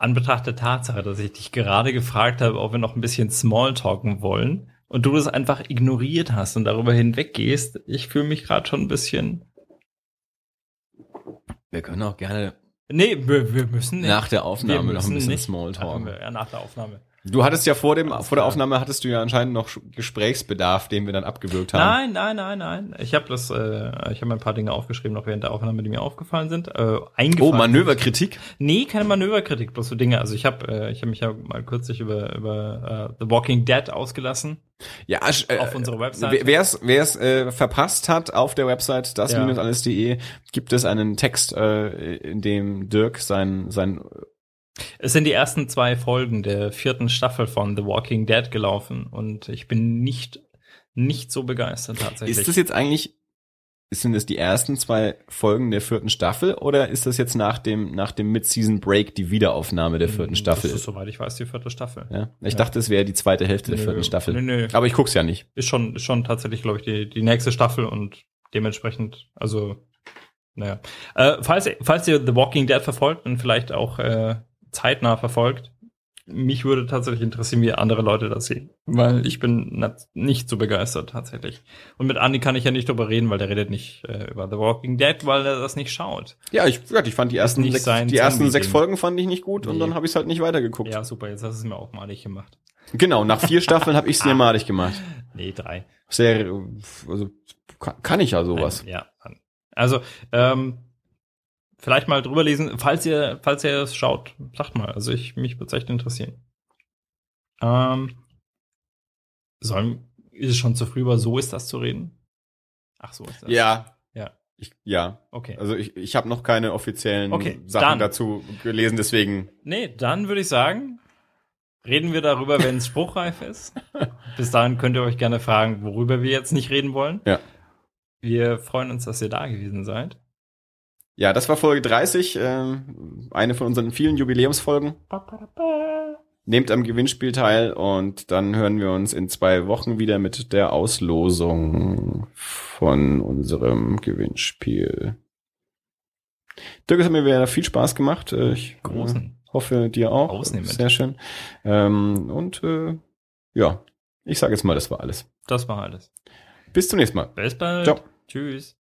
An Betracht der Tatsache, dass ich dich gerade gefragt habe, ob wir noch ein bisschen Smalltalken wollen und du das einfach ignoriert hast und darüber hinweggehst, ich fühle mich gerade schon ein bisschen. Wir können auch gerne Nee, wir, wir müssen nicht. nach der Aufnahme noch ein bisschen nicht. Smalltalk. Ja, nach der Aufnahme. Du hattest ja vor dem vor der. Aufnahme hattest du ja anscheinend noch Gesprächsbedarf, den wir dann abgewürgt haben. Nein, nein, nein, nein. Ich habe das, äh, ich habe ein paar Dinge aufgeschrieben, noch während der Aufnahme, die mir aufgefallen sind. Äh, eingefallen Oh, Manöverkritik. Nee, keine Manöverkritik, bloß so Dinge. Also ich habe äh, ich hab mich ja mal kürzlich über, über äh, The Walking Dead ausgelassen Ja, äh, auf unserer Website. Wer es wer es äh, verpasst hat, auf der Website das-alles.de gibt es einen Text, äh, in dem Dirk sein sein Es sind die ersten zwei Folgen der vierten Staffel von The Walking Dead gelaufen und ich bin nicht nicht so begeistert tatsächlich. Ist das jetzt eigentlich, sind das die ersten zwei Folgen der vierten Staffel oder ist das jetzt nach dem, nach dem Mid-Season Break die Wiederaufnahme der vierten Staffel? Das ist, soweit ich weiß, die vierte Staffel. ja? Ich Ja. dachte, es wäre die zweite Hälfte der Nö, vierten Staffel. Nö, nö. Aber ich guck's ja nicht. Ist schon, ist schon tatsächlich, glaube ich, die, die nächste Staffel und dementsprechend, also, naja. Äh, falls, falls ihr The Walking Dead verfolgt und vielleicht auch äh, zeitnah verfolgt, mich würde tatsächlich interessieren, wie andere Leute das sehen. Weil ich bin nicht so begeistert tatsächlich. Und mit Andi kann ich ja nicht drüber reden, weil der redet nicht äh, über The Walking Dead, weil er das nicht schaut. Ja, ich, ja, ich fand die ersten, sechs, die ersten sechs Folgen fand ich nicht gut und Nee. dann habe ich es halt nicht weitergeguckt. Ja, super, jetzt hast du es mir auch malig gemacht. Genau, nach vier [laughs] Staffeln habe ich es mir malig gemacht. Nee, drei. Sehr, also kann, kann ich ja sowas. Nein, ja. Also, ähm, vielleicht mal drüber lesen, falls ihr, falls ihr es schaut, sagt mal. Also ich, mich würde echt interessieren. Ähm, sollen, ist es schon zu früh über so ist das zu reden? Ach, so ist das. Ja. Ja. Ich, ja. Okay. Also ich, ich habe noch keine offiziellen Okay, Sachen dann. dazu gelesen, deswegen Nee, dann würde ich sagen, reden wir darüber, wenn es spruchreif ist. [laughs] Bis dahin könnt ihr euch gerne fragen, worüber wir jetzt nicht reden wollen. Ja. Wir freuen uns, dass ihr da gewesen seid. Ja, das war Folge 30, ähm, eine von unseren vielen Jubiläumsfolgen. Nehmt am Gewinnspiel teil und dann hören wir uns in zwei Wochen wieder mit der Auslosung von unserem Gewinnspiel. Dirk, es hat mir wieder viel Spaß gemacht. Äh, Ich äh, Großen. hoffe, dir auch. Ausnehmend. Sehr schön. Ähm, und äh, ja, ich sage jetzt mal, das war alles. Das war alles. Bis zum nächsten Mal. Bis bald. Ciao. Tschüss.